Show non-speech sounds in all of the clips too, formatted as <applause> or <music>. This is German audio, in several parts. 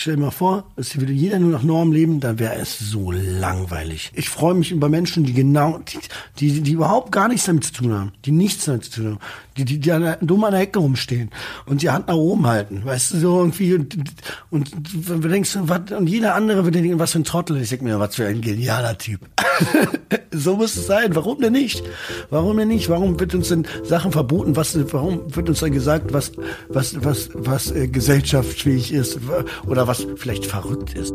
stell dir mal vor, es würde jeder nur nach Norm leben, dann wäre es so langweilig. Ich freue mich über Menschen, die genau, die, die, die überhaupt gar nichts damit zu tun haben, die nichts damit zu tun haben, die, die, die dumm an der Ecke rumstehen und die Hand nach oben halten, weißt du, so irgendwie und, und, und denkst, was, und jeder andere würde denken, was für ein Trottel. Ich denke mir, was für ein genialer Typ. <laughs> so muss es sein. Warum denn nicht? Warum denn nicht? Warum wird uns denn Sachen verboten? Was, warum wird uns dann gesagt, was, was, was, was äh, gesellschaftsfähig ist oder was vielleicht verrückt ist?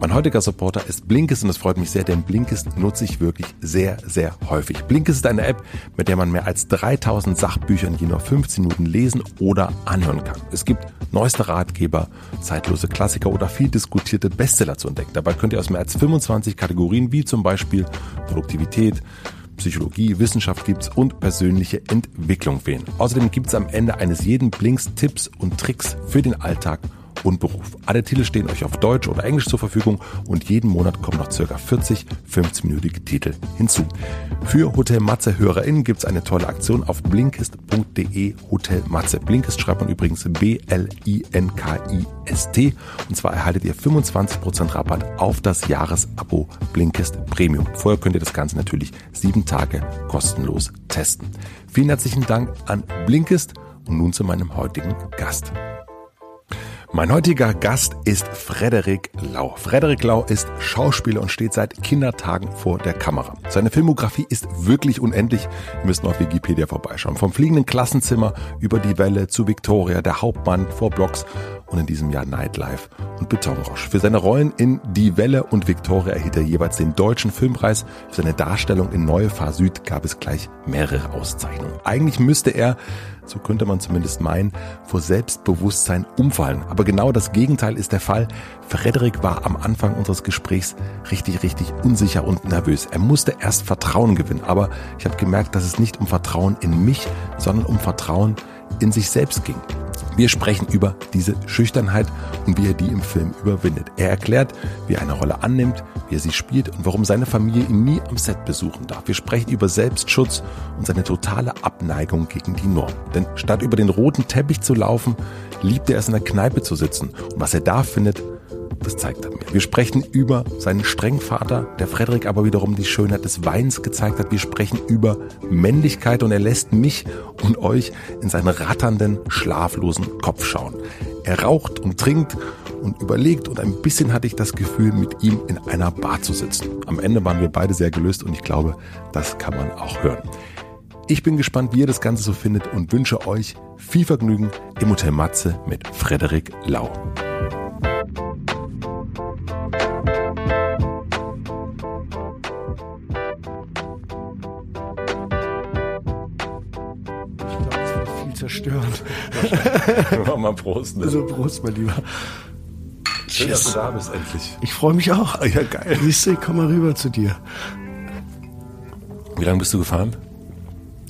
Mein heutiger Supporter ist Blinkist und es freut mich sehr, denn Blinkist nutze ich wirklich sehr, sehr häufig. Blinkist ist eine App, mit der man mehr als 3000 Sachbücher in je nur 15 Minuten lesen oder anhören kann. Es gibt neueste Ratgeber, zeitlose Klassiker oder viel diskutierte Bestseller zu entdecken. Dabei könnt ihr aus mehr als 25 Kategorien wie zum Beispiel Produktivität, Psychologie, Wissenschaft gibt's und persönliche Entwicklung wählen. Außerdem gibt's am Ende eines jeden Blinks Tipps und Tricks für den Alltag und Beruf. Alle Titel stehen euch auf Deutsch oder Englisch zur Verfügung und jeden Monat kommen noch circa 40 15-minütige Titel hinzu. Für Hotel Matze HörerInnen gibt's eine tolle Aktion auf blinkist.de Hotel Matze. Blinkist schreibt man übrigens B-L-I-N-K-I-S-T und zwar erhaltet ihr 25% Rabatt auf das Jahresabo Blinkist Premium. Vorher könnt ihr das Ganze natürlich sieben Tage kostenlos testen. Vielen herzlichen Dank an Blinkist und nun zu meinem heutigen Gast. Mein heutiger Gast ist Frederik Lau. Frederik Lau ist Schauspieler und steht seit Kindertagen vor der Kamera. Seine Filmografie ist wirklich unendlich. Ihr müsst nur auf Wikipedia vorbeischauen. Vom fliegenden Klassenzimmer über die Welle zu Victoria, der Hauptmann vor Blocks und in diesem Jahr Nightlife und Betonrausch. Für seine Rollen in Die Welle und Victoria erhielt er jeweils den Deutschen Filmpreis. Für seine Darstellung in Neue Fahr Süd gab es gleich mehrere Auszeichnungen. Eigentlich müsste er so könnte man zumindest meinen, vor Selbstbewusstsein umfallen. Aber genau das Gegenteil ist der Fall. Frederik war am Anfang unseres Gesprächs richtig, richtig unsicher und nervös. Er musste erst Vertrauen gewinnen. Aber ich habe gemerkt, dass es nicht um Vertrauen in mich, sondern um Vertrauen in sich selbst ging. Wir sprechen über diese Schüchternheit und wie er die im Film überwindet. Er erklärt, wie er eine Rolle annimmt, wie er sie spielt und warum seine Familie ihn nie am Set besuchen darf. Wir sprechen über Selbstschutz und seine totale Abneigung gegen die Norm. Denn statt über den roten Teppich zu laufen, liebt er es in der Kneipe zu sitzen. Und was er da findet, das zeigt er mir. Wir sprechen über seinen strengen Vater, der Frederik aber wiederum die Schönheit des Weins gezeigt hat. Wir sprechen über Männlichkeit und er lässt mich und euch in seinen ratternden, schlaflosen Kopf schauen. Er raucht und trinkt und überlegt und ein bisschen hatte ich das Gefühl, mit ihm in einer Bar zu sitzen. Am Ende waren wir beide sehr gelöst und ich glaube, das kann man auch hören. Ich bin gespannt, wie ihr das Ganze so findet und wünsche euch viel Vergnügen im Hotel Matze mit Frederik Lau. Zerstört. Machen wir Prost. Ne? Also Prost, mein Lieber. Schön, dass du da bist, endlich. Ich freue mich auch. Ja, geil. Siehst du, ich komm mal rüber zu dir. Wie lange bist du gefahren?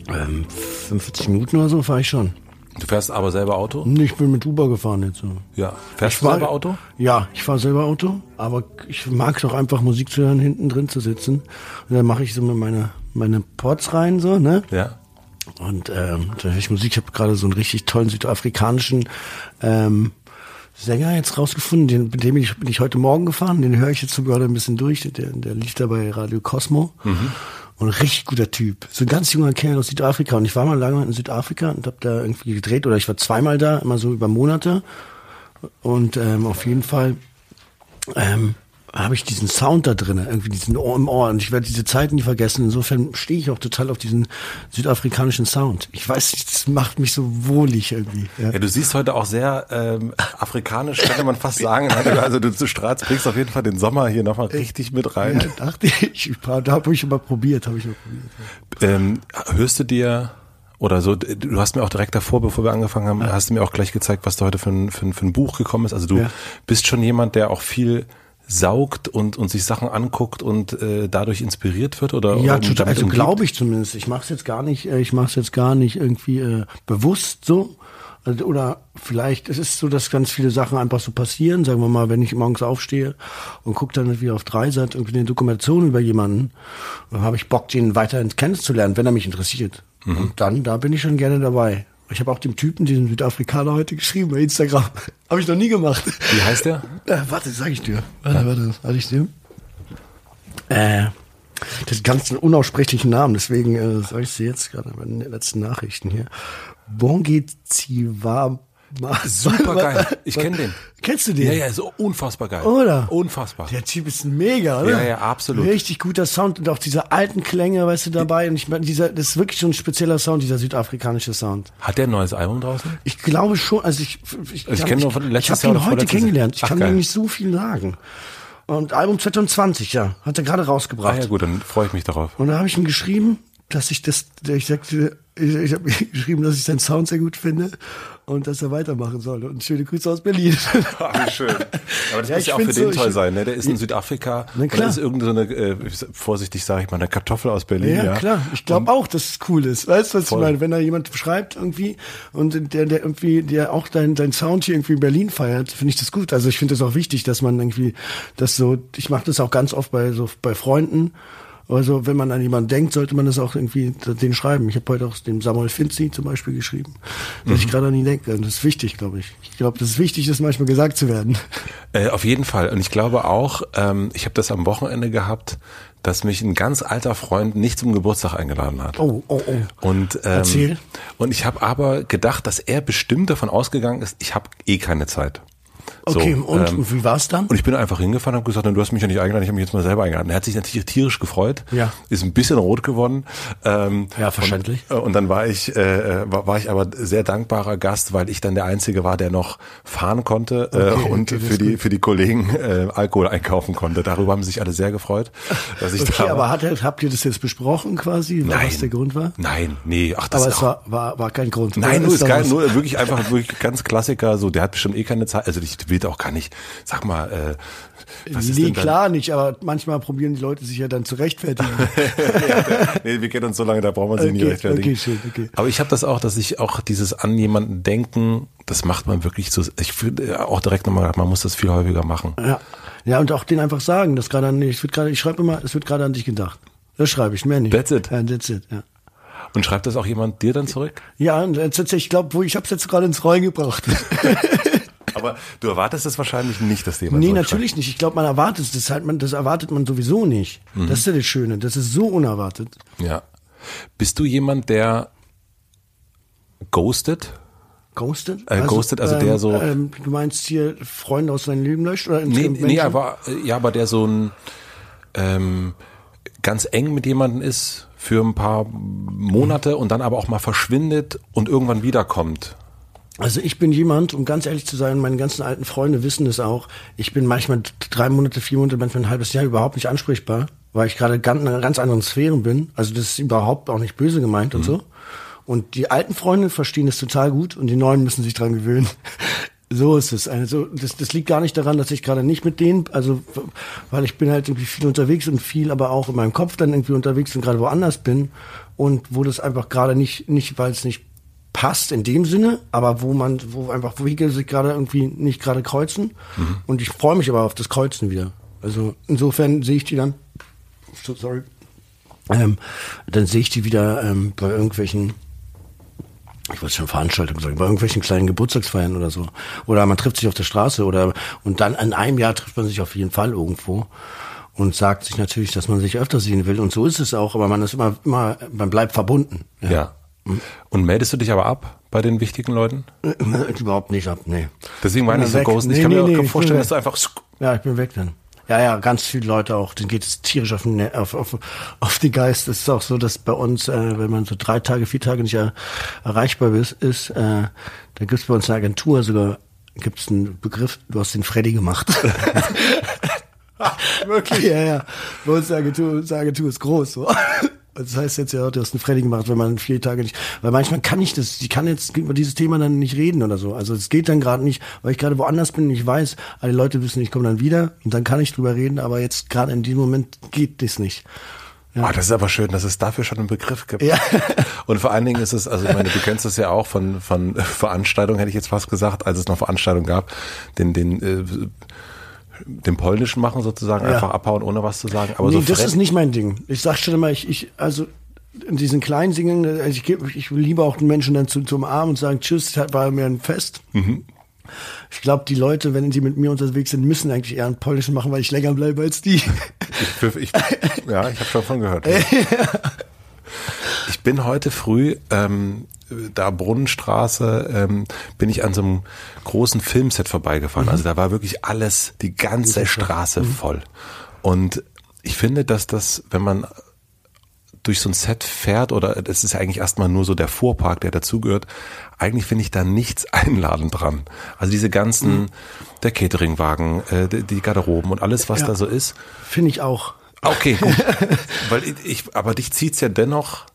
Ähm, 45 Minuten oder so fahre ich schon. Du fährst aber selber Auto? Ich bin mit Uber gefahren jetzt so. Ja. Fährst Ich du selber Auto? Ja, ich fahre selber Auto, aber ich mag doch einfach Musik zu hören, hinten drin zu sitzen. Und dann mache ich so mal meine, meine Pods rein, so, ne? Ja. Und ähm, da höre ich Musik. Ich habe gerade so einen richtig tollen südafrikanischen ähm, Sänger jetzt rausgefunden. Den, mit dem bin ich, bin ich heute Morgen gefahren. Den höre ich jetzt so gerade ein bisschen durch. Der, der lief da bei Radio Cosmo. Und ein richtig guter Typ. So ein ganz junger Kerl aus Südafrika. Und ich war mal lange in Südafrika und habe da irgendwie gedreht. Oder ich war zweimal da, immer so über Monate. Und ähm, auf jeden Fall ähm, habe ich diesen Sound da drin, irgendwie diesen Ohr im Ohr. Und ich werde diese Zeit nie vergessen. Insofern stehe ich auch total auf diesen südafrikanischen Sound. Ich weiß nicht, das macht mich so wohlig irgendwie. Ja. Ja, du siehst heute auch sehr ähm, afrikanisch, könnte man fast sagen. Also du, du strahlst, bringst auf jeden Fall den Sommer hier nochmal richtig mit rein. Ja, dachte ich, da habe ich immer probiert, habe ich mal probiert. Ähm, hörst du dir Oder so, du hast mir auch direkt davor, bevor wir angefangen haben, ja. hast du mir auch gleich gezeigt, was da heute für ein, für ein, für ein Buch gekommen ist. Also du ja. bist schon jemand, der auch viel saugt und, und sich Sachen anguckt und äh, dadurch inspiriert wird oder ja oder also glaube ich zumindest. Ich mache es jetzt gar nicht äh, ich mache es jetzt gar nicht irgendwie äh, bewusst so. Also, oder vielleicht es ist so dass ganz viele Sachen einfach so passieren. Sagen wir mal wenn ich morgens aufstehe und gucke dann wieder auf Dreisat irgendwie eine Dokumentation über jemanden dann habe ich Bock den weiter kennenzulernen wenn er mich interessiert. Mhm. und dann da bin ich schon gerne dabei ich habe auch dem Typen, diesen Südafrikaner heute geschrieben bei Instagram. <laughs> habe ich noch nie gemacht. Wie heißt der? Äh, warte, sag ich dir. Warte, ja. warte, warte ich dir. Äh, das ganz unaussprechlichen Namen, deswegen äh, sage ich sie jetzt gerade bei den letzten Nachrichten hier. Bongi Ziwab Super geil. Ich kenne den. Kennst du den? Ja, ja, so unfassbar geil. Oder? Unfassbar. Der Typ ist mega, oder? Ja, ja, absolut. Richtig guter Sound und auch diese alten Klänge, weißt du, dabei. Und ich meine, dieser, das ist wirklich schon ein spezieller Sound, dieser südafrikanische Sound. Hat der ein neues Album draußen? Ich glaube schon. Also ich, ich, also ich kenne nur von letztes Ich habe ihn heute kennengelernt. Ich Ach, kann geil. nicht so viel sagen. Und Album 2020, ja, hat er gerade rausgebracht. Ah, ja gut, dann freue ich mich darauf. Und da habe ich ihm geschrieben, dass ich das, ich sagte, ich, ich habe <laughs> geschrieben, dass ich seinen Sound sehr gut finde und dass er weitermachen soll. Und schöne Grüße aus Berlin. <laughs> Ach, wie schön. Aber das ja, muss ja auch für den so, toll sein. Ne? Der ist in Südafrika. Na klar. Und ist irgendeine, äh, vorsichtig sage ich mal, eine Kartoffel aus Berlin. Ja, ja. klar. Ich glaube auch, dass es cool ist. Weißt du, was voll. ich meine? Wenn da jemand schreibt irgendwie und der, der irgendwie, der auch dein, dein Sound hier irgendwie in Berlin feiert, finde ich das gut. Also ich finde das auch wichtig, dass man irgendwie das so, ich mache das auch ganz oft bei so bei Freunden also wenn man an jemanden denkt, sollte man das auch irgendwie den schreiben. Ich habe heute auch dem Samuel Finzi zum Beispiel geschrieben, dass mhm. ich gerade an ihn denke. Und das ist wichtig, glaube ich. Ich glaube, das ist wichtig, das manchmal gesagt zu werden. Äh, auf jeden Fall. Und ich glaube auch, ähm, ich habe das am Wochenende gehabt, dass mich ein ganz alter Freund nicht zum Geburtstag eingeladen hat. Oh, oh, oh. Und, ähm, Erzähl. Und ich habe aber gedacht, dass er bestimmt davon ausgegangen ist, ich habe eh keine Zeit. Okay, so, und, ähm, wie war's dann? Und ich bin einfach hingefahren und habe gesagt, du hast mich ja nicht eingeladen, ich habe mich jetzt mal selber eingeladen. Er hat sich natürlich tierisch gefreut, ja. ist ein bisschen rot geworden. Ähm, ja, verständlich. Und, äh, und dann war ich, äh, war, war ich aber sehr dankbarer Gast, weil ich dann der Einzige war, der noch fahren konnte äh, okay, und okay, für die für die Kollegen äh, Alkohol einkaufen konnte. Darüber haben sich alle sehr gefreut, dass ich okay, da war. aber hat, habt ihr das jetzt besprochen quasi, Nein. was der Grund war? Nein, nee, ach das Aber es war, war, war kein Grund. Nein, nur ist geil, nur wirklich einfach wirklich ganz Klassiker, so der hat bestimmt eh keine Zeit, also ich will auch gar nicht Sag mal, äh, was nee, ist denn klar nicht, aber manchmal probieren die Leute sich ja dann zu rechtfertigen. <laughs> nee, wir kennen uns so lange, da braucht man sich okay, nicht rechtfertigen. Okay, schön, okay. Aber ich habe das auch, dass ich auch dieses an jemanden denken, das macht man wirklich so. Ich finde auch direkt nochmal, man muss das viel häufiger machen. Ja, ja und auch den einfach sagen, dass gerade an, ich wird gerade, ich schreibe immer, es wird gerade an dich gedacht. Das schreibe ich, mehr nicht. That's it. Ja, that's it, ja. Und schreibt das auch jemand dir dann zurück? Ja, und jetzt, ich glaube, ich habe es jetzt gerade ins Rollen gebracht. <laughs> <laughs> Aber du erwartest es wahrscheinlich nicht, dass jemand Nee, natürlich nicht. Ich glaube, man erwartet es. Das, halt, man, das erwartet man sowieso nicht. Mhm. Das ist ja das Schöne. Das ist so unerwartet. Ja. Bist du jemand, der ghostet? Ghostet? Äh, also, ghostet, also ähm, der so. Ähm, du meinst hier Freunde aus deinem Leben löscht? Oder nee, nee, aber, ja, aber der so ein ähm, ganz eng mit jemandem ist für ein paar Monate und dann aber auch mal verschwindet und irgendwann wiederkommt. Also ich bin jemand, um ganz ehrlich zu sein, meine ganzen alten Freunde wissen es auch, ich bin manchmal drei Monate, vier Monate, manchmal ein halbes Jahr überhaupt nicht ansprechbar, weil ich gerade ganz, in einer ganz anderen Sphären bin. Also das ist überhaupt auch nicht böse gemeint mhm. und so. Und die alten Freunde verstehen es total gut und die neuen müssen sich dran gewöhnen. <laughs> so ist es. Also das, das liegt gar nicht daran, dass ich gerade nicht mit denen, also weil ich bin halt irgendwie viel unterwegs und viel aber auch in meinem Kopf dann irgendwie unterwegs und gerade woanders bin und wo das einfach gerade nicht, nicht, weil es nicht passt in dem Sinne, aber wo man, wo einfach Wege sich gerade irgendwie nicht gerade kreuzen. Mhm. Und ich freue mich aber auf das Kreuzen wieder. Also insofern sehe ich die dann, so, sorry, ähm, dann sehe ich die wieder ähm, bei irgendwelchen, ich wollte schon Veranstaltungen sagen, bei irgendwelchen kleinen Geburtstagsfeiern oder so. Oder man trifft sich auf der Straße oder und dann in einem Jahr trifft man sich auf jeden Fall irgendwo und sagt sich natürlich, dass man sich öfter sehen will. Und so ist es auch, aber man ist immer, immer, man bleibt verbunden. ja. ja. Und meldest du dich aber ab bei den wichtigen Leuten? Äh, überhaupt nicht ab, nee. Deswegen meine ich so Ghost. Nee, ich kann nee, mir nee, vorstellen, dass du einfach. Ja, ich bin weg dann. Ja, ja, ganz viele Leute auch, denen geht es tierisch auf, den, auf, auf, auf die Geist. Es ist auch so, dass bei uns, äh, wenn man so drei Tage, vier Tage nicht er, erreichbar ist, ist äh, da gibt es bei uns eine Agentur sogar, gibt es einen Begriff, du hast den Freddy gemacht. <laughs> <laughs> Wirklich? Ja, ja. Bei uns eine Agentur, unsere Agentur ist groß. So. Das heißt jetzt ja, du hast einen Freddy gemacht, wenn man vier Tage nicht, weil manchmal kann ich das, ich kann jetzt über dieses Thema dann nicht reden oder so. Also es geht dann gerade nicht, weil ich gerade woanders bin und ich weiß, alle Leute wissen, ich komme dann wieder und dann kann ich drüber reden, aber jetzt gerade in diesem Moment geht das nicht. Ja. Oh, das ist aber schön, dass es dafür schon einen Begriff gibt. Ja. <laughs> Und vor allen Dingen ist es, also ich meine, du kennst das ja auch von, von Veranstaltungen, hätte ich jetzt fast gesagt, als es noch Veranstaltungen gab, den, den, äh, den polnischen machen sozusagen, ja. einfach abhauen, ohne was zu sagen. Aber nee, so das ist nicht mein Ding. Ich sag schon immer, ich, ich also in diesen kleinen Singen, also ich, ich will lieber auch den Menschen dann zu, zum Arm und sagen, tschüss, war mir ein Fest. Mhm. Ich glaube, die Leute, wenn sie mit mir unterwegs sind, müssen eigentlich eher einen polnischen machen, weil ich länger bleibe als die. Ich, ich, ja, ich habe schon von gehört. <laughs> ich bin heute früh ähm, da Brunnenstraße ähm, bin ich an so einem großen Filmset vorbeigefahren. Mhm. Also da war wirklich alles, die ganze Straße mhm. voll. Und ich finde, dass das, wenn man durch so ein Set fährt oder das ist eigentlich erstmal nur so der Fuhrpark, der dazugehört, eigentlich finde ich da nichts <laughs> einladend dran. Also diese ganzen, mhm. der Cateringwagen, äh, die Garderoben und alles, was ja, da so ist. Finde ich auch. Okay, gut. <laughs> Weil ich, aber dich zieht's ja dennoch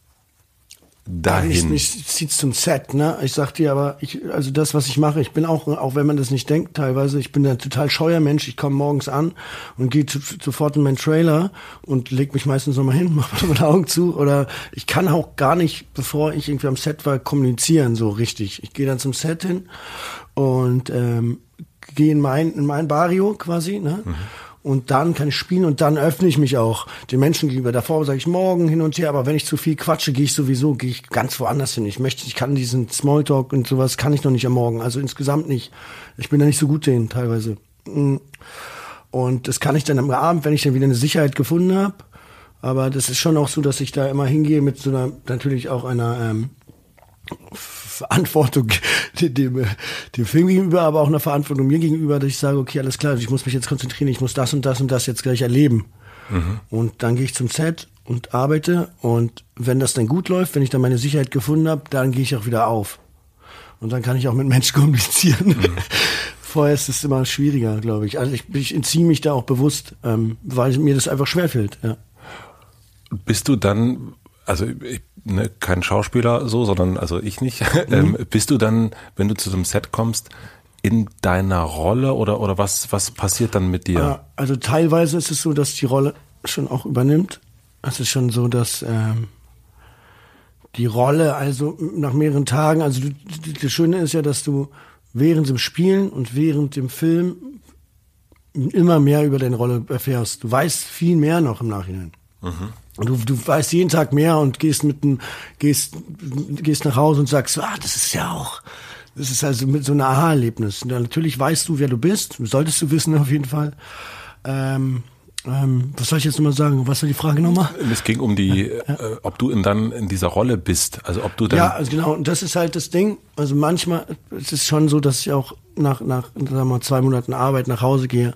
dahin. Mich, mich zieht's zum Set, ne? Ich sag dir aber, ich, also das, was ich mache, ich bin auch, auch wenn man das nicht denkt, teilweise, ich bin ein total scheuer Mensch. Ich komme morgens an und gehe sofort in meinen Trailer und leg mich meistens nochmal hin, <laughs> mache meine Augen zu. Oder ich kann auch gar nicht, bevor ich irgendwie am Set war, kommunizieren so richtig. Ich gehe dann zum Set hin und ähm, gehe in mein, in mein Barrio quasi, ne? Mhm und dann kann ich spielen und dann öffne ich mich auch den Menschen gegenüber. Davor sage ich morgen hin und her, aber wenn ich zu viel quatsche, gehe ich sowieso, gehe ich ganz woanders hin. Ich möchte, ich kann diesen Smalltalk und sowas kann ich noch nicht am Morgen, also insgesamt nicht. Ich bin da nicht so gut drin teilweise. Mm. Und das kann ich dann am Abend, wenn ich dann wieder eine Sicherheit gefunden habe. Aber das ist schon auch so, dass ich da immer hingehe mit so einer, natürlich auch einer ähm, Verantwortung <laughs> dem, dem Film gegenüber, aber auch einer Verantwortung mir gegenüber, dass ich sage, okay, alles klar, ich muss mich jetzt konzentrieren, ich muss das und das und das jetzt gleich erleben. Mhm. Und dann gehe ich zum Set und arbeite und wenn das dann gut läuft, wenn ich dann meine Sicherheit gefunden habe, dann gehe ich auch wieder auf. Und dann kann ich auch mit Menschen <laughs> kommunizieren. Mhm. <laughs> Vorher ist es immer schwieriger, glaube ich. Also ich, ich entziehe mich da auch bewusst, ähm, weil mir das einfach schwerfällt. Ja. Bist du dann, also ich ne, kein Schauspieler so, sondern also ich nicht. <laughs> Ähm, mhm. Ähm, bist du dann, wenn du zu so einem Set kommst, in deiner Rolle oder, oder was, was passiert dann mit dir? Ah, also teilweise ist es so, dass die Rolle schon auch übernimmt. Es ist schon so, dass ähm, die Rolle, also nach mehreren Tagen, also du, das Schöne ist ja, dass du während dem Spielen und während dem Film immer mehr über deine Rolle erfährst. Du weißt viel mehr noch im Nachhinein. Mhm. Du, du weißt jeden Tag mehr und gehst mit dem, gehst, gehst nach Hause und sagst, ah, das ist ja auch, das ist also mit so einem Aha-Erlebnis. Natürlich weißt du, wer du bist, solltest du wissen auf jeden Fall. Ähm, ähm, was soll ich jetzt nochmal sagen? Was war die Frage nochmal? Es ging um die, ja, ja. Äh, ob du in, dann in dieser Rolle bist. Also ob du dann. Ja, also genau. Und das ist halt das Ding. Also manchmal es ist es schon so, dass ich auch nach, nach sagen wir mal, zwei Monaten Arbeit nach Hause gehe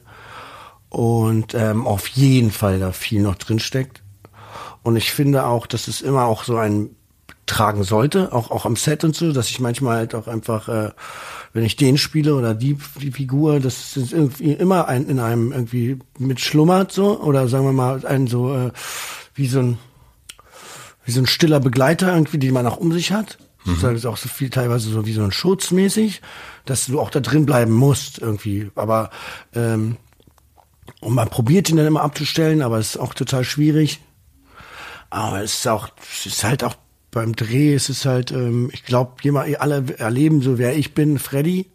und ähm, auf jeden Fall da viel noch drin steckt. Und ich finde auch, dass es immer auch so ein tragen sollte, auch, auch am Set und so, dass ich manchmal halt auch einfach, äh, wenn ich den spiele oder die, die Figur, das ist irgendwie immer ein, in einem irgendwie mitschlummert so, oder sagen wir mal, ein so, äh, wie so ein, wie so ein stiller Begleiter irgendwie, den man auch um sich hat. Mhm. Das ist auch so viel teilweise so wie so ein Schutz mäßig, dass du auch da drin bleiben musst irgendwie. Aber ähm, und man probiert ihn dann immer abzustellen, aber es ist auch total schwierig. Aber es ist auch, es ist halt auch beim Dreh, es ist halt, ähm, ich glaube, jemand, alle erleben so, wer ich bin, Freddy.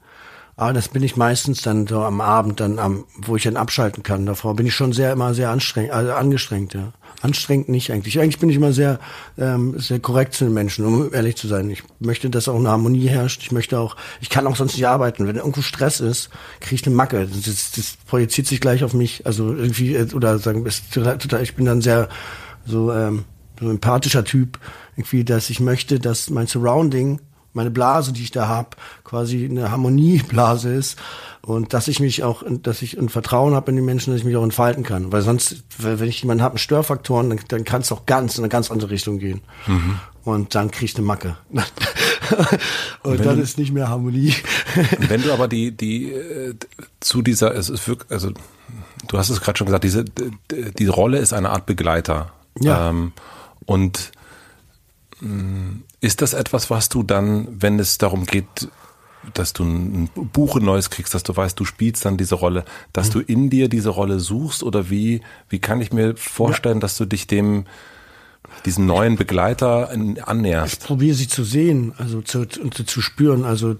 Aber das bin ich meistens dann so am Abend, dann am, wo ich dann abschalten kann. Davor bin ich schon sehr immer sehr anstrengend, also angestrengt, ja. Anstrengend nicht eigentlich. Eigentlich bin ich immer sehr, ähm, sehr korrekt zu den Menschen, um ehrlich zu sein. Ich möchte, dass auch eine Harmonie herrscht. Ich möchte auch, ich kann auch sonst nicht arbeiten. Wenn irgendwo Stress ist, kriege ich eine Macke. Das, das projiziert sich gleich auf mich. Also irgendwie, äh, oder sagen, ist total, ich bin dann sehr so, ähm, so empathischer Typ, irgendwie, dass ich möchte, dass mein Surrounding, meine Blase, die ich da hab, quasi eine Harmonieblase ist und dass ich mich auch, dass ich ein Vertrauen habe in die Menschen, dass ich mich auch entfalten kann, weil sonst, wenn ich jemanden habe, Störfaktoren, dann, dann kann es auch ganz in eine ganz andere Richtung gehen mhm. und dann krieg ich eine Macke <laughs> und, und dann du, ist nicht mehr Harmonie. wenn du aber die die äh, zu dieser, es ist wirklich, also du hast es gerade schon gesagt, diese die Rolle ist eine Art Begleiter. Ja. Ähm, Und mh, mm, ist das etwas, was du dann, wenn es darum geht, dass du ein Buch Neues kriegst, dass du weißt, du spielst dann diese Rolle, dass mhm. du in dir diese Rolle suchst oder wie, wie kann ich mir vorstellen, ja. dass du dich dem, diesen neuen Begleiter annäherst? Ich probiere sie zu sehen, also zu, und zu spüren. Also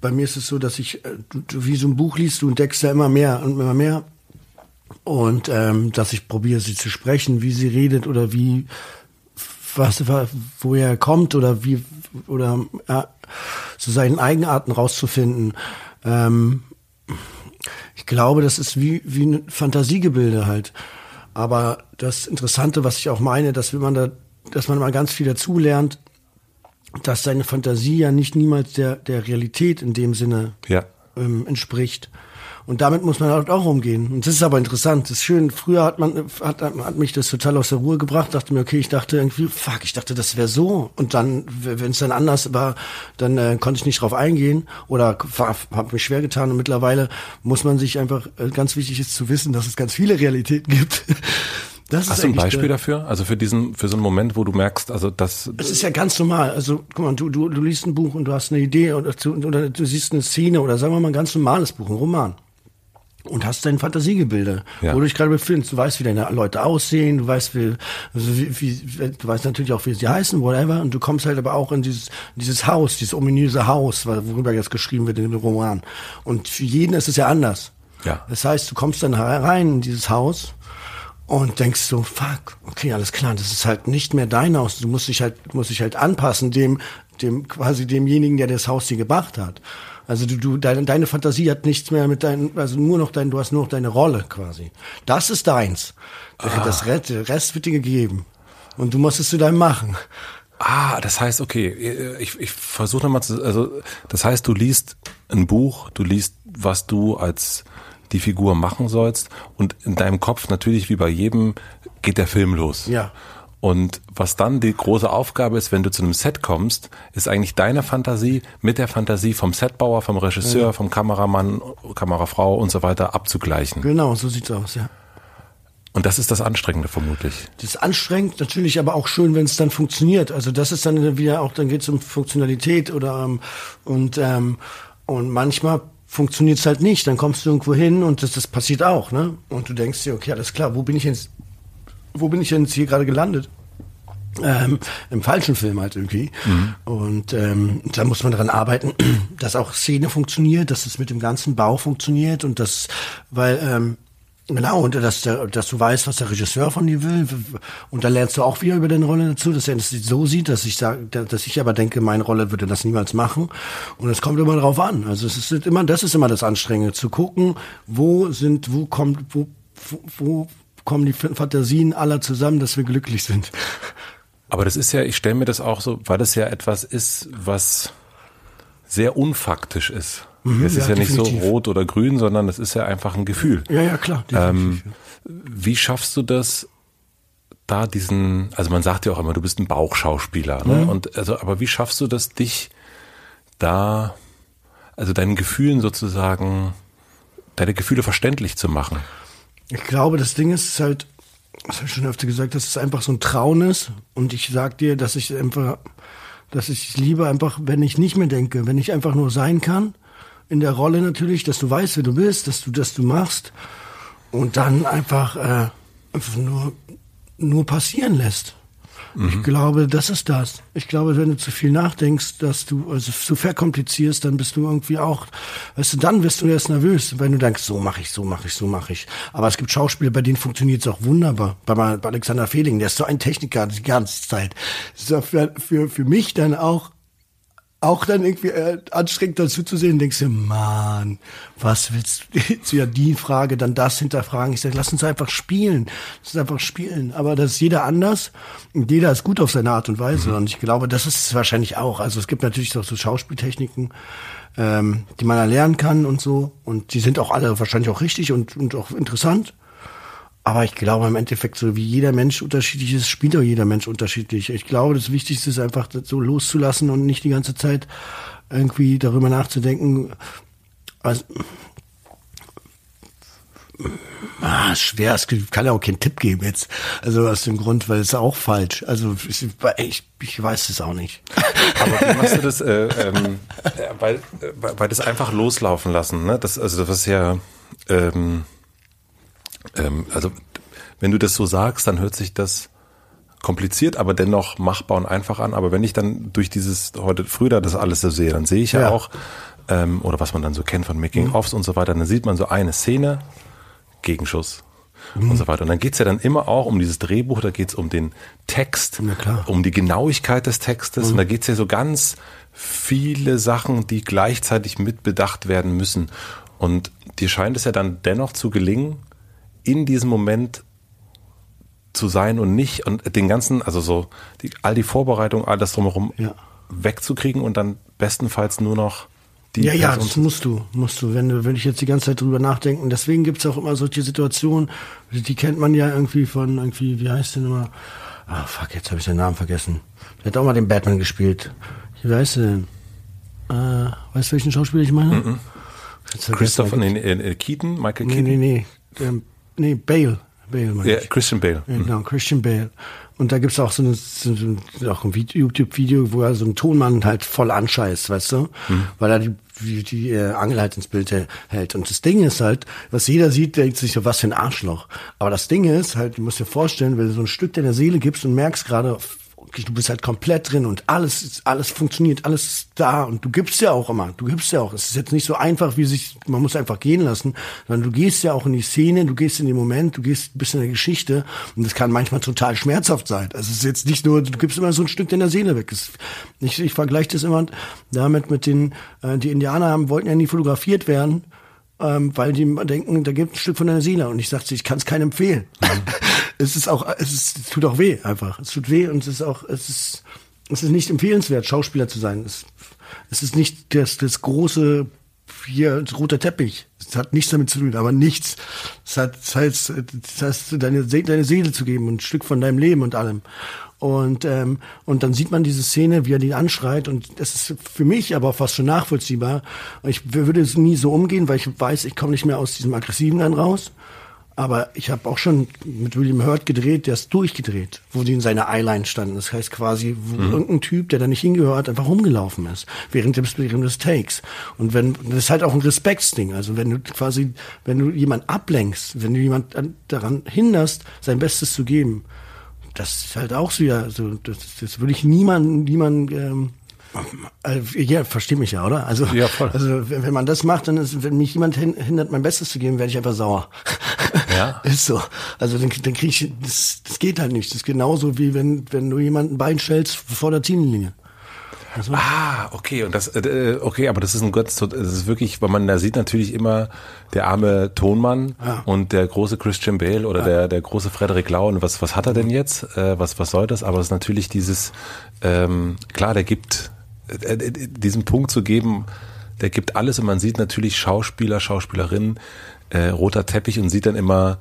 bei mir ist es so, dass ich, äh, wie so ein Buch liest, du entdeckst ja immer mehr und immer mehr. Und ähm, dass ich probiere, sie zu sprechen, wie sie redet oder wie was, woher er kommt oder wie, oder ja, so seinen Eigenarten rauszufinden. Ähm, ich glaube, das ist wie, wie ein Fantasiegebilde halt. Aber das Interessante, was ich auch meine, dass wenn man da, dass man mal ganz viel dazulernt, dass seine Fantasie ja nicht niemals der, der Realität in dem Sinne ja. ähm, entspricht. Und damit muss man halt auch umgehen. Und das ist aber interessant. Das ist schön. Früher hat man, hat, hat mich das total aus der Ruhe gebracht. Dachte mir, okay, ich dachte irgendwie, fuck, ich dachte, das wäre so. Und dann, wenn es dann anders war, dann äh, konnte ich nicht drauf eingehen oder habe mich schwer getan. Und mittlerweile muss man sich einfach, äh, ganz wichtig ist zu wissen, dass es ganz viele Realitäten gibt. <laughs> Das Hast du ein Beispiel dafür? Also für diesen, für so einen Moment, wo du merkst, also das. Es ist ja ganz normal. Also guck mal, du, du, du liest ein Buch und du hast eine Idee oder, oder du siehst eine Szene oder sagen wir mal ein ganz normales Buch, ein Roman und hast dein Fantasiegebilde, ja. wo du dich gerade befindest. Du weißt, wie deine Leute aussehen, du weißt, wie, wie, wie, du weißt natürlich auch, wie sie heißen, whatever. Und du kommst halt aber auch in dieses, dieses Haus, dieses ominöse Haus, worüber jetzt geschrieben wird in dem Roman. Und für jeden ist es ja anders. Ja. Das heißt, du kommst dann rein in dieses Haus und denkst so, fuck, okay, alles klar, das ist halt nicht mehr dein Haus. Du musst dich halt, musst dich halt anpassen dem, dem, quasi demjenigen, der das Haus dir gebracht hat. Also du, du deine, deine Fantasie hat nichts mehr mit deinem, also nur noch dein, du hast nur noch deine Rolle quasi. Das ist deins. Ah. Das Rest, Rest wird dir gegeben. Und du musst es zu deinem machen. Ah, das heißt, okay, ich, ich versuche nochmal zu, also das heißt, du liest ein Buch, du liest, was du als die Figur machen sollst und in deinem Kopf natürlich wie bei jedem geht der Film los. Ja. Und was dann die große Aufgabe ist, wenn du zu einem Set kommst, ist eigentlich deine Fantasie mit der Fantasie vom Setbauer, vom Regisseur, ja. vom Kameramann, Kamerafrau und so weiter abzugleichen. Genau, so sieht's aus, ja. Und das ist das Anstrengende vermutlich. Das ist anstrengend, natürlich aber auch schön, wenn es dann funktioniert. Also das ist dann wieder auch, dann geht es um Funktionalität oder ähm, und ähm, und manchmal funktioniert es halt nicht. Dann kommst du irgendwo hin und das, das passiert auch, ne? Und du denkst dir, okay, alles klar, wo bin ich jetzt wo bin ich denn jetzt hier gerade gelandet? Ähm, Im falschen Film halt irgendwie. Mhm. Und ähm, da muss man daran arbeiten, <clears throat> dass auch Szene funktioniert, dass es mit dem ganzen Bau funktioniert und das, weil ähm, Genau, und dass, der, dass du weißt, was der Regisseur von dir will. Und da lernst du auch wieder über deine Rolle dazu, dass er es so sieht, dass ich sage, dass ich aber denke, meine Rolle würde das niemals machen. Und es kommt immer drauf an. Also es ist immer, das ist immer das Anstrengende, zu gucken, wo sind, wo kommt, wo, wo, kommen die Fantasien aller zusammen, dass wir glücklich sind. Aber das ist ja, ich stelle mir das auch so, weil das ja etwas ist, was sehr unfaktisch ist. Mhm, es ist ja, ja nicht so rot oder grün, sondern es ist ja einfach ein Gefühl. Ja, ja, klar. Ähm, wie schaffst du das, da diesen, also man sagt ja auch immer, du bist ein Bauchschauspieler, ne? Mhm. Und also, aber wie schaffst du das, dich da, also deinen Gefühlen sozusagen, deine Gefühle verständlich zu machen? Ich glaube, das Ding ist, halt, das habe ich schon öfter gesagt, dass es einfach so ein Trauen ist. Und ich sag dir, dass ich einfach, dass ich liebe einfach, wenn ich nicht mehr denke, wenn ich einfach nur sein kann, in der Rolle natürlich, dass du weißt, wer du bist, dass du das du machst und dann einfach, äh, einfach nur, nur passieren lässt. Mhm. Ich glaube, das ist das. Ich glaube, wenn du zu viel nachdenkst, dass du also zu verkomplizierst, dann bist du irgendwie auch, weißt du, dann wirst du erst nervös, wenn du denkst, so mache ich, so mache ich, so mache ich. Aber es gibt Schauspieler, bei denen funktioniert es auch wunderbar. Bei, bei Alexander Fehling, der ist so ein Techniker die ganze Zeit. Das ist für, für, für mich dann auch auch dann irgendwie äh, anstrengend dazu zu sehen, denkst du, Mann, was willst du <laughs> jetzt wieder die Frage, dann das hinterfragen. Ich sage, lass uns einfach spielen. Lass uns einfach spielen. Aber das ist jeder anders und jeder ist gut auf seine Art und Weise. Mhm. Und ich glaube, das ist es wahrscheinlich auch. Also es gibt natürlich auch so Schauspieltechniken, ähm, die man erlernen kann und so. Und die sind auch alle wahrscheinlich auch richtig und, und auch interessant. Aber ich glaube im Endeffekt, so wie jeder Mensch unterschiedlich ist, spielt auch jeder Mensch unterschiedlich. Ich glaube, das Wichtigste ist einfach, so loszulassen und nicht die ganze Zeit irgendwie darüber nachzudenken, also, Ah, schwer, es kann ja auch keinen Tipp geben jetzt. Also aus dem Grund, weil es auch falsch. Also ich, ich, weiß es auch nicht. <laughs> Aber wie machst du das? Äh, ähm, weil, äh, weil das einfach loslaufen lassen, ne? Das, also das ist ja, ähm, ähm, also wenn du das so sagst, dann hört sich das kompliziert, aber dennoch machbar und einfach an. Aber wenn ich dann durch dieses heute früher das alles so sehe, dann sehe ich ja, ja auch, ähm, oder was man dann so kennt von Making-ofs mhm. und so weiter, dann sieht man so eine Szene, Gegenschuss mhm. und so weiter. Und dann geht's ja dann immer auch um dieses Drehbuch, da geht's um den Text, um die Genauigkeit des Textes. Mhm. Und da geht's ja so ganz viele Sachen, die gleichzeitig mitbedacht werden müssen. Und dir scheint es ja dann dennoch zu gelingen, in diesem Moment zu sein und nicht und den ganzen, also so die, all die Vorbereitung, all das drumherum ja. wegzukriegen und dann bestenfalls nur noch die ja, ja, das musst du, musst du, wenn du, wenn ich jetzt die ganze Zeit drüber nachdenken. Deswegen gibt's auch immer solche Situationen, die kennt man ja irgendwie von irgendwie, wie heißt denn immer? Ah, fuck, jetzt habe ich den Namen vergessen. Der hat auch mal den Batman gespielt. Wie heißt der denn? Äh, weißt du, welchen Schauspieler ich meine? Mm -mm. Christopher nee, nee, Keaton, Michael Keaton? Nee, nee, nee. Ähm, nee, Bale. Bale, ja, Christian Bale. Ja, genau, Christian Bale. Und da gibt's auch so, eine, so, auch ein YouTube-Video, wo er so einen Tonmann halt voll anscheißt, weißt du? Mhm. Weil er die, die, die äh, Angel halt ins Bild hält. Und das Ding ist halt, was jeder sieht, denkt sich so, was für ein Arschloch. Aber das Ding ist halt, du musst dir vorstellen, wenn du so ein Stück deiner Seele gibst und merkst gerade, du bist halt komplett drin und alles, alles funktioniert, alles ist da und du gibst ja auch immer, du gibst ja auch. Es ist jetzt nicht so einfach, wie sich, man muss einfach gehen lassen, sondern du gehst ja auch in die Szene, du gehst in den Moment, du gehst ein bisschen in der Geschichte und das kann manchmal total schmerzhaft sein. Also es ist jetzt nicht nur, du gibst immer so ein Stück deiner Seele weg. Es, ich, ich vergleiche das immer damit mit den, äh, die Indianer haben, wollten ja nie fotografiert werden, ähm, weil die denken, da gibt ein Stück von deiner Seele und ich sagte, ich kann es keinem empfehlen. Mhm. <laughs> es ist auch, es, ist, es tut auch weh einfach. Es tut weh und es ist auch, es ist, es ist nicht empfehlenswert, Schauspieler zu sein. Es, es ist nicht das, das große hier roter Teppich. Es hat nichts damit zu tun, aber nichts. Es hat, das heißt, das heißt deine, deine Seele zu geben und ein Stück von deinem Leben und allem. Und, ähm, und dann sieht man diese Szene, wie er die anschreit. Und das ist für mich aber fast schon nachvollziehbar. Ich würde es nie so umgehen, weil ich weiß, ich komme nicht mehr aus diesem Aggressiven dann raus. Aber ich habe auch schon mit William Hurt gedreht, der ist durchgedreht, wo die in seiner Eyeline standen. Das heißt quasi, wo mhm. irgendein Typ, der da nicht hingehört, einfach rumgelaufen ist, während des, während des Takes. Und wenn, das ist halt auch ein Respektsding. Also wenn du quasi, wenn du jemand ablenkst, wenn du jemand daran hinderst, sein Bestes zu geben, das ist halt auch so, ja, so, das, das würde ich niemanden, niemanden, ähm, also, ja, versteht mich ja, oder? Also, ja, voll. also wenn, wenn man das macht, dann ist, wenn mich jemand hindert, mein Bestes zu geben, werde ich einfach sauer. Ja. <laughs> ist so. Also dann, dann kriege ich, das, das geht halt nicht. Das ist genauso wie wenn, wenn du jemanden Bein stellst vor der Ziellinie. Also, ah, okay, und das, äh, okay, aber das ist ein Gott, das ist wirklich, weil man da sieht natürlich immer der arme Tonmann ja. und der große Christian Bale oder ja. der der große Frederik Lau und was was hat er denn jetzt? Äh, was was soll das? Aber es ist natürlich dieses, ähm, klar, der gibt äh, äh, diesen Punkt zu geben, der gibt alles und man sieht natürlich Schauspieler, Schauspielerinnen, äh, roter Teppich und sieht dann immer,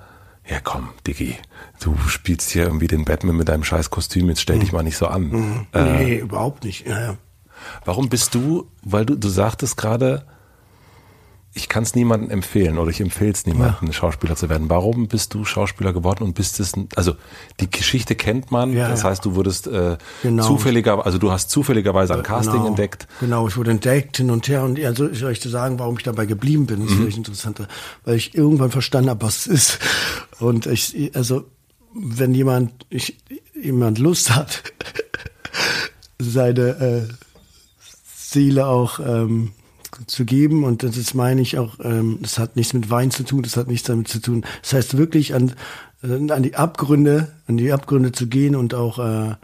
ja komm, Diggi, du spielst hier irgendwie den Batman mit deinem scheiß Kostüm, jetzt stell mhm. dich mal nicht so an. Mhm. Nee, äh, überhaupt nicht. Ja, ja. Warum bist du, weil du, du sagtest gerade, ich kann es niemandem empfehlen oder ich empfehle es niemandem, ja. Schauspieler zu werden. Warum bist du Schauspieler geworden und bist es, also die Geschichte kennt man, ja, das ja. heißt, du wurdest äh, genau. zufälliger, also du hast zufälligerweise ein Casting genau. entdeckt. Genau, ich wurde entdeckt hin und her und also soll ich dir sagen, warum ich dabei geblieben bin, ist mhm. wirklich interessant, weil ich irgendwann verstanden habe, was es ist. Und ich, also wenn jemand, ich, jemand Lust hat, <laughs> seine äh, Seele auch ähm, zu geben und das meine ich auch, ähm, das hat nichts mit Wein zu tun, das hat nichts damit zu tun. Das heißt wirklich an, äh, an die Abgründe, an die Abgründe zu gehen und auch äh,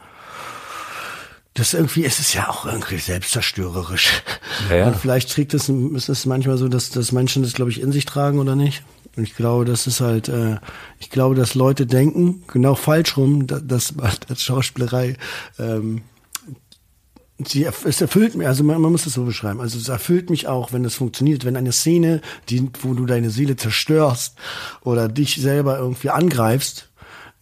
das irgendwie, es ist ja auch irgendwie selbstzerstörerisch. Ja, ja. Und vielleicht trägt das, ist es manchmal so, dass, dass Menschen das, glaube ich, in sich tragen oder nicht. Und ich glaube, das ist halt, äh, ich glaube, dass Leute denken, genau falsch rum, dass, dass <laughs> Schauspielerei ähm, sie, es erfüllt mich, also man, man muss es so beschreiben, also es erfüllt mich auch, wenn das funktioniert, wenn eine Szene, die, wo du deine Seele zerstörst oder dich selber irgendwie angreifst,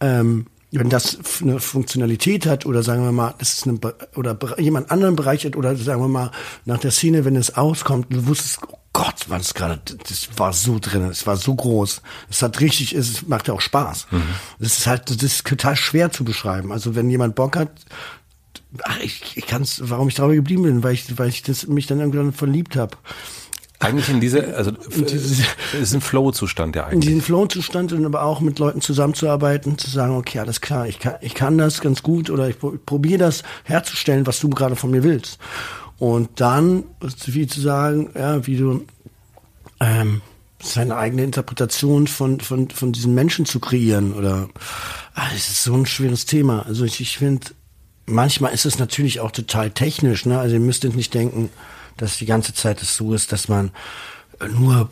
ähm, wenn das eine Funktionalität hat oder sagen wir mal, das ist eine, oder jemand anderen Bereich hat oder sagen wir mal nach der Szene, wenn es auskommt, du wusstest, Gott, war das gerade, das war so drin, es war so groß. Es hat richtig, es macht ja auch Spaß. Mhm. Das ist halt, das ist total schwer zu beschreiben. Also wenn jemand Bock hat, ach, ich, ich kann es, warum ich dabei geblieben bin, weil ich, weil ich das, mich dann irgendwann verliebt habe. Eigentlich in diese, also es ist ein Flow-Zustand ja eigentlich. In diesen Flow-Zustand und aber auch mit Leuten zusammenzuarbeiten, zu sagen, okay, alles klar, ich kann, ich kann das ganz gut oder ich probiere das herzustellen, was du gerade von mir willst. Und dann, wie zu sagen, ja, wie du ähm, seine eigene Interpretation von, von, von diesen Menschen zu kreieren oder ah, es ist so ein schweres Thema. Also ich, ich finde, manchmal ist es natürlich auch total technisch, ne? Also ihr müsstet nicht denken, dass die ganze Zeit es so ist, dass man nur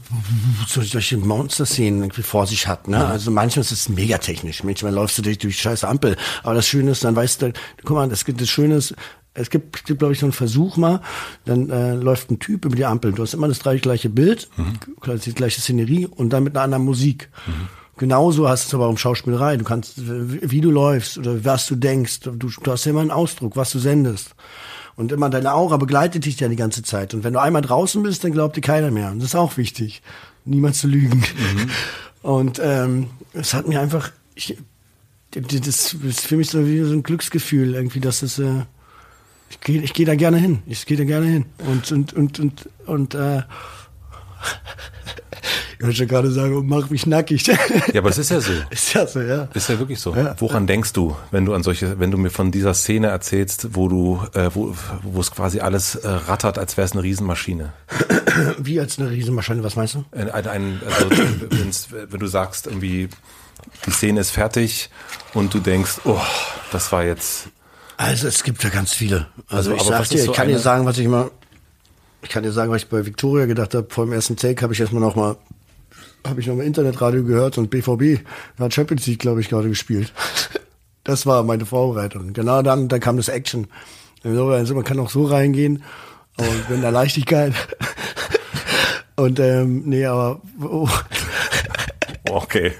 solche Monster-Szenen irgendwie vor sich hat. Ne? Also manchmal ist es mega technisch. Manchmal läufst du durch, durch scheiß Ampel. Aber das Schöne ist, dann weißt du, guck mal, das, das Schöne ist, es gibt, gibt glaube ich, so einen Versuch mal, dann äh, läuft ein Typ über die Ampel. Du hast immer das gleiche Bild, mhm. die gleiche Szenerie und dann mit einer anderen Musik. Mhm. Genauso hast du es aber auch im Schauspielerei. Du kannst, wie du läufst oder was du denkst. Du, du hast immer einen Ausdruck, was du sendest. Und immer deine Aura begleitet dich ja die ganze Zeit. Und wenn du einmal draußen bist, dann glaubt dir keiner mehr. Und das ist auch wichtig, niemand zu lügen. Mhm. <laughs> Und ähm, es hat mir einfach, ich, das ist für mich so wie so ein Glücksgefühl irgendwie, dass es äh, ich gehe ich geh da gerne hin. Ich gehe da gerne hin. Und, und, und, und, und äh, ich wollte schon gerade sagen, mach mich nackig. Ja, aber es ist ja so. <laughs> Ist ja so, ja. Ist ja wirklich so. Ja. Woran denkst du, wenn du an solche, wenn du mir von dieser Szene erzählst, wo du, äh, wo, wo es quasi alles äh, rattert, als wäre es eine Riesenmaschine? <clears throat> Wie als eine Riesenmaschine, was meinst du? Ein, ein, also, wenn du sagst, irgendwie, die Szene ist fertig und du denkst, oh, das war jetzt also es gibt ja ganz viele. Also, also ich sag dir, ich so kann dir sagen, was ich mal, ich kann dir sagen, was ich bei Victoria gedacht habe. Vor dem ersten Take habe ich erstmal noch mal, habe ich noch mal Internetradio gehört und BVB hat Champions League, glaube ich, gerade gespielt. <laughs> Das war meine Vorbereitung. Genau dann, dann kam das Action. Also man kann auch so reingehen und mit einer Leichtigkeit. <laughs> Und ähm, nee, aber oh. okay.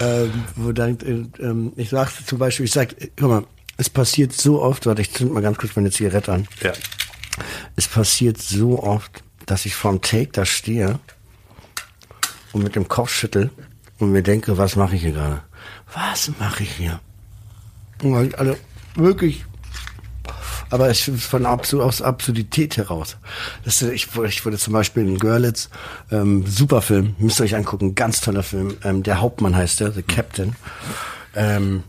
ähm, wo dann, äh, ähm, ich sagte zum Beispiel, ich sag, guck mal, es passiert so oft, warte, ich zünd mal ganz kurz meine Zigarette an. Ja. Es passiert so oft, dass ich vorm Take da stehe und mit dem Kopf schüttel und mir denke, was mache ich hier gerade? Was mache ich hier? Und also wirklich, aber ich von Absur aus Absurdität heraus. Das, ich, ich wurde zum Beispiel in Görlitz, ähm, super Film, müsst ihr euch angucken, ganz toller Film. Ähm, der Hauptmann heißt der, The Captain. Ähm,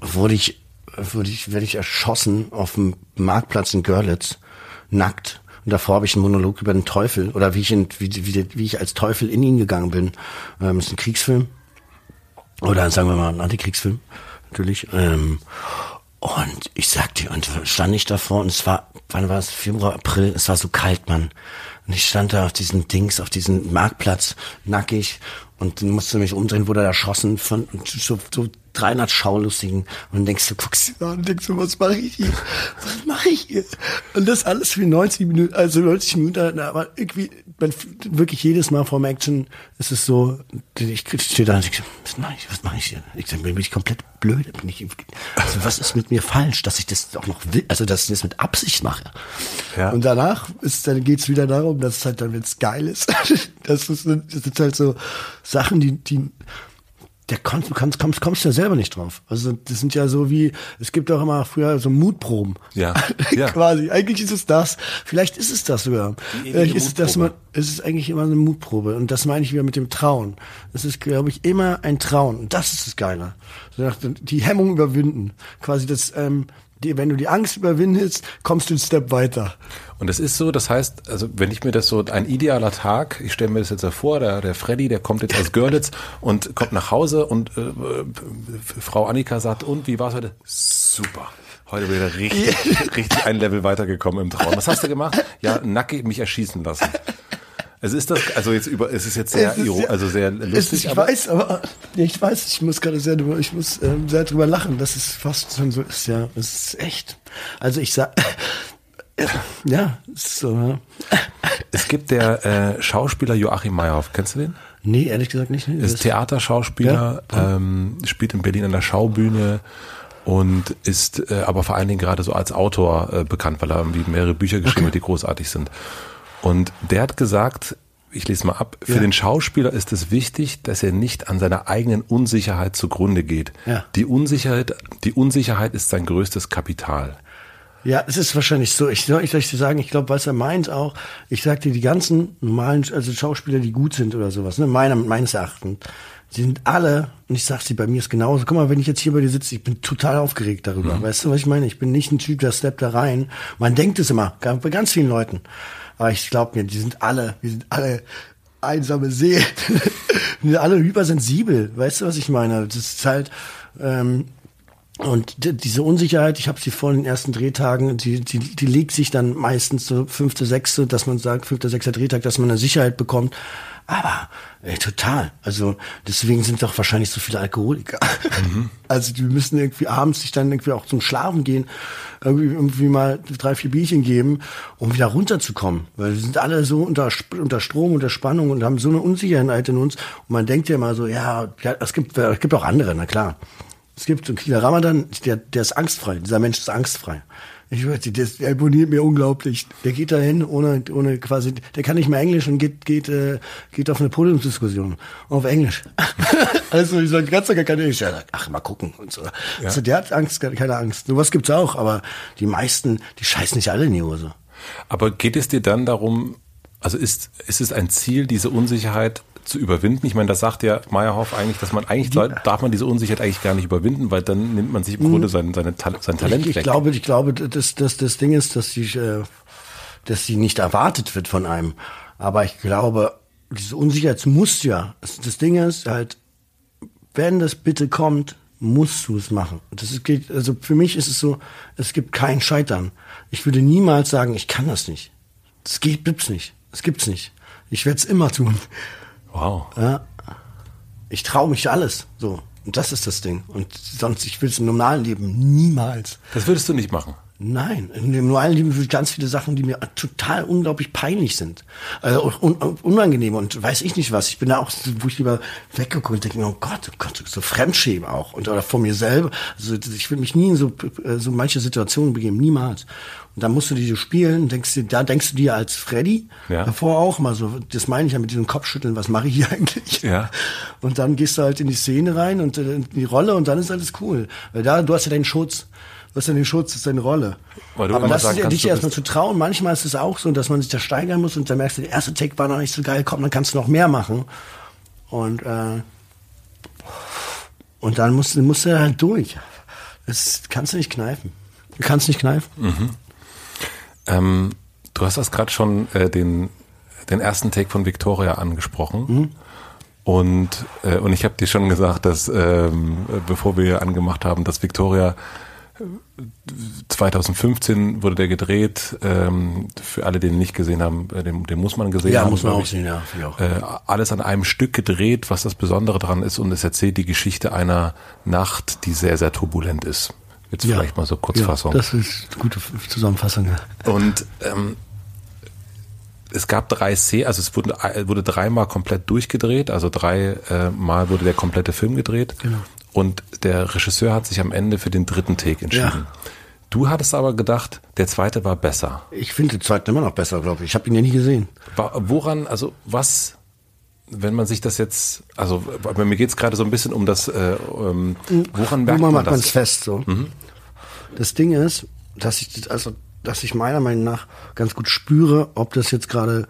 wurde ich wurde ich, werde ich erschossen auf dem Marktplatz in Görlitz, nackt. Und davor habe ich einen Monolog über den Teufel oder wie ich, in, wie, wie, wie ich als Teufel in ihn gegangen bin. Ähm, ist ein Kriegsfilm. Oder sagen wir mal ein Antikriegsfilm, natürlich. Ähm, und ich sagte, und stand ich davor und es war, wann war es? Februar, April, es war so kalt, Mann. Und ich stand da auf diesen Dings, auf diesem Marktplatz, nackig und musste mich umdrehen, wurde erschossen von so, so 300 Schaulustigen und denkst du, guckst du an und denkst du, was mache ich hier? Was mache ich hier? Und das alles für 90 Minuten, also 90 Minuten, aber irgendwie, wirklich jedes Mal vorm Action ist es so, ich stehe da und denke, was mache ich, was mache ich hier? Ich denke, bin ich komplett blöd, bin ich, also was ist mit mir falsch, dass ich das auch noch will, also dass ich das mit Absicht mache. Ja. Und danach ist, dann geht's wieder darum, dass es halt dann, wenn es geil ist, <laughs> das ist, das ist halt so Sachen, die, die, der kommst, du kannst, kommst, kommst ja selber nicht drauf. Also das sind ja so wie, es gibt auch immer früher so Mutproben. Ja. <laughs> ja. Quasi. Eigentlich ist es das. Vielleicht ist es das sogar. Vielleicht ist es das man, es ist eigentlich immer eine Mutprobe. Und das meine ich wieder mit dem Trauen. Es ist, glaube ich, immer ein Trauen. Und das ist das Geile. Die Hemmung überwinden. Quasi das, ähm, die, wenn du die Angst überwindest, kommst du einen Step weiter. Und es ist so, das heißt, also wenn ich mir das so, ein idealer Tag, ich stelle mir das jetzt so vor, der, der Freddy, der kommt jetzt aus Görlitz und kommt nach Hause und äh, Frau Annika sagt, und wie war's heute? Super. Heute wieder richtig, <laughs> richtig ein Level weitergekommen im Traum. Was hast du gemacht? Ja, nackig mich erschießen lassen. Also ist das, also jetzt über, es ist jetzt sehr, ist, ja, also sehr lustig. Ist, ich aber weiß, aber ich weiß, ich muss gerade sehr drüber, ich muss ähm, sehr drüber lachen, dass es fast schon so ist, ja. Es ist echt. Also ich sag, ja, ist so. Ja. Es gibt der äh, Schauspieler Joachim Meyerhoff, kennst du den? Nee, ehrlich gesagt nicht. Nee. Ist Theaterschauspieler, ja. ähm, spielt in Berlin an der Schaubühne und ist äh, aber vor allen Dingen gerade so als Autor äh, bekannt, weil er irgendwie mehrere Bücher geschrieben okay. hat, die großartig sind. Und der hat gesagt, ich lese mal ab, für Ja. den Schauspieler ist es wichtig, dass er nicht an seiner eigenen Unsicherheit zugrunde geht. Ja. Die Unsicherheit, die Unsicherheit ist sein größtes Kapital. Ja, es ist wahrscheinlich so. Ich soll ich soll dir sagen, ich glaube, was er meint auch, ich sag dir, die ganzen normalen, also Schauspieler, die gut sind oder sowas, ne, meiner, meines Erachtens, die sind alle, und ich sag's dir, bei mir ist genauso. Guck mal, wenn ich jetzt hier bei dir sitze, ich bin total aufgeregt darüber. Weißt du, was ich meine? Ich bin nicht ein Typ, der steppt da rein. Man denkt es immer, bei ganz vielen Leuten. Aber ich glaube mir, die sind alle, die sind alle einsame Seelen. <laughs> die sind alle hypersensibel. Weißt du, was ich meine? Das ist halt, ähm, und diese Unsicherheit, ich habe sie vor den ersten Drehtagen, die, die, die legt sich dann meistens so fünfte, sechste, dass man sagt, fünfter, sechster Drehtag, dass man eine Sicherheit bekommt. Aber ey, total. Also deswegen sind doch wahrscheinlich so viele Alkoholiker. <laughs> Also die müssen irgendwie abends sich dann irgendwie auch zum Schlafen gehen, irgendwie, irgendwie mal drei, vier Bierchen geben, um wieder runterzukommen. Weil wir sind alle so unter, unter Strom, unter Spannung und haben so eine Unsicherheit in uns. Und man denkt ja immer so, ja, es gibt, es gibt auch andere, na klar. Es gibt so einen Kieler Ramadan, der, der ist angstfrei. Dieser Mensch ist angstfrei. Ich weiß nicht, der, ist- der imponiert mir unglaublich. Der geht dahin ohne, ohne quasi, der kann nicht mehr Englisch und geht, geht, äh, geht auf eine Podiumsdiskussion. Auf Englisch. <laughs> also, ich sage, ganz gar keine Englisch. Ja, ach, mal gucken und so. Also, der hat Angst, keine Angst. Sowas gibt's auch, aber die meisten, die scheißen nicht alle in die Hose. Aber geht es dir dann darum, also ist, ist es ein Ziel, diese Unsicherheit zu überwinden? Ich meine, das sagt ja Meyerhoff eigentlich, dass man eigentlich soll, darf man diese Unsicherheit eigentlich gar nicht überwinden, weil dann nimmt man sich im Grunde sein, seine, sein Talent ich, ich weg. glaube, ich glaube, dass das, das Ding ist, dass die, äh, dass sie nicht erwartet wird von einem. Aber ich glaube, diese Unsicherheit muss ja. Das, das Ding ist halt, wenn das bitte kommt, musst du es machen. Das ist, geht, also für mich ist es so, es gibt kein Scheitern. Ich würde niemals sagen, ich kann das nicht. Das geht, gibt's nicht. Das gibt's nicht. Ich werde es immer tun. Wow. Ja. Ich traue mich alles. So. Und das ist das Ding. Und sonst, ich will es im normalen Leben niemals. Das würdest du nicht machen. Nein, in dem normalen Leben sind ganz viele Sachen, die mir total unglaublich peinlich sind. Also auch un unangenehm und weiß ich nicht was. Ich bin da auch, so, wo ich lieber weggucke und denke oh Gott, oh Gott, so Fremdschämen auch. Und oder vor mir selber. Also ich will mich nie in so, äh, so manche Situationen begeben, niemals. Und dann musst du diese spielen, denkst du, da denkst du dir als Freddy, Ja. davor auch mal so, das meine ich ja mit diesem Kopfschütteln, was mache ich hier <laughs> eigentlich? Ja. Und dann gehst du halt in die Szene rein und äh, in die Rolle und dann ist alles cool. Weil da, du hast ja deinen Schutz. Du hast ja den Schutz, das ist deine Rolle. Aber das ist ja dich erstmal zu trauen. Manchmal ist es auch so, dass man sich da steigern muss und dann merkst du, der erste Take war noch nicht so geil, komm, dann kannst du noch mehr machen. Und, äh, und dann musst, du- musst du halt durch. Das kannst du nicht kneifen. Du kannst nicht kneifen. Mhm. Ähm, du hast das gerade schon äh, den, den ersten Take von Victoria angesprochen. Mhm. Und, äh, und ich habe dir schon gesagt, dass ähm, bevor wir angemacht haben, dass Victoria äh, 2015 wurde der gedreht. Ähm, für alle, die ihn nicht gesehen haben, äh, den, den muss man gesehen Ja, haben. muss man auch sehen, ja, auch. Äh, alles an einem Stück gedreht, was das Besondere daran ist. Und es erzählt die Geschichte einer Nacht, die sehr, sehr turbulent ist. Jetzt Ja. vielleicht mal so Kurzfassung. Ja, das ist eine gute Zusammenfassung. Ja. Und ähm, es gab drei Szenen, also es wurde, wurde dreimal komplett durchgedreht, also dreimal wurde der komplette Film gedreht. Genau. Und der Regisseur hat sich am Ende für den dritten Take entschieden. Ja. Du hattest aber gedacht, der zweite war besser. Ich finde den zweiten immer noch besser, glaube ich. Ich habe ihn ja nie gesehen. Woran, also was, wenn man sich das jetzt, also bei mir geht es gerade so ein bisschen um das, äh, ähm, woran merkt man macht man es fest so. Das Ding ist, dass ich also dass ich meiner Meinung nach ganz gut spüre, ob das jetzt gerade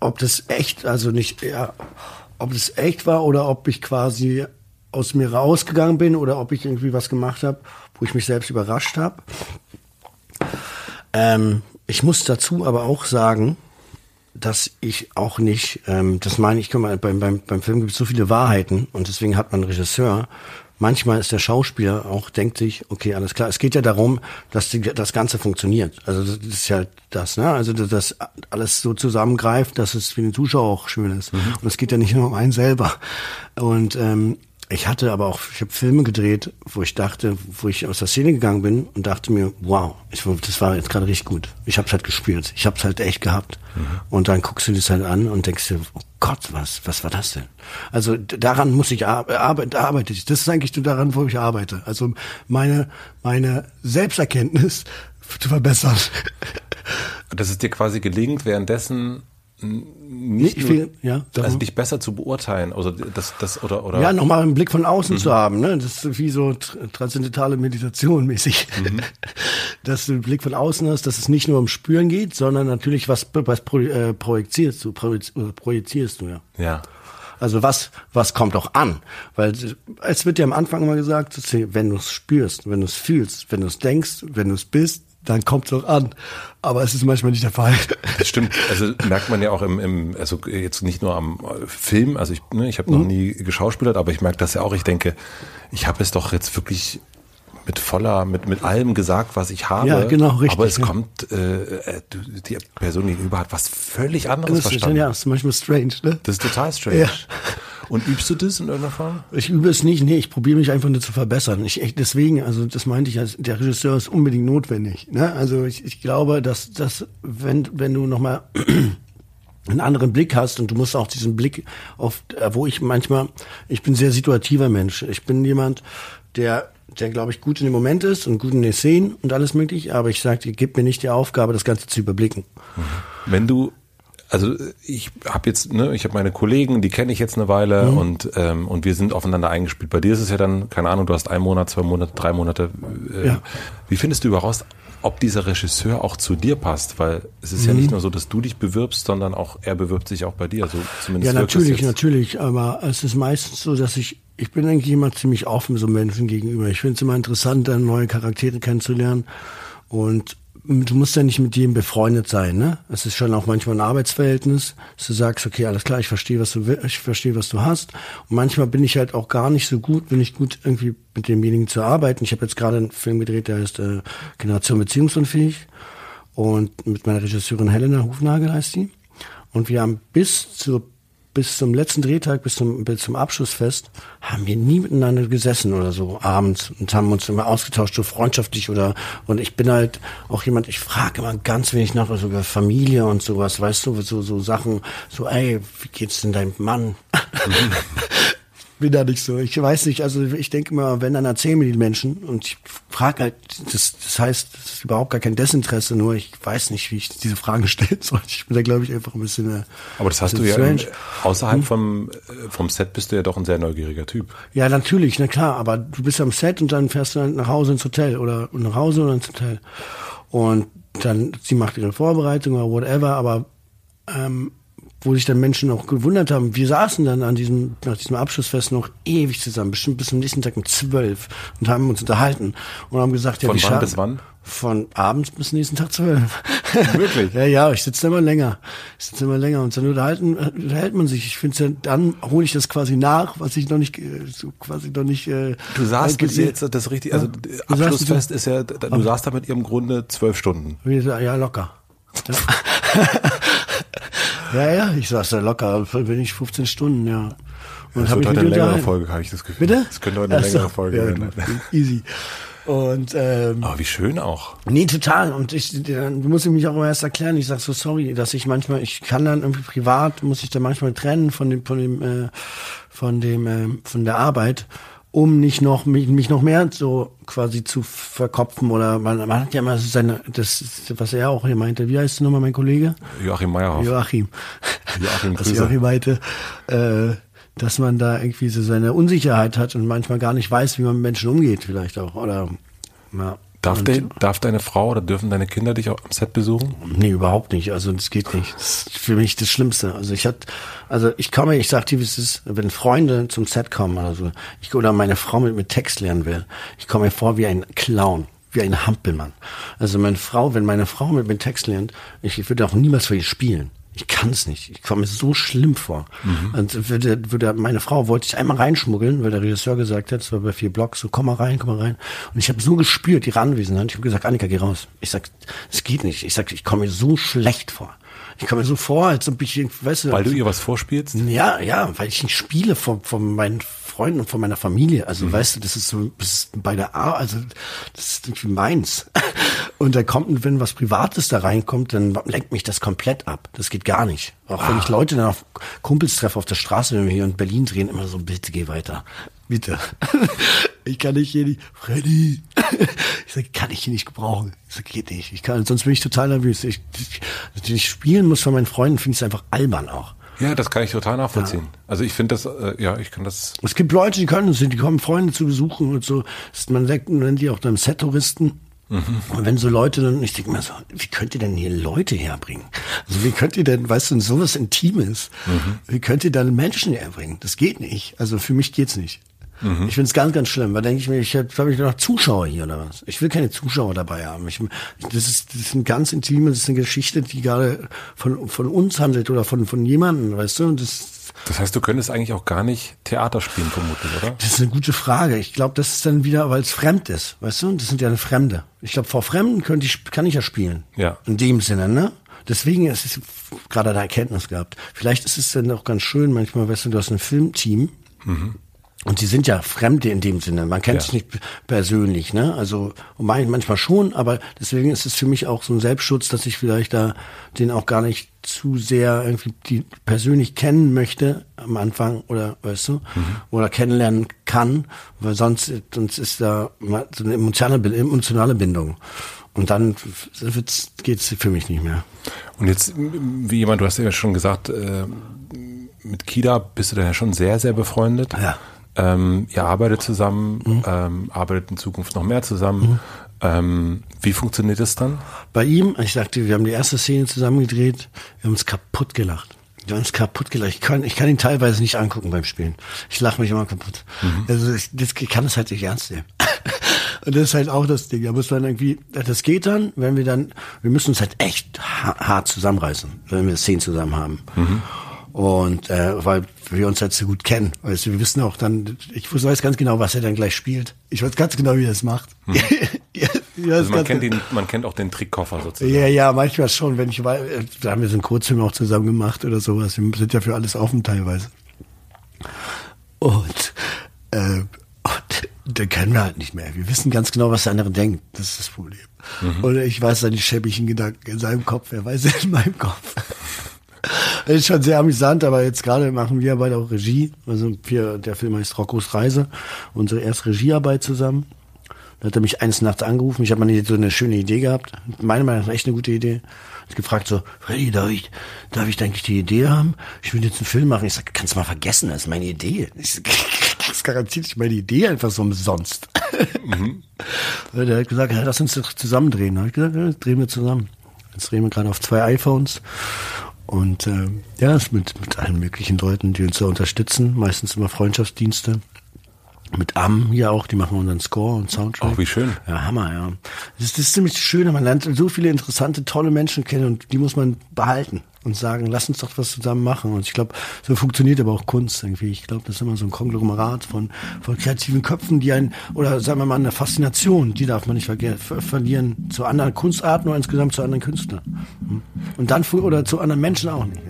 ob das echt, also nicht ja, ob das echt war oder ob ich quasi aus mir rausgegangen bin oder ob ich irgendwie was gemacht habe, wo ich mich selbst überrascht habe. Ähm, ich muss dazu aber auch sagen, dass ich auch nicht, ähm, das meine ich, guck mal, beim, beim, beim Film gibt es so viele Wahrheiten und deswegen hat man einen Regisseur. Manchmal ist der Schauspieler auch, denkt sich, okay, alles klar. Es geht ja darum, dass die, das Ganze funktioniert. Also das ist ja das, ne? Also dass das alles so zusammengreift, dass es für den Zuschauer auch schön ist. Und es geht ja nicht nur um einen selber. Und ähm, ich hatte aber auch, ich habe Filme gedreht, wo ich dachte, wo ich aus der Szene gegangen bin und dachte mir, wow, ich, das war jetzt gerade richtig gut. Ich habe es halt gespielt, ich habe es halt echt gehabt. Und dann guckst du das halt an und denkst dir, oh Gott, was, was war das denn? Also daran muss ich ar- arbeiten, arbeite ich. Das ist eigentlich nur daran, wo ich arbeite. Also meine meine Selbsterkenntnis zu verbessern. <laughs> Dass es dir quasi gelingt, währenddessen nicht, nicht viel, ja, also darum. dich besser zu beurteilen, also das, das oder oder Ja, nochmal einen Blick von außen zu haben, ne? Das ist wie so tr- transzendentale Meditation mäßig. <laughs> Dass du einen Blick von außen hast, dass es nicht nur um Spüren geht, sondern natürlich, was, was pro, äh, projizierst du, projiz- äh, projizierst du, ja. ja. Also was, was kommt auch an? Weil es wird ja am Anfang immer gesagt, wenn du es spürst, wenn du es fühlst, wenn du es denkst, wenn du es bist, dann kommt es auch an. Aber es ist manchmal nicht der Fall. Das stimmt. Also merkt man ja auch im, im also jetzt nicht nur am Film, also ich, ne, ich habe noch Mhm. nie geschauspielert, aber ich merke das ja auch. Ich denke, ich habe es doch jetzt wirklich mit voller, mit, mit allem gesagt, was ich habe. Ja, genau, richtig, Aber es ja. kommt, äh, äh, die Person gegenüber hat was völlig anderes Das ist, verstanden. ja, das ist manchmal strange, ne? Das ist total strange. Ja. Und übst du das in irgendeiner Form? Ich übe es nicht, nee, ich probiere mich einfach nur zu verbessern. Ich, ich, deswegen, also das meinte ich, als der Regisseur ist unbedingt notwendig. Ne? Also ich, ich glaube, dass, dass wenn, wenn du nochmal <clears throat> einen anderen Blick hast und du musst auch diesen Blick auf, äh, wo ich manchmal, ich bin sehr situativer Mensch. Ich bin jemand, der, der glaube ich gut in dem Moment ist und gut in den Szenen und alles mögliche, aber ich sage dir, gib mir nicht die Aufgabe, das Ganze zu überblicken. Wenn du, also ich habe jetzt, ne, ich habe meine Kollegen, die kenne ich jetzt eine Weile Mhm. und ähm, und wir sind aufeinander eingespielt. Bei dir ist es ja dann, keine Ahnung, du hast einen Monat, zwei Monate, drei Monate. Äh, Ja. Wie findest du überhaupt, ob dieser Regisseur auch zu dir passt? Weil es ist ja Mhm. nicht nur so, dass du dich bewirbst, sondern auch er bewirbt sich auch bei dir. So zumindest Ja, natürlich, natürlich. Aber es ist meistens so, dass ich, ich bin eigentlich immer ziemlich offen so Menschen gegenüber. Ich finde es immer interessant, dann neue Charaktere kennenzulernen. Und du musst ja nicht mit jedem befreundet sein, ne? Es ist schon auch manchmal ein Arbeitsverhältnis, dass du sagst, okay, alles klar, ich verstehe, was du ich verstehe, was du hast. Und manchmal bin ich halt auch gar nicht so gut, bin ich gut irgendwie mit demjenigen zu arbeiten. Ich habe jetzt gerade einen Film gedreht, der heißt äh, Generation Beziehungsunfähig. Und mit meiner Regisseurin Helena Hufnagel heißt die. Und wir haben bis zur bis zum letzten Drehtag, bis zum, bis zum Abschlussfest, haben wir nie miteinander gesessen oder so abends und haben uns immer ausgetauscht, so freundschaftlich oder und ich bin halt auch jemand, ich frage immer ganz wenig nach, also über Familie und sowas, weißt du, so, so Sachen, so, ey, wie geht's denn deinem Mann? <laughs> bin da nicht so. Ich weiß nicht, also ich denke mal, wenn, dann erzählen mir die Menschen und ich frage halt, das, das heißt, das ist überhaupt gar kein Desinteresse, nur ich weiß nicht, wie ich diese Fragen <laughs> stellen soll. Ich bin da, glaube ich, einfach ein bisschen. äh, Aber das hast du ja strange. außerhalb vom, äh, vom Set bist du ja doch ein sehr neugieriger Typ. Ja, natürlich, na klar, aber du bist am Set und dann fährst du dann nach Hause ins Hotel oder nach Hause oder ins Hotel. Und dann, sie macht ihre Vorbereitung oder whatever, aber ähm, wo sich dann Menschen auch gewundert haben, wir saßen dann an diesem, nach diesem Abschlussfest noch ewig zusammen, bestimmt bis zum nächsten Tag um zwölf und haben uns unterhalten und haben gesagt, ja, Von wann bis wann? Von abends bis nächsten Tag zwölf. <laughs> Wirklich? ja, ja, ich sitze immer länger. Ich sitze immer länger und dann unterhalten, unterhält man sich. Ich finde ja, dann hole ich das quasi nach, was ich noch nicht, äh, so quasi noch nicht. Äh, Du saßt mit ihr jetzt das richtig, also Ja. Abschlussfest ist ja, du saßt da mit ihr im Grunde zwölf Stunden. Ja, locker. Ja, <laughs> ja, ja ich saß da locker, bin ich 15 Stunden, ja. Und Das hab wird heute eine längere. Folge, habe ich das Gefühl. Bitte? Das könnte heute eine Ach so. längere Folge ja, werden. <laughs> Easy. Und ähm, Aber wie schön auch. Nee, total. Und ich, dann muss ich mich auch erst erklären. Ich sag so sorry, dass ich manchmal, ich kann dann irgendwie privat, muss ich da manchmal trennen von dem, von dem, äh, von dem, äh, von der Arbeit, um nicht noch mich, mich noch mehr so quasi zu verkopfen oder man, man hat ja immer seine, das, ist, was er auch hier meinte. Wie heißt du nochmal, mein Kollege? Joachim Meyerhoff. Joachim. Joachim <laughs> Was. Joachim meinte, äh, dass man da irgendwie so seine Unsicherheit hat und manchmal gar nicht weiß, wie man mit Menschen umgeht, vielleicht auch. Oder ja. Darf, de, darf deine Frau oder dürfen deine Kinder dich auch am Set besuchen? Nee, überhaupt nicht. Also das geht nicht. Das ist für mich das Schlimmste. Also ich hatte, also ich komme, ich sag dir, wie es ist, wenn Freunde zum Set kommen oder so, ich oder meine Frau mit, mit Text lernen will, ich komme mir vor wie ein Clown, wie ein Hampelmann. Also meine Frau, wenn meine Frau mit mir Text lernt, ich, ich würde auch niemals für ihr spielen. Ich kann es nicht. Ich komme mir so schlimm vor. Und würde, würde meine Frau wollte ich einmal reinschmuggeln, weil der Regisseur gesagt hat, es war bei vier Blocks, so komm mal rein, komm mal rein. Und ich habe so gespürt ihre Anwesenheit. Ich habe gesagt, Annika, geh raus. Ich sag, es geht nicht. Ich sag, ich komme mir so schlecht vor. Ich komme mir so vor, als ob ich, weißt du, Weil du ihr was vorspielst? ja, ja, weil ich nicht spiele von, von meinen Freunden und von meiner Familie. Also weißt du, das ist so, das ist bei der A, also das ist irgendwie meins. <laughs> Und da kommt, wenn was Privates da reinkommt, dann lenkt mich das komplett ab. Das geht gar nicht. Auch wenn ich Leute dann auf Kumpels treffe auf der Straße, wenn wir hier in Berlin drehen, immer so, bitte geh weiter. Bitte. <laughs> ich kann dich hier nicht, Freddy. <laughs> Ich sage, kann ich hier nicht gebrauchen. Ich sage, geht nicht. Ich kann, sonst bin ich total nervös. Ich, ich, ich spielen muss von meinen Freunden, finde ich es einfach albern auch. Ja, das kann ich total nachvollziehen. Ja. Also ich finde das, äh, ja, ich kann das. Es gibt Leute, die können das, die kommen Freunde zu besuchen und so. Man nennt die auch dann Set-Touristen. Mhm. Und wenn so Leute dann, ich denke mir so, wie könnt ihr denn hier Leute herbringen? Also wie könnt ihr denn, weißt du, sowas Intimes, mhm. wie könnt ihr dann Menschen herbringen? Das geht nicht. Also für mich geht's nicht. Mhm. Ich finde es ganz, ganz schlimm, weil denke ich mir, ich habe hab ich noch Zuschauer hier oder was? Ich will keine Zuschauer dabei haben. Ich, das, ist, das ist ein ganz intime, das ist eine Geschichte, die gerade von, von uns handelt oder von, von jemandem, weißt du? Und das, das heißt, du könntest eigentlich auch gar nicht Theater spielen, vermutlich, oder? Das ist eine gute Frage. Ich glaube, das ist dann wieder, weil es fremd ist, weißt du? Das sind ja eine Fremde. Ich glaube, vor Fremden könnte ich, kann ich ja spielen. Ja. In dem Sinne, ne? Deswegen ist es gerade eine Erkenntnis gehabt. Vielleicht ist es dann auch ganz schön, manchmal, weißt du, du hast ein Filmteam. Mhm. Und sie sind ja Fremde in dem Sinne. Man kennt ja. sich nicht persönlich, ne? Also manchmal schon, aber deswegen ist es für mich auch so ein Selbstschutz, dass ich vielleicht da den auch gar nicht zu sehr irgendwie die persönlich kennen möchte am Anfang oder weißt du mhm. oder kennenlernen kann, weil sonst sonst ist da so eine emotionale emotionale Bindung. Und dann geht's für mich nicht mehr. Und jetzt, wie jemand, du hast ja schon gesagt, äh, mit Kida bist du da ja schon sehr, sehr befreundet. Ja. Ähm, ihr arbeitet zusammen, mhm. ähm, arbeitet in Zukunft noch mehr zusammen. Mhm. Ähm, wie funktioniert das dann? Bei ihm, ich sagte, wir haben die erste Szene zusammen gedreht, wir haben uns kaputt gelacht. Wir haben uns kaputt gelacht. Ich kann, ich kann ihn teilweise nicht angucken beim Spielen. Ich lache mich immer kaputt. Mhm. Also ich, das, ich kann das halt nicht ernst nehmen. <laughs> Und das ist halt auch das Ding. Da muss man irgendwie, das geht dann, wenn wir dann, wir müssen uns halt echt hart zusammenreißen, wenn wir Szenen zusammen haben. Mhm. Und äh, weil wir uns halt so gut kennen. Weißt du, wir wissen auch dann, ich weiß ganz genau, was er dann gleich spielt. Ich weiß ganz genau, wie er es macht. Hm. <laughs> ja, also man, kennt den, man kennt auch den Trickkoffer sozusagen. Ja, ja, manchmal schon, wenn ich weil, da haben wir so einen Kurzfilm auch zusammen gemacht oder sowas. Wir sind ja für alles offen teilweise. Und, äh, und dann können wir halt nicht mehr. Wir wissen ganz genau, was der andere denkt. Das ist das Problem. Mhm. Oder ich weiß seine schäbigen Gedanken in seinem Kopf, er weiß es in meinem Kopf. Das ist schon sehr amüsant, aber jetzt gerade machen wir beide auch Regie. Also wir, der Film heißt Roccos Reise, unsere erste Regiearbeit zusammen. Da hat er mich eines Nachts angerufen. Ich habe mal so eine schöne Idee gehabt. Meine Meinung nach echt eine gute Idee. Ich gefragt so, Freddy, darf ich, darf ich eigentlich die Idee haben? Ich will jetzt einen Film machen. Ich sag, kannst du mal vergessen, das ist meine Idee. Ich sag, <laughs> das garantiert nicht meine Idee, einfach so umsonst. Mhm. <laughs> Der hat gesagt, ja, lass uns doch zusammen drehen. Da habe ich gesagt, ja, drehen wir zusammen. Jetzt drehen wir gerade auf zwei iPhones und äh, ja, ist mit, mit allen möglichen Leuten, die uns da unterstützen, meistens immer Freundschaftsdienste. Mit Am hier auch, die machen unseren Score und Soundtrack. Auch wie schön. Ja, Hammer, ja. Das ist, das ist ziemlich schön, man lernt so viele interessante, tolle Menschen kennen und die muss man behalten und sagen, lass uns doch was zusammen machen. Und ich glaube, so funktioniert aber auch Kunst irgendwie. Ich glaube, das ist immer so ein Konglomerat von, von kreativen Köpfen, die einen, oder sagen wir mal, eine Faszination, die darf man nicht ver verlieren zu anderen Kunstarten oder insgesamt zu anderen Künstlern. Hm? Und dann, oder zu anderen Menschen auch nicht.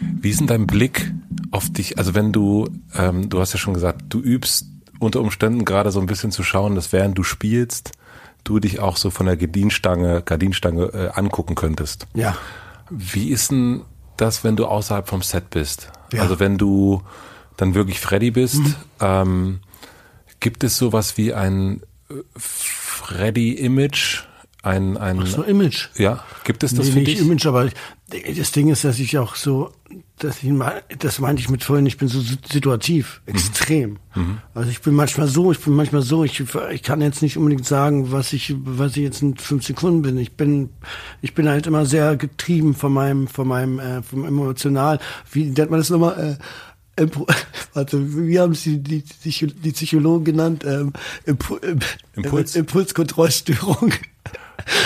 Wie ist denn dein Blick auf dich? Also wenn du, ähm, du hast ja schon gesagt, du übst unter Umständen gerade so ein bisschen zu schauen, dass während du spielst, du dich auch so von der Gardinstange, Gardinstange äh, angucken könntest. Ja. Wie ist denn das, wenn du außerhalb vom Set bist? Ja. Also wenn du dann wirklich Freddy bist, mhm. ähm, gibt es sowas wie ein äh, Freddy-Image? Ein, ein, Ach so, Image. Ja, gibt es das nee, für nicht dich? Image, aber das Ding ist, dass ich auch so, dass ich, das meinte ich mit vorhin, ich bin so situativ, mhm. extrem. Mhm. Also ich bin manchmal so, ich bin manchmal so, ich, ich kann jetzt nicht unbedingt sagen, was ich, was ich jetzt in fünf Sekunden bin. Ich bin, ich bin halt immer sehr getrieben von meinem, von meinem, äh, vom emotional, wie nennt man das nochmal, äh, <laughs> warte, wie haben sie die, die, die Psychologen genannt? Ähm, Impu Impuls. Impulskontrollstörung.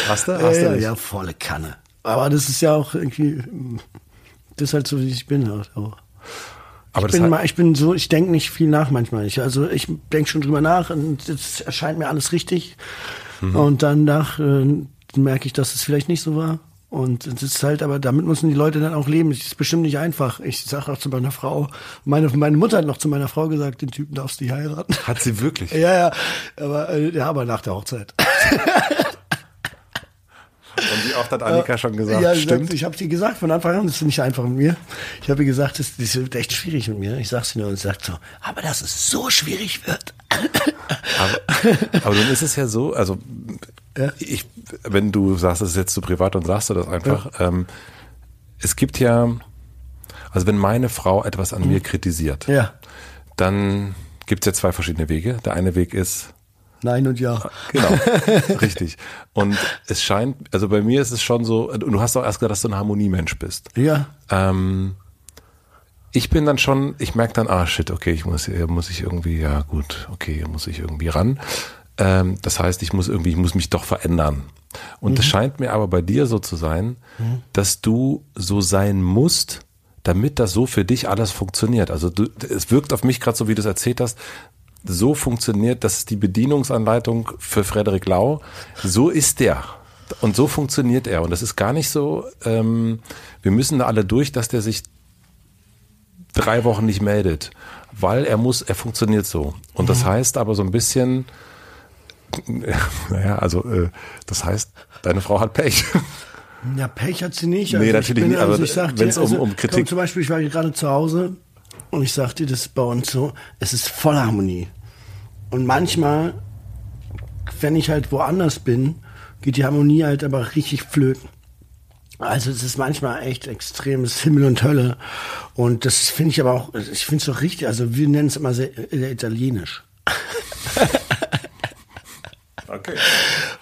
Hast du? <laughs> Hast ja, du ja, volle Kanne. Aber das ist ja auch irgendwie, das ist halt so, wie ich bin halt auch. Aber ich bin, mal, ich bin so, ich denke nicht viel nach manchmal. Ich, also ich denke schon drüber nach und es erscheint mir alles richtig. Mhm. Und dann nach äh, merke ich, dass es vielleicht nicht so war. Und es ist halt, aber damit müssen die Leute dann auch leben. Es ist bestimmt nicht einfach. Ich sage auch zu meiner Frau, meine, meine Mutter hat noch zu meiner Frau gesagt, den Typen darfst du nicht heiraten. Hat sie wirklich? <laughs> ja, ja. Aber, äh, ja, aber nach der Hochzeit. Und wie oft hat Annika schon gesagt, ja, stimmt? Ich habe dir gesagt von Anfang an, das ist nicht einfach mit mir. Ich habe ihr gesagt, das, das wird echt schwierig mit mir. Ich sag's nur und sagt so, aber dass es so schwierig wird. Aber, aber nun ist es ja so, also Ja. ich, wenn du sagst, das ist jetzt zu privat, dann sagst du das einfach. Ähm, es gibt ja, also wenn meine Frau etwas an mir kritisiert, Ja. dann gibt es ja zwei verschiedene Wege. Der eine Weg ist, Nein und ja. genau, <laughs> richtig. Und es scheint, also bei mir ist es schon so, und du hast auch erst gesagt, dass du ein Harmoniemensch bist. Ja. Ähm, ich bin dann schon, ich merke dann, ah shit, okay, ich muss, hier muss ich irgendwie, ja gut, okay, hier muss ich irgendwie ran. Ähm, das heißt, ich muss irgendwie, ich muss mich doch verändern. Und es scheint mir aber bei dir so zu sein, dass du so sein musst, damit das so für dich alles funktioniert. Also du, es wirkt auf mich gerade so, wie du es erzählt hast, so funktioniert, dass die Bedienungsanleitung für Frederik Lau, so ist der. Und so funktioniert er. Und das ist gar nicht so, ähm, wir müssen da alle durch, dass der sich drei Wochen nicht meldet, weil er muss, er funktioniert so. Und das heißt aber so ein bisschen, <laughs> naja, also äh, das heißt, deine Frau hat Pech. <laughs> Ja, Pech hat sie nicht. Nee, ich natürlich nicht, aber ich sag dir, wenn's um- um Kritik- komm, zum Beispiel, ich war gerade zu Hause und ich sagte, das ist bei uns so, es ist voll Harmonie. Und manchmal, wenn ich halt woanders bin, geht die Harmonie halt aber richtig flöten. Also es ist manchmal echt extremes Himmel und Hölle. Und das finde ich aber auch, ich finde es doch richtig, also wir nennen es immer sehr, sehr italienisch. <laughs> Okay.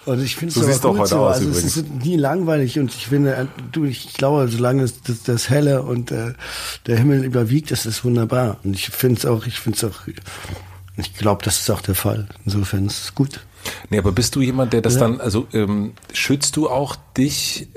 Und ich finde es Du aber siehst doch gut heute so. aus also es übrigens. ist nie langweilig und ich finde, äh, du, ich glaube, solange das, das, das Helle und äh, der Himmel überwiegt, ist es wunderbar. Und ich finde es auch, ich finde es auch, ich glaube, das ist auch der Fall. Insofern ist es gut. Nee, aber bist du jemand, der das Ja. dann, also ähm, schützt du auch dich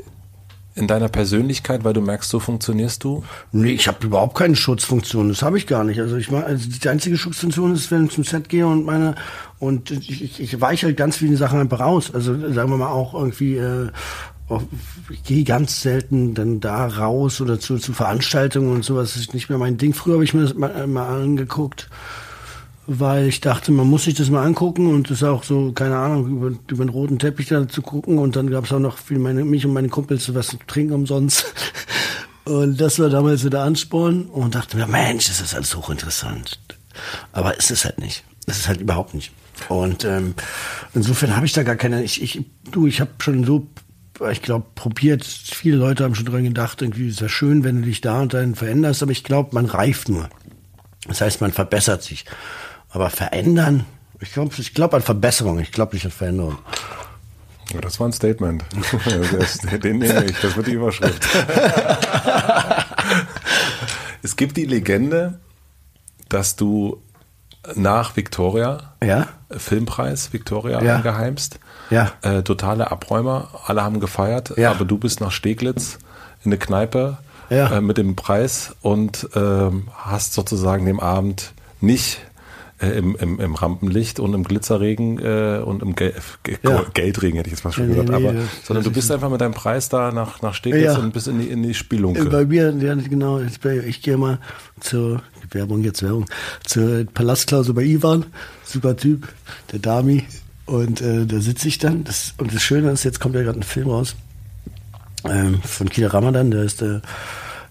in deiner Persönlichkeit, weil du merkst, so funktionierst du? Nee, ich habe überhaupt keine Schutzfunktion. Das habe ich gar nicht. Also ich meine, also die einzige Schutzfunktion ist, wenn ich zum Set gehe und meine und ich, ich, ich weiche halt ganz viele Sachen einfach raus. Also sagen wir mal auch irgendwie. Äh, ich gehe ganz selten dann da raus oder zu, zu Veranstaltungen und sowas. Das ist nicht mehr mein Ding. Früher habe ich mir das mal, mal angeguckt, weil ich dachte, man muss sich das mal angucken und das auch so, keine Ahnung, über, über den roten Teppich da zu gucken und dann gab es auch noch für meine, mich und meine Kumpels was zu trinken umsonst. <laughs> Und das war damals so der Ansporn und dachte mir, Mensch, das ist alles hochinteressant. Aber es ist halt nicht. Es ist halt überhaupt nicht. Und ähm, insofern habe ich da gar keine, ich, ich, du, ich habe schon so, ich glaube, probiert, viele Leute haben schon dran gedacht, irgendwie ist ja schön, wenn du dich da und dahin veränderst, aber ich glaube, man reift nur. Das heißt, man verbessert sich. Aber verändern, ich glaube ich glaub an Verbesserung, ich glaube nicht an Veränderung. Ja, das war ein Statement. <laughs> Das- Den nehme ich, das wird die Überschrift. <laughs> es gibt die Legende, dass du nach Victoria, Ja? Filmpreis Victoria Ja. angeheimst, Ja. äh, totale Abräumer, alle haben gefeiert, Ja. aber du bist nach Steglitz in eine Kneipe Ja. äh, mit dem Preis und ähm, hast sozusagen dem Abend nicht äh, im, im, im Rampenlicht und im Glitzerregen äh, und im Gel Ge Ja. Geldregen, hätte ich jetzt fast schon Nee, gesagt, nee, aber, das- sondern du bist ist- einfach mit deinem Preis da nach, nach Steglitz Ja. und bist in die, in die Spielunke. Äh, Bei mir, ja, genau, ich gehe mal zur Werbung, jetzt Werbung, zur Palastklausel bei Ivan, super Typ, der Dami. Und äh, da sitze ich dann. Das, und das Schöne ist, jetzt kommt ja gerade ein Film raus ähm, von Kida Ramadan, der ist äh,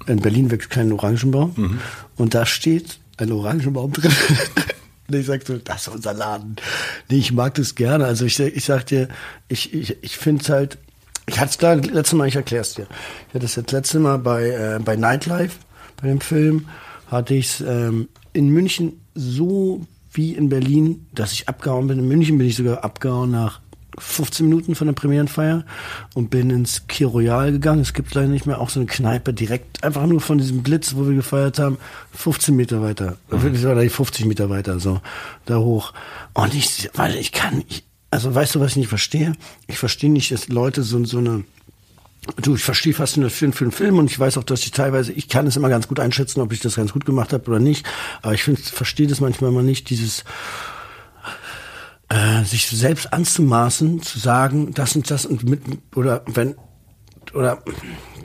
in Berlin wächst kein Orangenbaum. Und da steht ein Orangenbaum drin. <laughs> Und ich sag so, das ist unser Laden. Nee, ich mag das gerne. Also ich, ich sag dir, ich, ich, ich finde es halt, ich hatte es klar, letztes Mal, ich erklär's dir. Ich hatte es jetzt letzte Mal bei, äh, bei Nightlife, bei dem Film, hatte ich es ähm, in München so wie in Berlin, dass ich abgehauen bin. In München bin ich sogar abgehauen nach 15 Minuten von der Premierenfeier und bin ins Kir Royal gegangen. Es gibt leider nicht mehr auch so eine Kneipe direkt, einfach nur von diesem Blitz, wo wir gefeiert haben, 15 Meter weiter. Wirklich war da 50 Meter weiter, so da hoch. Und ich, weil ich kann, ich, also weißt du, was ich nicht verstehe? Ich verstehe nicht, dass Leute so, so eine Du, ich verstehe fast nur für, für einen Film und ich weiß auch, dass ich teilweise, ich kann es immer ganz gut einschätzen, ob ich das ganz gut gemacht habe oder nicht. Aber ich verstehe das manchmal mal nicht, dieses äh, sich selbst anzumaßen, zu sagen, das und das und mit oder wenn oder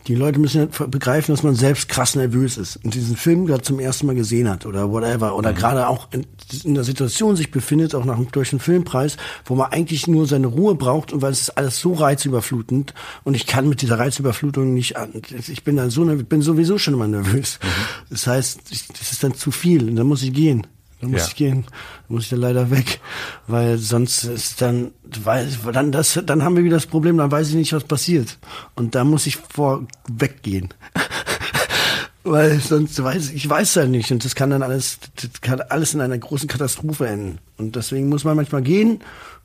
die Leute müssen ja begreifen, dass man selbst krass nervös ist und diesen Film gerade zum ersten Mal gesehen hat oder whatever oder mhm. gerade auch in, in der Situation sich befindet, auch nach einem einen Filmpreis, wo man eigentlich nur seine Ruhe braucht und weil es ist alles so reizüberflutend und ich kann mit dieser Reizüberflutung nicht an. Ich bin dann so bin sowieso schon immer nervös. Mhm. Das heißt, ich, das ist dann zu viel und dann muss ich gehen. Dann muss ja. ich gehen, dann muss ich dann leider weg, weil sonst ist dann, weil dann das, dann haben wir wieder das Problem, dann weiß ich nicht, was passiert und da muss ich vor weggehen, <laughs> weil sonst weiß ich weiß ja nicht und das kann dann alles, das kann alles in einer großen Katastrophe enden und deswegen muss man manchmal gehen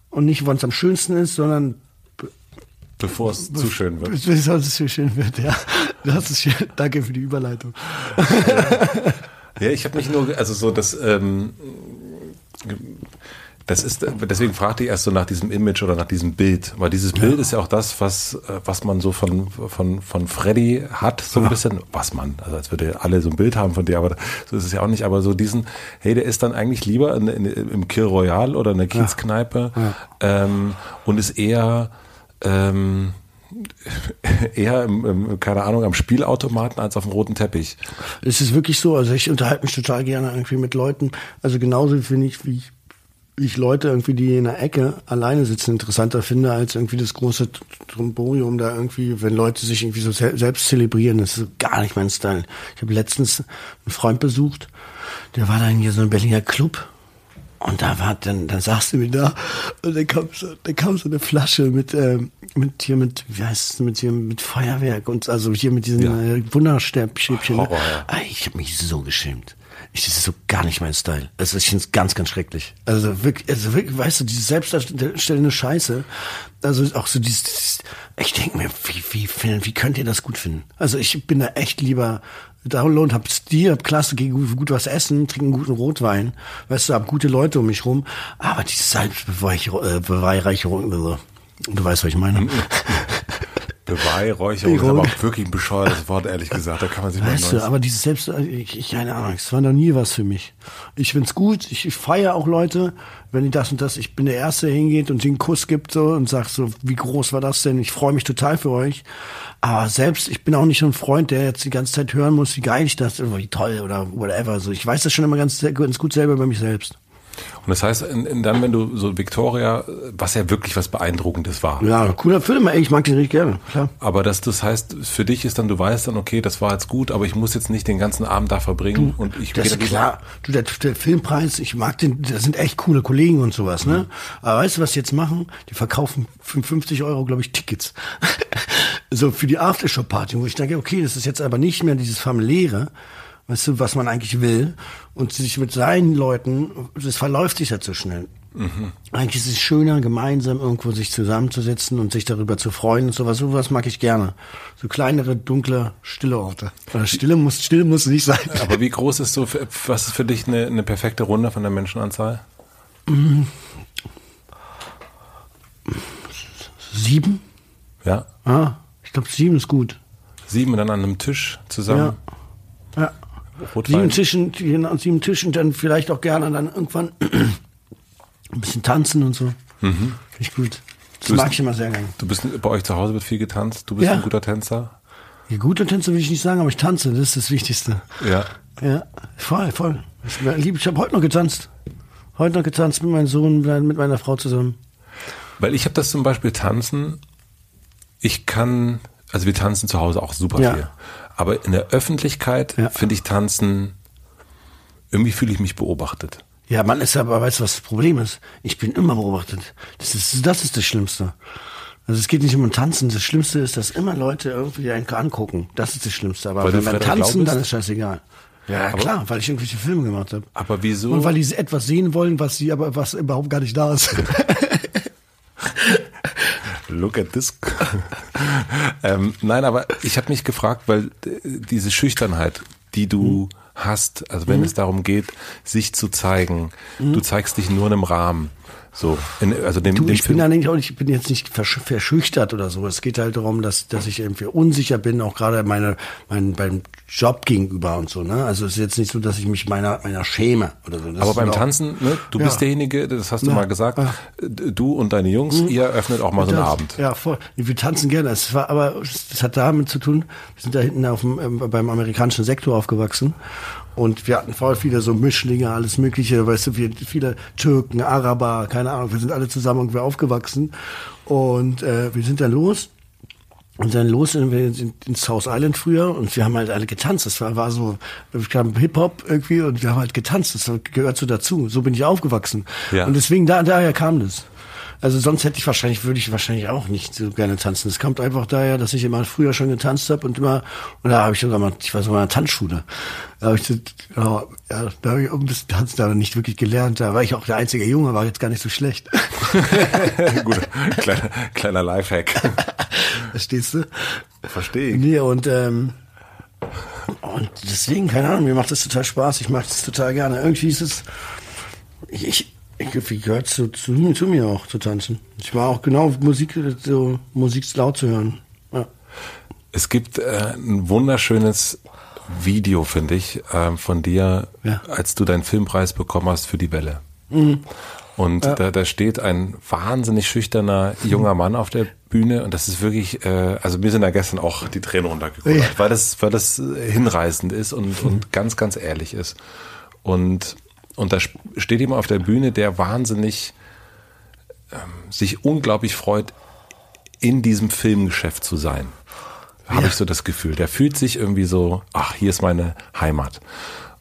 und nicht, wann es am schönsten ist, sondern Bevor es zu schön wird. Bevor es zu schön wird, ja. Das ist schön. Danke für die Überleitung. Ja, <laughs> ich habe mich nur, also so das, ähm, das ist, deswegen fragte ich erst so nach diesem Image oder nach diesem Bild, weil dieses Bild ja. ist ja auch das, was, was man so von, von, von Freddy hat, so ein ja. bisschen, was man, also als würde alle so ein Bild haben von dir, aber so ist es ja auch nicht, aber so diesen, hey, der ist dann eigentlich lieber in, in, im Kill Royal oder in der Kiezkneipe ja. ähm, und ist eher, ähm, <laughs> eher, im, keine Ahnung, am Spielautomaten als auf dem roten Teppich. Es ist wirklich so. Also ich unterhalte mich total gerne irgendwie mit Leuten. Also genauso finde ich, wie ich, wie ich Leute irgendwie, die in der Ecke alleine sitzen, interessanter finde als irgendwie das große Tromborium da irgendwie, wenn Leute sich irgendwie so selbst zelebrieren. Das ist gar nicht mein Style. Ich habe letztens einen Freund besucht, der war dann hier so ein Berliner Club und da war dann, dann saß du mir da und dann kam so, dann kam so eine Flasche mit, äh, mit hier mit, wie heißt es, mit hier mit Feuerwerk und also hier mit diesen ja. äh, Wunderstäbchen. Ne? Ja. Ich habe mich so geschämt. Ich, das ist so gar nicht mein Style. Also ich finde es ganz, ganz schrecklich. Also wirklich, also wirklich, weißt du, diese selbstdarstellende Scheiße. Also auch so dieses, dieses ich denke mir, wie, wie, wie könnt ihr das gut finden? Also ich bin da echt lieber Download, hab Stil, hab klasse, geh gut, gut was essen, trinke einen guten Rotwein, weißt du, hab gute Leute um mich rum, aber diese Selbstbeweihräucherung, äh, du weißt, was ich meine. Beweihräucherung ist aber auch wirklich ein bescheuertes Wort, ehrlich gesagt. Da kann man sich weißt mal du, aber dieses Selbst, ich, ich, keine Ahnung, es war noch nie was für mich. Ich find's gut, ich, ich feiere auch Leute, wenn die das und das, ich bin der Erste, der hingeht und den Kuss gibt so und sagt so, wie groß war das denn? Ich freue mich total für euch. Aber selbst, ich bin auch nicht so ein Freund, der jetzt die ganze Zeit hören muss, wie geil ich das, wie toll oder whatever. So, ich weiß das schon immer ganz, ganz gut selber bei mich selbst. Und das heißt, in, in dann, wenn du so Victoria, was ja wirklich was Beeindruckendes war. Ja, cooler Film, ey, ich mag den richtig gerne, klar. Aber das, das heißt, für dich ist dann, du weißt dann, okay, das war jetzt gut, aber ich muss jetzt nicht den ganzen Abend da verbringen du, und ich Das ist klar. Du, der, der, Filmpreis, ich mag den, da sind echt coole Kollegen und sowas, ne? Mhm. Aber weißt du, was die jetzt machen? Die verkaufen für 50 Euro, glaube ich, Tickets. <laughs> so für die Aftershow-Party, wo ich denke, okay, das ist jetzt aber nicht mehr dieses familiäre, weißt du, was man eigentlich will. Und sich mit seinen Leuten, das verläuft sich ja zu schnell. Mhm. Eigentlich ist es schöner, gemeinsam irgendwo sich zusammenzusetzen und sich darüber zu freuen und sowas. Sowas mag ich gerne. So kleinere, dunkle, stille Orte. Oder stille muss, still muss nicht sein. <laughs> Aber wie groß ist so, was ist für dich eine, eine perfekte Runde von der Menschenanzahl? Sieben? Ja. Ah, ich glaube, sieben ist gut. Sieben dann an einem Tisch zusammen? Ja. Rotwein. Sieben Tischen, sieben Tischen, dann vielleicht auch gerne dann irgendwann <clears throat> ein bisschen tanzen und so. Mhm. Finde ich gut. Das mag ich immer sehr gerne. Du bist bei euch zu Hause wird viel getanzt. Du bist ja. ein guter Tänzer. Ja, guter Tänzer will ich nicht sagen, aber ich tanze. Das ist das Wichtigste. Ja. Ja, voll, voll. Ich, ich habe heute noch getanzt. Heute noch getanzt mit meinem Sohn, mit meiner Frau zusammen. Weil ich habe das zum Beispiel tanzen. Ich kann, also wir tanzen zu Hause auch super ja. viel. Aber in der Öffentlichkeit ja. finde ich Tanzen, irgendwie fühle ich mich beobachtet. Ja, man ist aber, weißt du, was das Problem ist? Ich bin immer beobachtet. Das ist, das ist das Schlimmste. Also es geht nicht um Tanzen. Das Schlimmste ist, dass immer Leute irgendwie einen angucken. Das ist das Schlimmste. Aber weil wenn wir tanzen, dann ist scheißegal. Ja, aber, klar, weil ich irgendwelche Filme gemacht habe. Aber wieso? Und weil die etwas sehen wollen, was sie aber was überhaupt gar nicht da ist. <laughs> Look at this. <laughs> ähm, nein, aber ich habe mich gefragt, weil diese Schüchternheit, die du mhm. hast, also wenn mhm. es darum geht, sich zu zeigen, mhm. du zeigst dich nur in einem Rahmen. So, in, also dem, Du, dem ich bin da nicht, auch nicht- ich bin jetzt nicht versch verschüchtert oder so. Es geht halt darum, dass, dass ich irgendwie unsicher bin, auch gerade meine, mein, beim Job gegenüber und so, ne? Also es ist jetzt nicht so, dass ich mich meiner, meiner schäme oder so. Das Aber beim auch- Tanzen, ne, du Ja. bist derjenige, das hast du Ja. mal gesagt, du und deine Jungs, ihr öffnet auch mal so einen Das- Abend. Ja, voll. Wir tanzen gerne. Es war, aber das hat damit zu tun, wir sind da hinten auf dem, ähm, beim amerikanischen Sektor aufgewachsen. Und wir hatten voll viele so Mischlinge, alles Mögliche, weißt du, wir, viele Türken, Araber, keine Ahnung, wir sind alle zusammen irgendwie aufgewachsen. Und äh, wir sind dann los. Und dann los sind wir in- ins South Island früher und wir haben halt alle getanzt. Das war, war so, es kam Hip-Hop irgendwie und wir haben halt getanzt. Das gehört so dazu. So bin ich aufgewachsen. Ja. Und deswegen, da, daher kam das. Also sonst hätte ich wahrscheinlich, würde ich wahrscheinlich auch nicht so gerne tanzen. Es kommt einfach daher, dass ich immer früher schon getanzt habe und immer, und da habe ich sogar mal, ich war sogar in einer Tanzschule. Da habe ich, ja, da habe ich auch ein bisschen tanzen, aber nicht wirklich gelernt. Da war ich auch der einzige Junge, war jetzt gar nicht so schlecht. <laughs> Gut, kleiner, kleiner Lifehack. <laughs> Verstehst du? Verstehe ich. Nee, und, ähm, und deswegen, keine Ahnung, mir macht das total Spaß. Ich mache das total gerne. Irgendwie ist es, ich, ich, ich gehört zu, zu, mir- zu mir auch zu tanzen. Ich war auch genau Musik, so Musik laut zu hören. Ja. Es gibt äh, ein wunderschönes Video, finde ich, ähm, von dir, Ja. als du deinen Filmpreis bekommen hast für die Welle. Und da, da steht ein wahnsinnig schüchterner junger Mann auf der Bühne und das ist wirklich, äh, also mir sind da gestern auch die Tränen runtergekommen, Ja. weil das, weil das äh, hinreißend ist und, und ganz, ganz ehrlich ist. Und, und da steht jemand auf der Bühne, der wahnsinnig ähm, sich unglaublich freut, in diesem Filmgeschäft zu sein. Habe Ja. ich so das Gefühl. Der fühlt sich irgendwie so, ach, hier ist meine Heimat.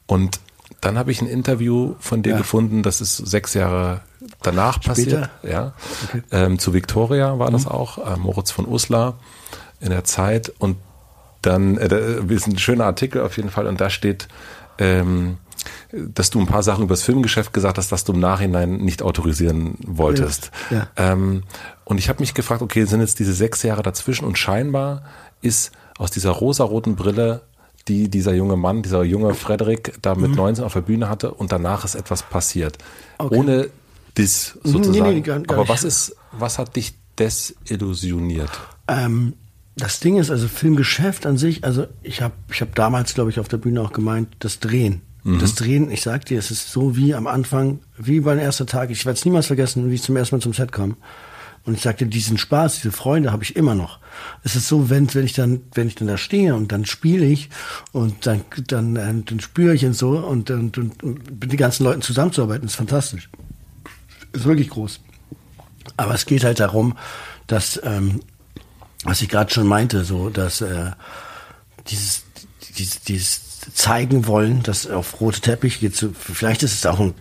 Und dann habe ich ein Interview von dir Ja. gefunden, das ist sechs Jahre danach passiert. Ja. Okay. Ähm, zu Victoria war das auch, äh, Moritz von Uslar in der Zeit. Und dann, äh, da ist ein schöner Artikel auf jeden Fall, und da steht, ähm, dass du ein paar Sachen über das Filmgeschäft gesagt hast, dass du im Nachhinein nicht autorisieren wolltest. Ja. Ähm, und ich habe mich gefragt, okay, sind jetzt diese sechs Jahre dazwischen und scheinbar ist aus dieser rosaroten Brille, die dieser junge Mann, dieser junge Frederik da mit 19 auf der Bühne hatte und danach ist etwas passiert. Mhm. Okay. Ohne das nee, sozusagen. nee, gar- gar Aber was ist, was hat dich desillusioniert? Ähm, das Ding ist, also Filmgeschäft an sich, also ich habe ich hab damals, glaube ich, auf der Bühne auch gemeint, das Drehen. Das Drehen, ich sag dir, es ist so wie am Anfang, wie beim ersten Tag. Ich werde es niemals vergessen, wie ich zum ersten Mal zum Set kam. Und ich sagte, diesen Spaß, diese Freunde habe ich immer noch. Es ist so, wenn, wenn ich dann, wenn ich dann da stehe und dann spiele ich und dann, dann, äh, dann spüre ich und so und, und, und, und mit den ganzen Leuten zusammenzuarbeiten, ist fantastisch. Ist wirklich groß. Aber es geht halt darum, dass, ähm, was ich gerade schon meinte, so, dass äh, dieses, dieses, dieses zeigen wollen, dass auf rote Teppich geht, so, vielleicht ist es auch ein,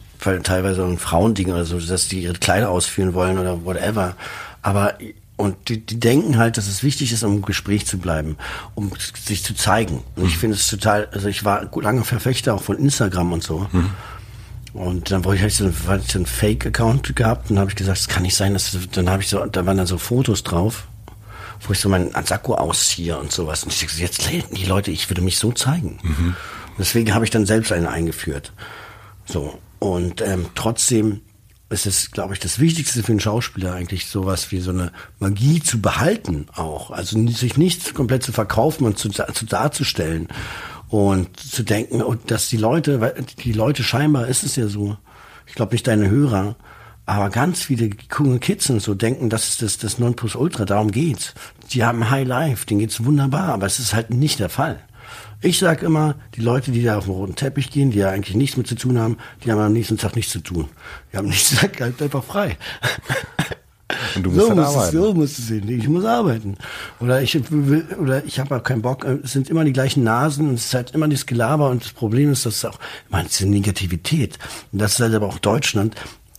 teilweise ein Frauending oder so, dass die ihre Kleider ausführen wollen oder whatever. Aber und die, die denken halt, dass es wichtig ist, um im Gespräch zu bleiben, um sich zu zeigen. Und ich finde es total, also ich war lange Verfechter auch von Instagram und so. Und dann wollte ich halt so, so einen Fake-Account gehabt und habe ich gesagt, das kann nicht sein, dass dann habe ich so, da waren dann so Fotos drauf, wo ich so meinen Sakko ausziehe und sowas. Und ich dachte, jetzt läden die Leute, ich würde mich so zeigen. Und deswegen habe ich dann selbst einen eingeführt. So. Und ähm, trotzdem ist es, glaube ich, das Wichtigste für einen Schauspieler eigentlich, sowas wie so eine Magie zu behalten auch. Also sich nicht komplett zu verkaufen und zu, zu darzustellen und zu denken, und dass die Leute, die Leute scheinbar ist es ja so, ich glaube nicht deine Hörer, aber ganz viele junge Kids und so denken, das ist das, das Nonplusultra, darum geht's. Die haben High Life, denen geht's wunderbar, aber es ist halt nicht der Fall. Ich sag immer, die Leute, die da auf den roten Teppich gehen, die ja eigentlich nichts mit zu tun haben, die haben am nächsten Tag nichts zu tun. Die haben nächsten Tag halt einfach frei. <laughs> Und du musst so dann muss es, arbeiten. so muss es sehen. Ich muss arbeiten. Oder ich will, oder ich habe auch keinen Bock. Es sind immer die gleichen Nasen und es ist halt immer dieses Gelaber und das Problem ist, dass es auch, ich meine, es ist eine Negativität. Und das ist halt aber auch Deutschland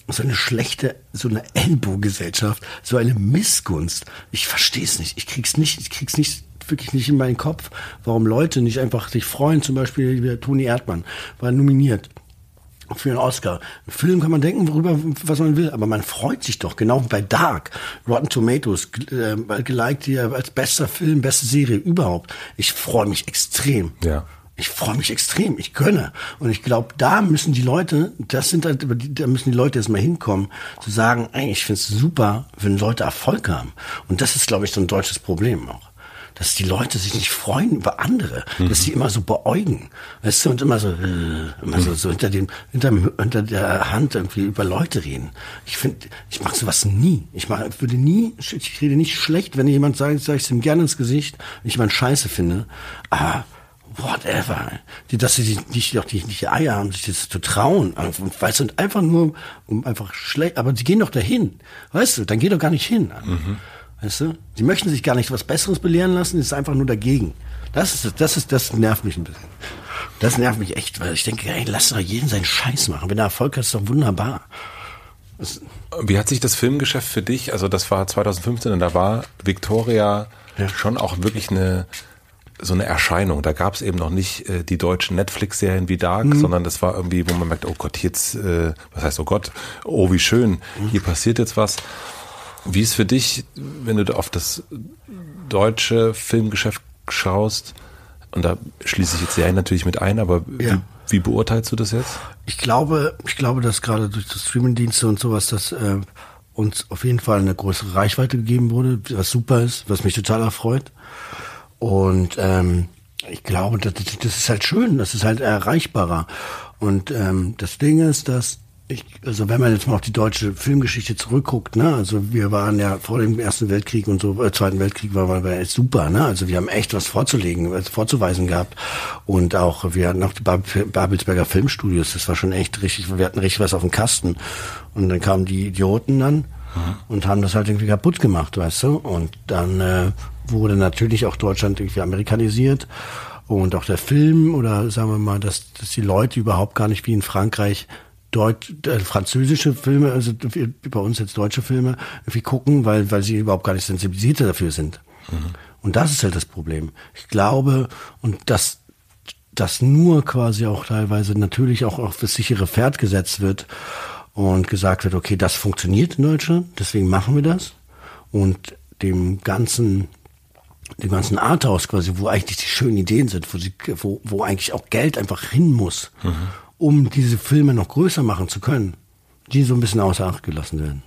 so eine schlechte, so eine Ellbogengesellschaft, so eine Missgunst. Ich verstehe es nicht. Ich krieg's nicht, ich krieg's nicht wirklich nicht in meinen Kopf, warum Leute nicht einfach sich freuen. Zum Beispiel Toni Erdmann war nominiert für einen Oscar. Ein Film kann man denken, worüber, was man will, aber man freut sich doch, genau wie bei Dark, Rotten Tomatoes, äh, geliked hier als bester Film, beste Serie überhaupt. Ich freue mich extrem. Ja. Ich freue mich extrem, ich gönne. Und ich glaube, da müssen die Leute, das sind halt, da müssen die Leute erstmal hinkommen, zu sagen, ey, ich finde es super, wenn Leute Erfolg haben. Und das ist, glaube ich, so ein deutsches Problem auch dass die Leute sich nicht freuen über andere, mhm. dass sie immer so beäugen, weißt du, und immer so, äh, immer so, so hinter dem, hinter, hinter der Hand irgendwie über Leute reden. Ich finde, ich mache sowas nie. Ich mach, würde nie, ich rede nicht schlecht, wenn jemand sagt, sage ich es ihm gerne ins Gesicht, wenn ich jemand Scheiße finde. Aber whatever. Die, dass sie nicht, doch die, nicht die Eier haben, sich das zu trauen. Und weißt du, einfach nur, um einfach schlecht, aber die gehen doch dahin. Weißt du, dann geh doch gar nicht hin. Mhm. Weißt du? Sie möchten sich gar nicht was Besseres belehren lassen, ist einfach nur dagegen. Das ist, das ist, das nervt mich ein bisschen. Das nervt mich echt, weil ich denke, ey, lass doch jeden seinen Scheiß machen. Wenn er Erfolg hat, ist doch wunderbar. Das Wie hat sich das Filmgeschäft für dich, also das war 2015 und da war Victoria ja. schon auch wirklich eine, so eine Erscheinung. Da gab es eben noch nicht äh, die deutschen Netflix-Serien wie Dark, mhm. sondern das war irgendwie, wo man merkt, oh Gott, jetzt, äh, was heißt oh Gott, oh wie schön, mhm. hier passiert jetzt was. Wie ist für dich, wenn du auf das deutsche Filmgeschäft schaust, und da schließe ich jetzt Serien natürlich mit ein, aber ja. wie, wie, beurteilst du das jetzt? Ich glaube, ich glaube, dass gerade durch das Streamingdienste und sowas, dass äh, uns auf jeden Fall eine größere Reichweite gegeben wurde, was super ist, was mich total erfreut. Und ähm, ich glaube, das, das ist halt schön, das ist halt erreichbarer. Und ähm, das Ding ist, dass ich, also wenn man jetzt mal auf die deutsche Filmgeschichte zurückguckt, ne, also wir waren ja vor dem Ersten Weltkrieg und so, äh, Zweiten Weltkrieg war, war echt super, ne, also wir haben echt was vorzulegen, was vorzuweisen gehabt. Und auch, wir hatten auch die Babelsberger Filmstudios, das war schon echt richtig, wir hatten richtig was auf dem Kasten. Und dann kamen die Idioten dann mhm. und haben das halt irgendwie kaputt gemacht, weißt du, und dann äh, wurde natürlich auch Deutschland irgendwie amerikanisiert und auch der Film oder sagen wir mal, dass, dass die Leute überhaupt gar nicht wie in Frankreich Deut äh, französische Filme, also bei uns jetzt deutsche Filme, irgendwie gucken, weil, weil sie überhaupt gar nicht sensibilisiert dafür sind. Mhm. Und das ist halt das Problem. Ich glaube, und das, das nur quasi auch teilweise natürlich auch auf das sichere Pferd gesetzt wird und gesagt wird, okay, das funktioniert in Deutschland, deswegen machen wir das. Und dem ganzen dem ganzen Arthouse quasi, wo eigentlich die schönen Ideen sind, wo, sie, wo, wo eigentlich auch Geld einfach hin muss. Mhm um diese Filme noch größer machen zu können, die so ein bisschen außer Acht gelassen werden.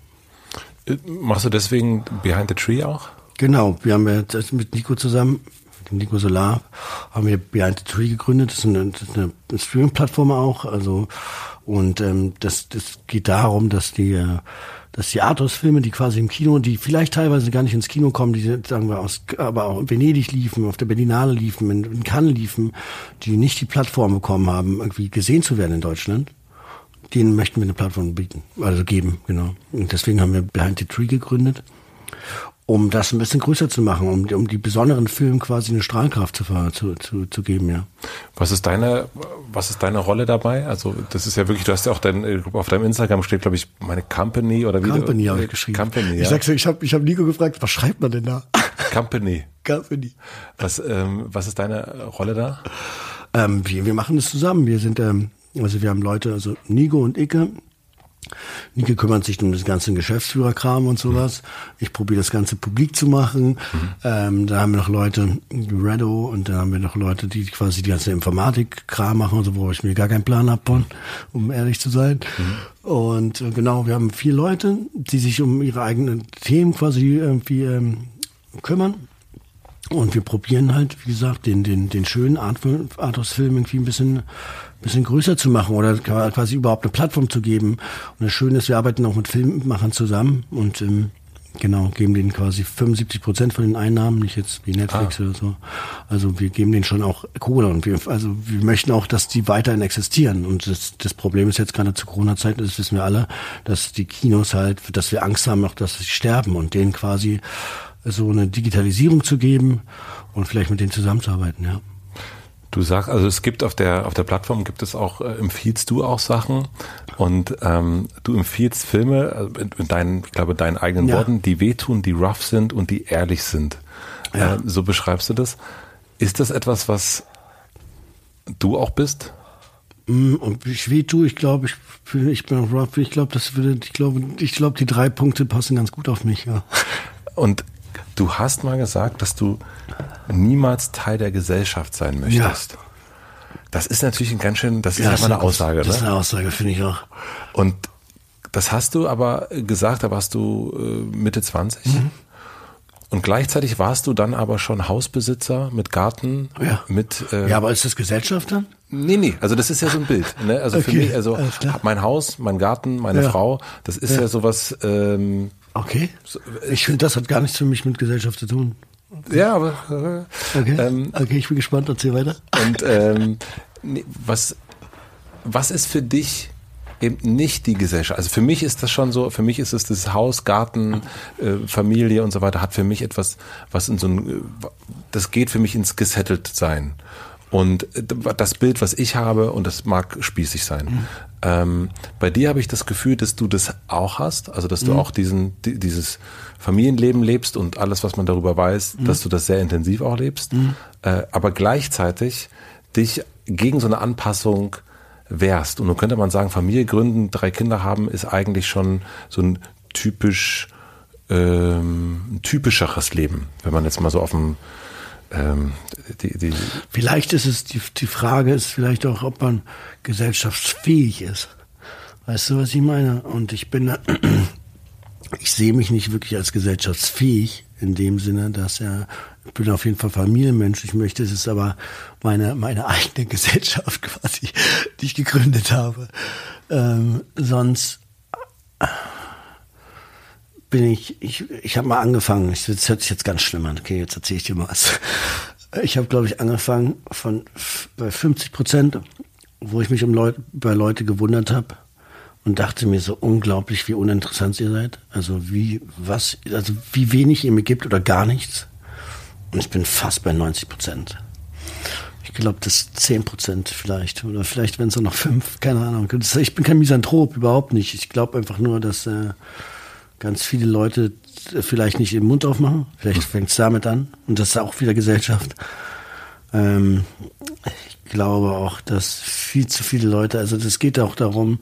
Äh, machst du deswegen Behind the Tree auch? Genau, wir haben ja mit Nico zusammen, mit dem Nico Solar, haben wir Behind the Tree gegründet. Das ist eine, eine Streaming-Plattform auch. Also und ähm, das, das geht darum, dass die äh, dass die Arthouse-Filme, die quasi im Kino, die vielleicht teilweise gar nicht ins Kino kommen, die sagen wir aus, aber auch in Venedig liefen, auf der Berlinale liefen, in, in Cannes liefen, die nicht die Plattform bekommen haben, irgendwie gesehen zu werden in Deutschland, denen möchten wir eine Plattform bieten, also geben, genau. Und deswegen haben wir Behind the Tree gegründet um das ein bisschen größer zu machen, um, um die besonderen Filme quasi eine Strahlkraft zu, zu, zu, zu geben, ja. Was ist deine, was ist deine Rolle dabei? Also das ist ja wirklich, du hast ja auch dein, auf deinem Instagram steht, glaube ich, meine Company oder wie? Company habe ich geschrieben. Company, ja. Ich sag's, ich habe ich hab Nico gefragt, was schreibt man denn da? <laughs> Company. Company. Was, ähm, was ist deine Rolle da? Ähm, wir, wir machen das zusammen. Wir sind, ähm, also wir haben Leute, also Nico und Icke, Nike kümmert sich um das ganze Geschäftsführerkram und sowas. Ich probiere das Ganze publik zu machen. Mhm. Ähm, da haben wir noch Leute, Redo, und da haben wir noch Leute, die quasi die ganze Informatik-Kram machen, also wo ich mir gar keinen Plan habe um ehrlich zu sein. Mhm. Und äh, genau, wir haben vier Leute, die sich um ihre eigenen Themen quasi irgendwie ähm, kümmern. Und wir probieren halt, wie gesagt, den, den, den schönen Arthouse-Film irgendwie ein bisschen bisschen größer zu machen oder quasi überhaupt eine Plattform zu geben. Und das Schöne ist, wir arbeiten auch mit Filmemachern zusammen und ähm, genau, geben denen quasi 75 Prozent von den Einnahmen, nicht jetzt wie Netflix ah. oder so. Also wir geben denen schon auch Kohle und wir, also wir möchten auch, dass die weiterhin existieren. Und das, das Problem ist jetzt gerade zur Corona-Zeit, das wissen wir alle, dass die Kinos halt, dass wir Angst haben, auch dass sie sterben und denen quasi so eine Digitalisierung zu geben und vielleicht mit denen zusammenzuarbeiten, ja. Du sagst, also es gibt auf der auf der Plattform gibt es auch äh, empfiehlst du auch Sachen und ähm, du empfiehlst Filme äh, in, in deinen, ich glaube, deinen eigenen ja. Worten, die wehtun, die rough sind und die ehrlich sind. Ja. Äh, so beschreibst du das. Ist das etwas, was du auch bist? Mm, und ich tue, ich glaube, ich, ich bin rough, ich glaube, das würde, ich glaube, ich glaube, die drei Punkte passen ganz gut auf mich, ja. Und Du hast mal gesagt, dass du niemals Teil der Gesellschaft sein möchtest. Ja. Das ist natürlich ein ganz schön, das ist ja, einfach eine Aussage. Das ne? ist eine Aussage, finde ich auch. Und das hast du aber gesagt, da warst du äh, Mitte 20. Mhm. Und gleichzeitig warst du dann aber schon Hausbesitzer mit Garten, ja. mit äh, Ja, aber ist das Gesellschaft dann? Nee, nee, also das ist ja so ein Bild. Ne? Also okay, für mich, also mein Haus, mein Garten, meine ja. Frau, das ist ja, ja sowas. Ähm, okay. Ich finde, das hat gar nichts für mich mit Gesellschaft zu tun. Ja, aber. Äh, okay. Ähm, okay, ich bin gespannt, erzähl weiter. Und ähm, nee, was, was ist für dich eben nicht die Gesellschaft. Also für mich ist das schon so, für mich ist es das Haus, Garten, äh, Familie und so weiter, hat für mich etwas, was in so ein, äh, das geht für mich ins gesettelt sein. Und das Bild, was ich habe, und das mag spießig sein. Mhm. Ähm, bei dir habe ich das Gefühl, dass du das auch hast, also dass du mhm. auch diesen, dieses Familienleben lebst und alles, was man darüber weiß, mhm. dass du das sehr intensiv auch lebst, mhm. äh, aber gleichzeitig dich gegen so eine Anpassung wärst. Und nun könnte man sagen, Familie gründen, drei Kinder haben, ist eigentlich schon so ein typisch ähm, typischeres Leben, wenn man jetzt mal so auf dem ähm, die, die vielleicht ist es die, die Frage ist vielleicht auch, ob man gesellschaftsfähig ist. Weißt du, was ich meine? Und ich bin, <clears throat> ich sehe mich nicht wirklich als gesellschaftsfähig in dem Sinne, dass er, ich bin auf jeden Fall Familienmensch. Ich möchte, es ist aber meine, meine eigene <laughs> Gesellschaft quasi, die ich gegründet habe. Ähm, sonst bin ich, ich, ich habe mal angefangen, das hört sich jetzt ganz schlimm an, okay, jetzt erzähle ich dir mal was. <laughs> Ich habe, glaube ich, angefangen von bei 50 Prozent, wo ich mich um Leute, bei Leute gewundert habe und dachte mir so unglaublich, wie uninteressant ihr seid. Also wie, was, also wie wenig ihr mir gibt oder gar nichts. Und ich bin fast bei 90 Prozent. Ich glaube, das 10 Prozent vielleicht. Oder vielleicht, wenn es noch fünf, keine Ahnung. Ich bin kein Misanthrop, überhaupt nicht. Ich glaube einfach nur, dass äh, ganz viele Leute vielleicht nicht den Mund aufmachen. Vielleicht fängt es damit an. Und das ist auch wieder Gesellschaft. Ähm, ich glaube auch, dass viel zu viele Leute, also das geht auch darum,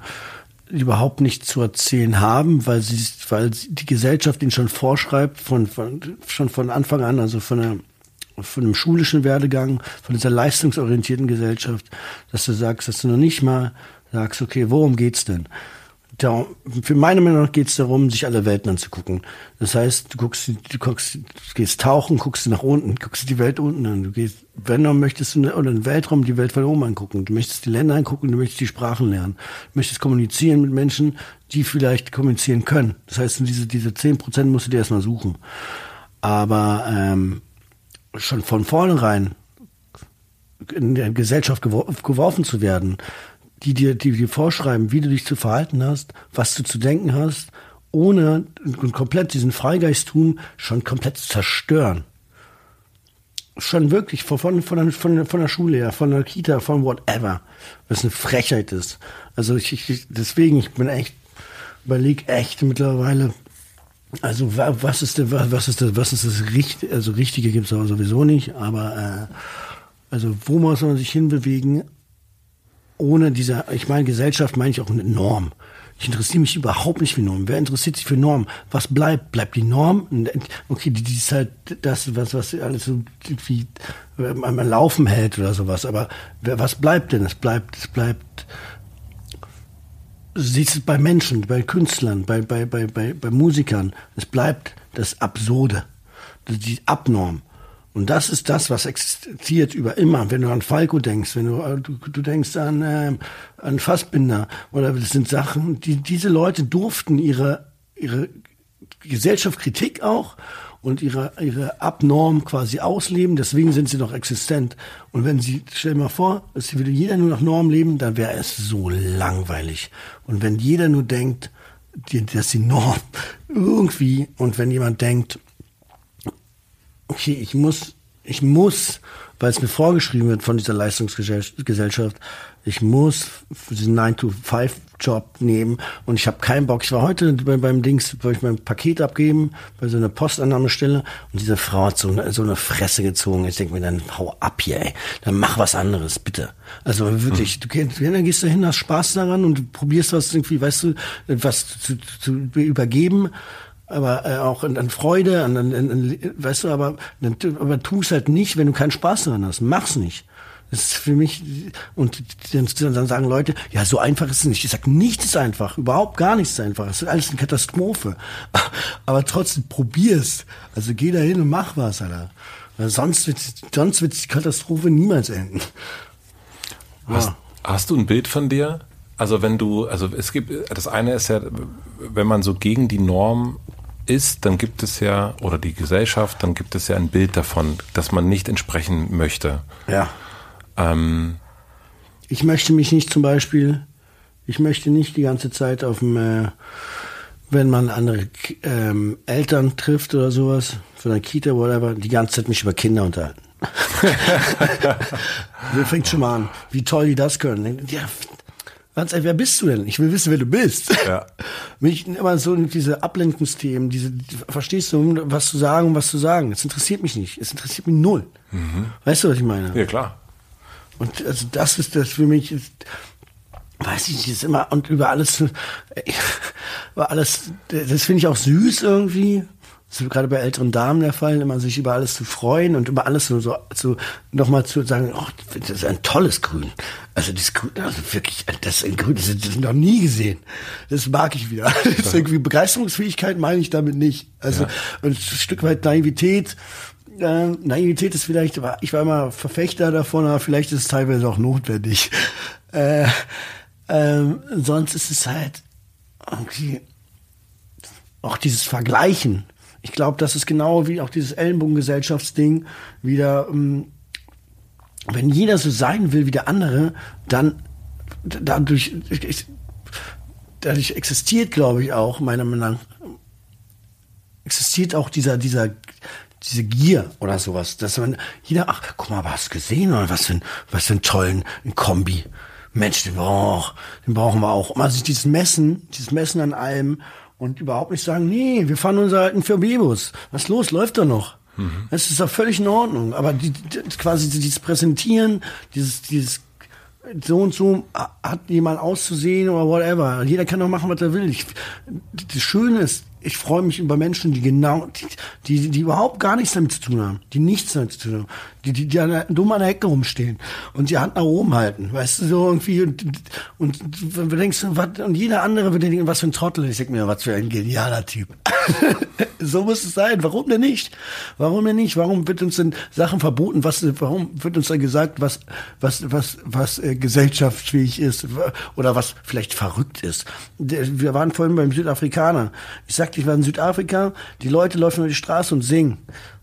überhaupt nicht zu erzählen haben, weil sie, weil die Gesellschaft ihnen schon vorschreibt, von, von, schon von Anfang an, also von der von dem schulischen Werdegang, von dieser leistungsorientierten Gesellschaft, dass du sagst, dass du noch nicht mal sagst, okay, worum geht's denn? Da, für meine Meinung geht es darum, sich alle Welten anzugucken. Das heißt, du guckst, du guckst, du gehst tauchen, guckst nach unten, guckst die Welt unten an. Du gehst, wenn du möchtest oder den Weltraum, die Welt von oben angucken. Du möchtest die Länder angucken, du möchtest die Sprachen lernen. Du möchtest kommunizieren mit Menschen, die vielleicht kommunizieren können. Das heißt, diese, diese zehn Prozent musst du dir erstmal suchen. Aber ähm, schon von vornherein in der Gesellschaft geworfen zu werden, die dir, die dir vorschreiben, wie du dich zu verhalten hast, was du zu denken hast, ohne komplett diesen Freigeisttum schon komplett zerstören. Schon wirklich von, von, von, von, von der Schule her, von der Kita, von whatever. Was eine Frechheit ist. Also ich, ich deswegen, ich bin echt, überleg echt mittlerweile, also was ist denn, was ist das, was ist das Richtige, also Richtige gibt es sowieso nicht, aber äh, also wo muss man sich hinbewegen, ohne diese, ich meine, Gesellschaft meine ich auch eine Norm. Ich interessiere mich überhaupt nicht für Normen. Wer interessiert sich für Normen? Was bleibt? Bleibt die Norm? Okay, die, die ist halt das, was, was alles so wie am Laufen hält oder sowas. Aber was bleibt denn? Es bleibt, es bleibt, siehst du bei Menschen, bei Künstlern, bei, bei, bei, bei, bei Musikern. Es bleibt das Absurde, die Abnorm. Und das ist das, was existiert über immer. Wenn du an Falco denkst, wenn du, äh, du, du denkst an, äh, an Fassbinder, oder das sind Sachen, die, diese Leute durften ihre, ihre Gesellschaftskritik auch und ihre, ihre Abnorm quasi ausleben, deswegen sind sie noch existent. Und wenn sie, stell dir mal vor, es würde jeder nur nach Norm leben, dann wäre es so langweilig. Und wenn jeder nur denkt, dass die Norm <laughs> irgendwie, und wenn jemand denkt, okay, ich muss, ich muss, weil es mir vorgeschrieben wird von dieser Leistungsgesellschaft, ich muss diesen 9-to-5-Job nehmen und ich habe keinen Bock. Ich war heute beim, beim Dings, wollte ich mein Paket abgeben, bei so einer Postannahmestelle und diese Frau hat so eine, so eine Fresse gezogen. Ich denke mir, dann hau ab hier, ey. Dann mach was anderes, bitte. Also wirklich, du gehst, dann gehst du hin, hast Spaß daran und probierst was irgendwie, weißt du, was zu, zu übergeben aber äh, auch an, an Freude, an, an, an, weißt du, aber, aber tu es halt nicht, wenn du keinen Spaß daran hast. Mach's nicht. Das ist für mich, und dann sagen Leute, ja, so einfach ist es nicht. Ich sage, nichts ist einfach, überhaupt gar nichts ist einfach. Es ist alles eine Katastrophe. <laughs> Aber trotzdem probier's. Also geh da hin und mach was, Alter. Weil sonst wird, sonst wird die Katastrophe niemals enden. Hast, hast du ein Bild von dir? Also wenn du, also es gibt, das eine ist ja, wenn man so gegen die Norm ist, dann gibt es ja, oder die Gesellschaft, dann gibt es ja ein Bild davon, dass man nicht entsprechen möchte. Ja. Ähm, ich möchte mich nicht zum Beispiel, ich möchte nicht die ganze Zeit auf dem, äh, wenn man andere ähm, Eltern trifft oder sowas, von der Kita, whatever, die ganze Zeit mich über Kinder unterhalten. <laughs> <laughs> so fängt schon mal an, wie toll die das können. Ja, Ganz ehrlich, wer bist du denn? Ich will wissen, wer du bist. Ja. <laughs> Mich immer so diese Ablenkungsthemen, diese, verstehst du, was zu sagen und was zu sagen. Es interessiert mich nicht. Es interessiert mich null. Mhm. Weißt du, was ich meine? Ja, klar. Und also das ist das für mich, ist, weiß ich nicht, ist immer, und über alles, <laughs> über alles, das finde ich auch süß irgendwie. Das ist gerade bei älteren Damen der Fall, immer sich über alles zu freuen und über alles so, so, so nochmal zu sagen, oh, das ist ein tolles Grün. Also das Grün, also wirklich, das ist ein Grün, das ist noch nie gesehen. Das mag ich wieder. <laughs> Das ist irgendwie Begeisterungsfähigkeit meine ich damit nicht. Also ja. ein Stück weit Naivität. Äh, Naivität ist vielleicht, ich war immer Verfechter davon, aber vielleicht ist es teilweise auch notwendig. <laughs> Äh, ähm, sonst ist es halt irgendwie auch dieses Vergleichen ich glaube, das ist genau wie auch dieses Ellenbogengesellschaftsding wieder, ähm, wenn jeder so sein will wie der andere, dann dadurch, dadurch existiert, glaube ich, auch, meiner Meinung nach, existiert auch dieser, dieser, diese Gier oder sowas, dass man jeder, ach, guck mal, du gesehen oder was für ein, was für ein tollen Kombi. Mensch, den, brauch, den brauchen wir auch. Also dieses Messen, dieses Messen an allem und überhaupt nicht sagen, nee, wir fahren unseren alten VW-Bus. Was los? Läuft doch noch. Mhm. Das ist doch völlig in Ordnung. Aber die, die, quasi dieses Präsentieren, dieses, dieses so und so hat jemand auszusehen oder whatever. Jeder kann doch machen, was er will. Ich, das Schöne ist, ich freue mich über Menschen, die genau, die, die, die überhaupt gar nichts damit zu tun haben, die nichts damit zu tun haben, die, die, die an dumm an der Ecke rumstehen und die Hand nach oben halten, weißt du, so irgendwie und, und wenn du denkst, was, und jeder andere würde denken, was für ein Trottel, ich sag mir, was für ein genialer Typ. <laughs> so muss es sein. Warum denn nicht? Warum denn nicht? Warum wird uns denn Sachen verboten? Was, warum wird uns dann gesagt, was, was, was, was äh, gesellschaftsfähig ist oder was vielleicht verrückt ist? Wir waren vorhin beim Südafrikaner. Ich sagte, ich war in Südafrika, die Leute laufen über die Straße und singen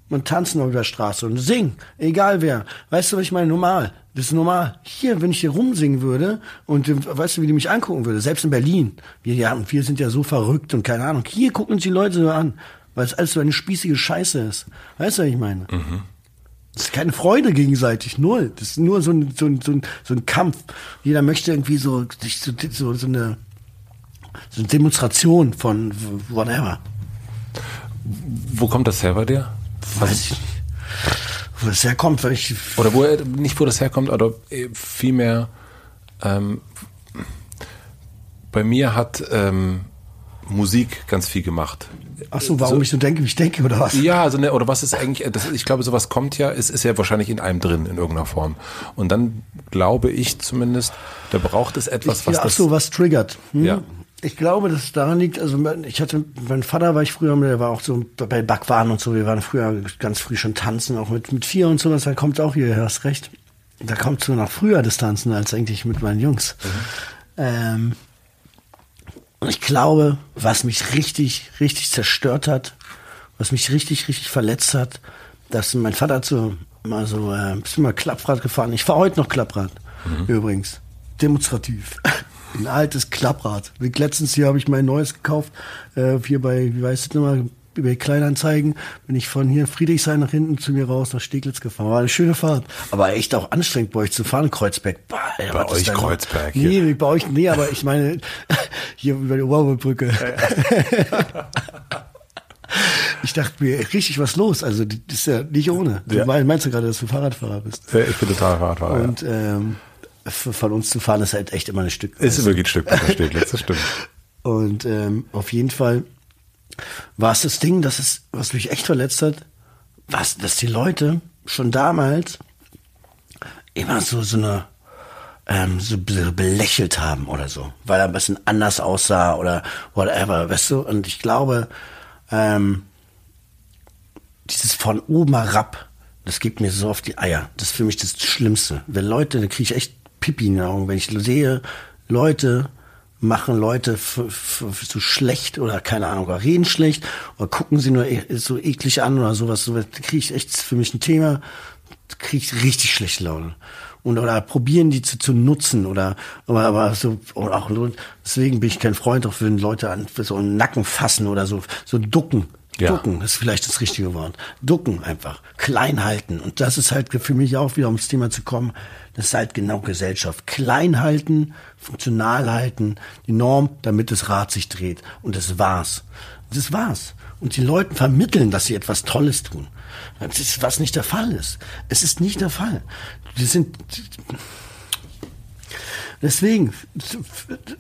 und tanzen auf der Straße und singen, egal wer. Weißt du, was ich meine? Normal. Das ist normal. Hier, wenn ich hier rumsingen würde und äh, weißt du, wie die mich angucken würde, selbst in Berlin. Wir, ja, wir sind ja so verrückt und keine Ahnung. Hier gucken uns die Leute so an, weil es alles so eine spießige Scheiße ist. Weißt du, was ich meine? Mhm. Das ist keine Freude gegenseitig, null. Das ist nur so ein, so ein, so ein, so ein Kampf. Jeder möchte irgendwie so, sich so, so, so eine, eine Demonstration von whatever. Wo kommt das her bei dir? Weiß ich nicht wo das herkommt, weil ich. Oder wo er, nicht wo das herkommt, oder vielmehr, ähm, bei mir hat ähm, Musik ganz viel gemacht. Ach so, warum so, ich so denke, wie ich denke, oder was? Ja, also ne, oder was ist eigentlich, das, ich glaube, sowas kommt ja, es ist ja wahrscheinlich in einem drin, in irgendeiner Form. Und dann glaube ich zumindest, da braucht es etwas, was ja, ach so, was triggert. Hm? Ja. Ich glaube, dass es daran liegt, also ich hatte, mein Vater war ich früher, der war auch so bei Backwaren und so, wir waren früher ganz früh schon tanzen, auch mit, mit vier und so, da kommt auch hierher, hast recht. Da kommt so nach früher Distanzen als eigentlich mit meinen Jungs. Mhm. Ähm, und ich glaube, was mich richtig, richtig zerstört hat, was mich richtig, richtig verletzt hat, dass mein Vater zu mal so, äh, bist du mal Klapprad gefahren? Ich fahre heute noch Klapprad, mhm. übrigens. Demonstrativ. <laughs> Ein altes Klapprad. Letztens hier habe ich mein neues gekauft. Äh, hier bei, wie weißt du nochmal, bei Kleinanzeigen bin ich von hier Friedrichshain nach hinten zu mir raus nach Steglitz gefahren. War eine schöne Fahrt. Aber echt auch anstrengend bei euch zu fahren, Kreuzberg. Boah, Alter, bei euch Kreuzberg. Nee, hier. bei euch, nee, aber ich meine, <laughs> hier über die Oberbrücke. <laughs> ich dachte mir, richtig was los. Also, das ist ja nicht ohne. Du ja. meinst du gerade, dass du Fahrradfahrer bist? Ja, ich bin total Fahrradfahrer. Und, ähm, von uns zu fahren, ist halt echt immer ein Stück. Ist wirklich ein Stück weiter Steglitz, das stimmt. <laughs> Und ähm, auf jeden Fall war es das Ding, dass es, was mich echt verletzt hat, was, dass die Leute schon damals immer so, so eine, ähm, so belächelt haben oder so, weil er ein bisschen anders aussah oder whatever, weißt du? Und ich glaube, ähm, dieses von oben herab, das gibt mir so auf die Eier. Das ist für mich das Schlimmste. Wenn Leute, da kriege ich echt Pipi in den Augen, wenn ich sehe, Leute machen Leute so schlecht oder keine Ahnung, oder reden schlecht oder gucken sie nur e so eklig an oder sowas. So kriege ich echt für mich ein Thema, kriege ich richtig schlechte Laune. Und oder probieren die zu, zu nutzen oder aber, aber so oder auch deswegen bin ich kein Freund auch wenn Leute an so einen Nacken fassen oder so so ducken ja. Ducken ist vielleicht das richtige Wort. Ducken einfach. Klein halten. Und das ist halt für mich auch wieder, ums Thema zu kommen, das ist halt genau Gesellschaft. Klein halten, funktional halten, die Norm, damit das Rad sich dreht. Und das war's. Das war's. Und die Leuten vermitteln, dass sie etwas Tolles tun. Das ist, was nicht der Fall ist. Es ist nicht der Fall. Die sind, Deswegen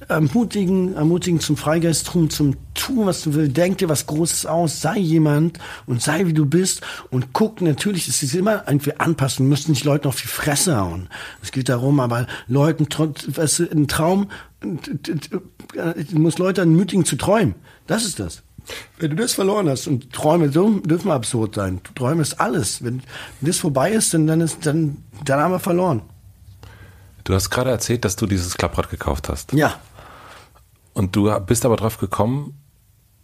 ermutigen, ermutigen zum Freigeistrum, zum Tun, was du willst. Denk dir was Großes aus, sei jemand und sei wie du bist und guck. Natürlich, es ist immer irgendwie anpassen. Musst nicht Leuten auf die Fresse hauen. Es geht darum, aber Leuten weißt du, ein Traum, du musst Leute ermutigen zu träumen. Das ist das. Wenn du das verloren hast und Träume dürfen absurd sein. Träume ist alles. Wenn das vorbei ist, dann, dann ist, dann, dann haben wir verloren. Du hast gerade erzählt, dass du dieses Klapprad gekauft hast. Ja. Und du bist aber drauf gekommen,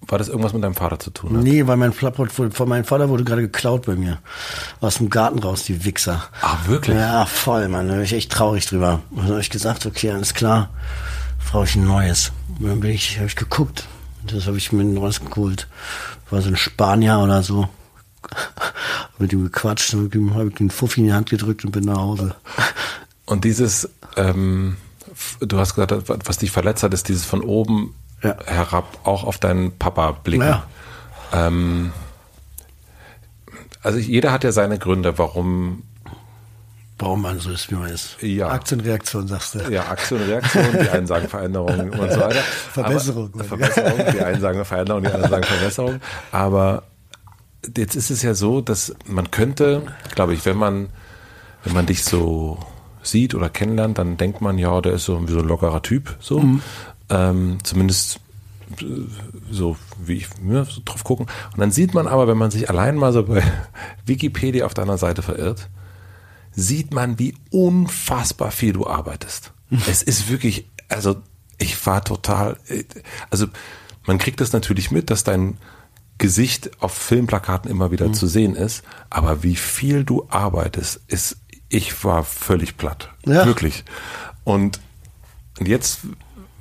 war das irgendwas mit deinem Vater zu tun? Hat? Nee, weil mein Klapprad von meinem Vater wurde gerade geklaut bei mir. Aus dem Garten raus, die Wichser. Ah, wirklich? Ja, voll, Mann. Da bin ich echt traurig drüber. Und dann habe ich gesagt, okay, alles klar, brauche ich ein neues. Und dann bin ich, habe ich geguckt. Das habe ich mir ein neues geholt. War so ein Spanier oder so. <laughs> mit ihm gequatscht, habe ich ihm den Fuffi in die Hand gedrückt und bin nach Hause. Und dieses, ähm, du hast gesagt, was dich verletzt hat, ist dieses von oben ja. herab auch auf deinen Papa blicken. Ja. Ähm, also jeder hat ja seine Gründe, warum warum man so ist, wie man ist. Ja. Aktienreaktion, sagst du. Ja, Aktienreaktion, die einen sagen Veränderung und so weiter. Verbesserung. Aber, Verbesserung, die einen sagen Veränderung, die anderen sagen Verbesserung. Aber jetzt ist es ja so, dass man könnte, glaube ich, wenn man, wenn man dich so sieht oder kennenlernt, dann denkt man, ja, der ist so, ein lockerer Typ, so. Mhm. Ähm, zumindest äh, so wie ich mir so drauf gucken. Und dann sieht man aber, wenn man sich allein mal so bei <laughs> Wikipedia auf deiner Seite verirrt, sieht man, wie unfassbar viel du arbeitest. Mhm. Es ist wirklich, also ich war total, äh, also man kriegt das natürlich mit, dass dein Gesicht auf Filmplakaten immer wieder mhm. zu sehen ist, aber wie viel du arbeitest, ist ich war völlig platt. Ja. Wirklich. Und, und jetzt,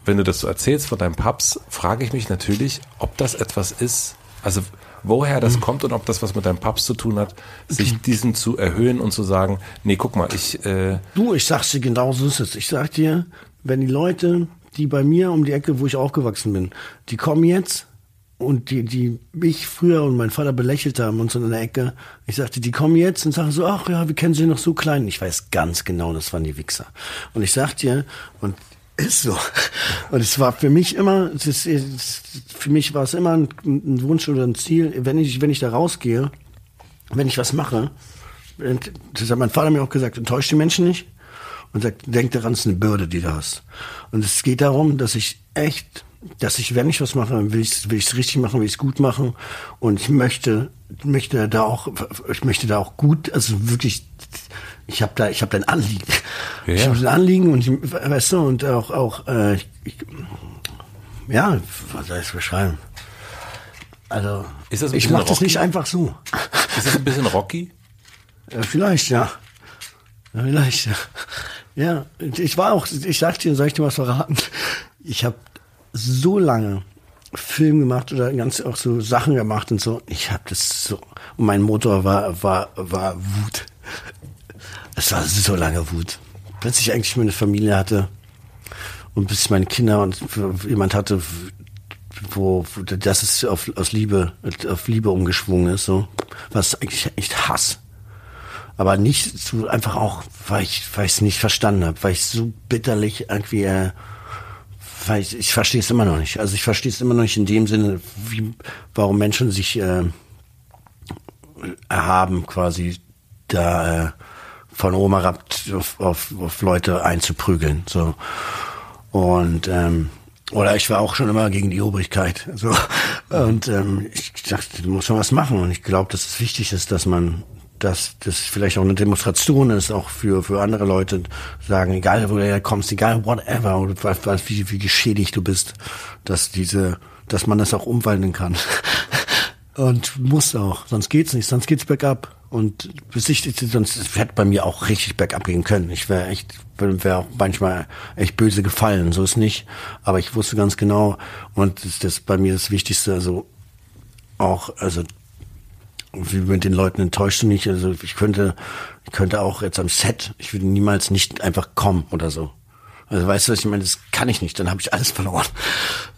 wenn du das so erzählst von deinem Paps, frage ich mich natürlich, ob das etwas ist, also woher das mhm. kommt und ob das was mit deinem Paps zu tun hat, sich mhm. diesen zu erhöhen und zu sagen, nee, guck mal, ich... Äh du, ich sag's dir genau so ist es. Ich sag dir, wenn die Leute, die bei mir um die Ecke, wo ich aufgewachsen bin, die kommen jetzt und die, die mich früher und mein Vater belächelt haben und so in der Ecke. Ich sagte, die kommen jetzt und sagen so, ach ja, wir kennen sie noch so klein. Ich weiß ganz genau, das waren die Wichser. Und ich sag dir, und ist so. Und es war für mich immer, es ist, es, für mich war es immer ein, ein, Wunsch oder ein Ziel, wenn ich, wenn ich da rausgehe, wenn ich was mache, das hat mein Vater mir auch gesagt, enttäuscht die Menschen nicht und sagt, denk daran, es ist eine Bürde, die du hast. Und es geht darum, dass ich echt dass ich, wenn ich was mache, dann will ich es will ich's richtig machen, will ich es gut machen. Und ich möchte, möchte da auch, ich möchte da auch gut, also wirklich, ich habe da, ich habe da ein Anliegen. Ja. Ich habe ein Anliegen und ich, weißt du, und auch, auch, äh, ich, ja, was soll ich beschreiben? Also, ich mache das nicht einfach so. Ist das ein bisschen rocky? <laughs> Ja, vielleicht, ja. ja. Vielleicht, ja. Ja, ich war auch, ich sag dir, soll ich dir was verraten? Ich habe so lange Film gemacht oder ganz auch so Sachen gemacht und so. Ich habe das so. Und mein Motor war war war Wut. Es war so lange Wut. Bis ich eigentlich meine Familie hatte und bis ich meine Kinder und jemand hatte, wo, wo das ist auf, aus Liebe auf Liebe umgeschwungen ist, so was eigentlich echt Hass. Aber nicht so einfach auch, weil ich weil ich es nicht verstanden habe, weil ich so bitterlich irgendwie äh, weil ich, ich verstehe es immer noch nicht. Also ich verstehe es immer noch nicht in dem Sinne, wie, warum Menschen sich äh, erhaben, quasi da äh, von oben herab auf, auf, auf Leute einzuprügeln. So. Und ähm, oder ich war auch schon immer gegen die Obrigkeit. So. <laughs> Und ähm, ich dachte, du musst schon was machen. Und ich glaube, dass es wichtig ist, dass man dass das vielleicht auch eine Demonstration ist, auch für, für andere Leute sagen, egal wo du herkommst, egal whatever, oder wie, wie geschädigt du bist, dass diese, dass man das auch umwandeln kann. <laughs> Und muss auch, sonst geht's nicht, sonst geht's bergab. Und bis ich, sonst hätte bei mir auch richtig bergab gehen können. Ich wäre echt, wäre auch manchmal echt böse gefallen, so ist nicht. Aber ich wusste ganz genau, und das ist bei mir das Wichtigste, also auch, also wie mit den Leuten enttäuscht du nicht. Also ich könnte, ich könnte auch jetzt am Set, ich würde niemals nicht einfach kommen oder so. Also weißt du, was ich meine? Das kann ich nicht, dann habe ich alles <laughs> verloren.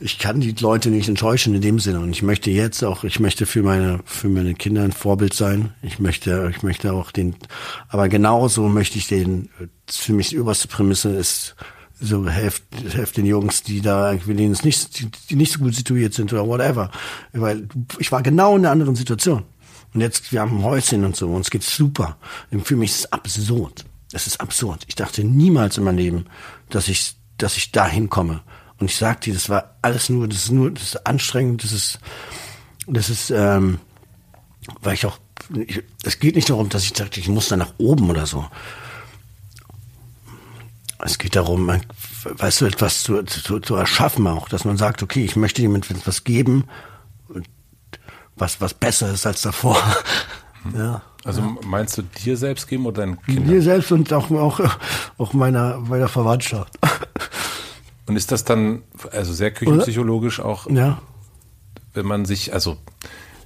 Ich kann die Leute nicht enttäuschen in dem Sinne. Und ich möchte jetzt auch, ich möchte für meine, für meine Kinder ein Vorbild sein. Ich möchte, ich möchte auch den, aber genauso möchte ich den, für mich die oberste Prämisse ist, so helft, helft den Jungs, die da irgendwie nicht, die, die nicht so gut situiert sind oder whatever. Weil ich war genau in einer anderen Situation. Und jetzt, wir haben ein Häuschen und so, uns geht's super. Und für mich ist es absurd. Es ist absurd. Ich dachte niemals in meinem Leben, dass ich, dass ich da hinkomme. Und ich sag dir, das war alles nur, das ist nur, das ist anstrengend, das ist, das ist, ähm, weil ich auch, es geht nicht darum, dass ich dachte, ich muss da nach oben oder so. Es geht darum, weißt du, etwas zu, zu, zu erschaffen auch, dass man sagt, okay, ich möchte jemandem etwas geben, was, was besser ist als davor. <laughs> ja. Also meinst du dir selbst geben oder deinen Kindern? Mir selbst und auch, auch, auch meiner, meiner Verwandtschaft. Und ist das dann, also sehr küchenpsychologisch auch, ja. wenn man sich, also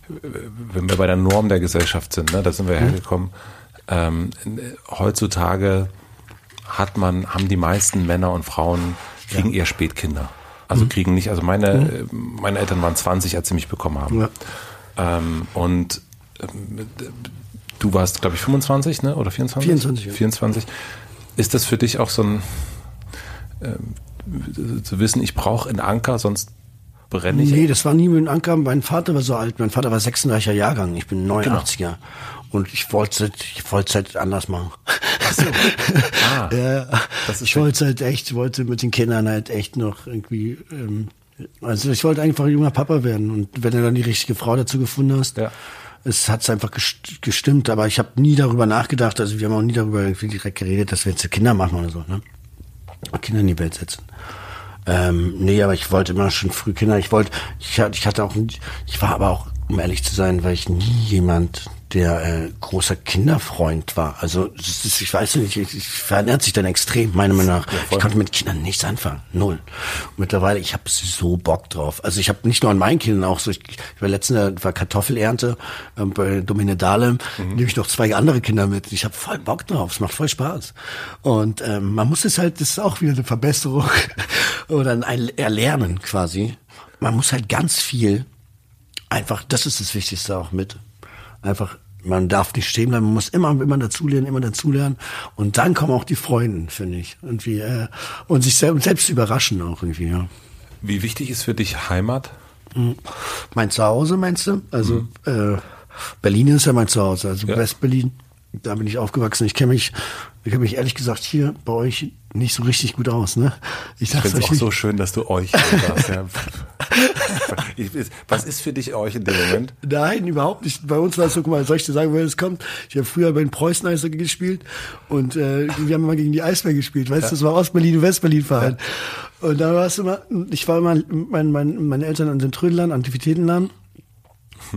wenn wir bei der Norm der Gesellschaft sind, ne, da sind wir mhm. hergekommen, ähm, heutzutage hat man, haben die meisten Männer und Frauen kriegen ja. eher spät Kinder. Also mhm. kriegen nicht, also meine, mhm. meine Eltern waren 20, als sie mich bekommen haben. Ja. Ähm, und ähm, du warst, glaube ich, 25, ne? Oder 24? 24. Ja. 24. Ist das für dich auch so ein ähm, zu wissen, ich brauche einen Anker, sonst brenne ich? Nee, das war nie mit einem Anker. Mein Vater war so alt. Mein Vater war 36er Jahrgang. Ich bin 89er. Genau. Und ich wollte ich wollte es halt anders machen. Ach so. <laughs> Ah, ja, ich wollte halt echt, wollte mit den Kindern halt echt noch irgendwie ähm, also ich wollte einfach junger Papa werden und wenn du dann die richtige Frau dazu gefunden hast, ja. es hat einfach gestimmt, aber ich habe nie darüber nachgedacht, also wir haben auch nie darüber irgendwie direkt geredet, dass wir jetzt Kinder machen oder so, ne? Kinder in die Welt setzen. Ähm, nee, aber ich wollte immer schon früh Kinder. Ich wollte, ich, ich hatte auch, ich war aber auch, um ehrlich zu sein, weil ich nie jemand der äh, großer Kinderfreund war. Also das ist, ich weiß nicht, ich, ich verändert sich dann extrem, meiner Meinung nach. Ja, ich konnte mit Kindern nichts anfangen, null. Und mittlerweile, ich habe so Bock drauf. Also ich habe nicht nur an meinen Kindern auch so, ich, ich war letztens war Kartoffelernte äh, bei Domine Dahlem, mhm. nehme ich noch zwei andere Kinder mit. Ich habe voll Bock drauf, es macht voll Spaß. Und ähm, man muss es halt, das ist auch wieder eine Verbesserung <laughs> oder ein Erlernen quasi. Man muss halt ganz viel einfach, das ist das Wichtigste auch mit einfach man darf nicht stehen bleiben, man muss immer, immer dazulernen, immer dazulernen. Und dann kommen auch die Freunde, finde ich. Irgendwie, äh, und sich selbst, selbst überraschen auch irgendwie, ja. Wie wichtig ist für dich Heimat? Mhm. Mein Zuhause, meinst du? Also, mhm. äh, Berlin ist ja mein Zuhause, also ja. West-Berlin. Da bin ich aufgewachsen. Ich kenne mich, ich kenne mich ehrlich gesagt hier bei euch nicht so richtig gut aus, ne? Ich, ich finde es auch so schön, dass du euch sagst. Ja. <laughs> Was ist für dich euch in dem Moment? Nein, überhaupt nicht. Bei uns war es so, guck mal, soll ich dir sagen, woher es kommt? Ich habe früher bei den Preußen Eishockey gespielt und äh, wir haben immer gegen die Eisbären gespielt. Weißt du, ja. das war Ostberlin und Westberlin Verein. Ja. Und da war es immer, ich war immer, mein, mein, meine Eltern an dem Trödelland, Antiquitätenland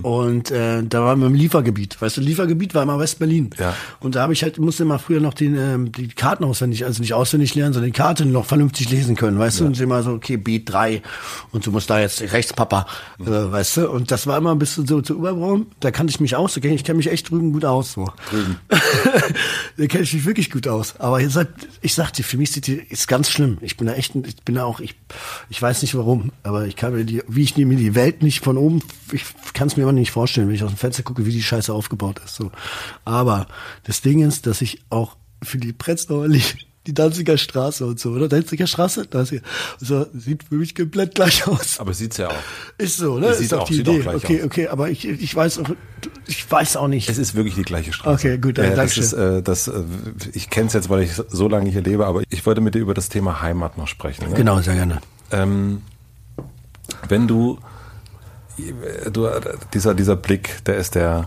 und äh, da waren wir im Liefergebiet. Weißt du, Liefergebiet war immer West-Berlin. Ja. Und da habe ich halt, musste immer früher noch den, ähm, die Karten auswendig, also nicht auswendig lernen, sondern die Karte noch vernünftig lesen können, weißt ja. du? Und immer so, okay, B3 und du musst da jetzt rechts Papa, mhm. äh, weißt du? Und das war immer ein bisschen so zu Überbraum. Da kannte ich mich aus, okay, ich kenne mich echt drüben gut aus. So. Drüben. <laughs> da kenne ich mich wirklich gut aus. Aber ihr seid, ich sag dir, für mich ist, die, ist ganz schlimm. Ich bin da echt, ich bin da auch, ich, ich weiß nicht warum, aber ich kann mir die, wie ich mir die Welt nicht von oben, ich kann es mir immer nicht vorstellen, wenn ich aus dem Fenster gucke, wie die Scheiße aufgebaut ist. So. Aber das Ding ist, dass ich auch für die Prenzlauer die Danziger Straße und so, oder? Danziger Straße? Danziger. So, sieht für mich komplett gleich aus. Aber sieht's ja auch. Ist so, ne? Es sieht ist auch auch- die sieht auch Idee. gleich okay, aus. okay, aber ich, ich weiß auch, ich weiß auch nicht. Es ist wirklich die gleiche Straße. Okay, gut, dann ja, das ist, äh, das, äh, ich kenne es jetzt, weil ich so lange hier lebe, aber ich wollte mit dir über das Thema Heimat noch sprechen. Ne? Genau, sehr gerne. Ähm, wenn du, du, dieser, dieser Blick, der ist der,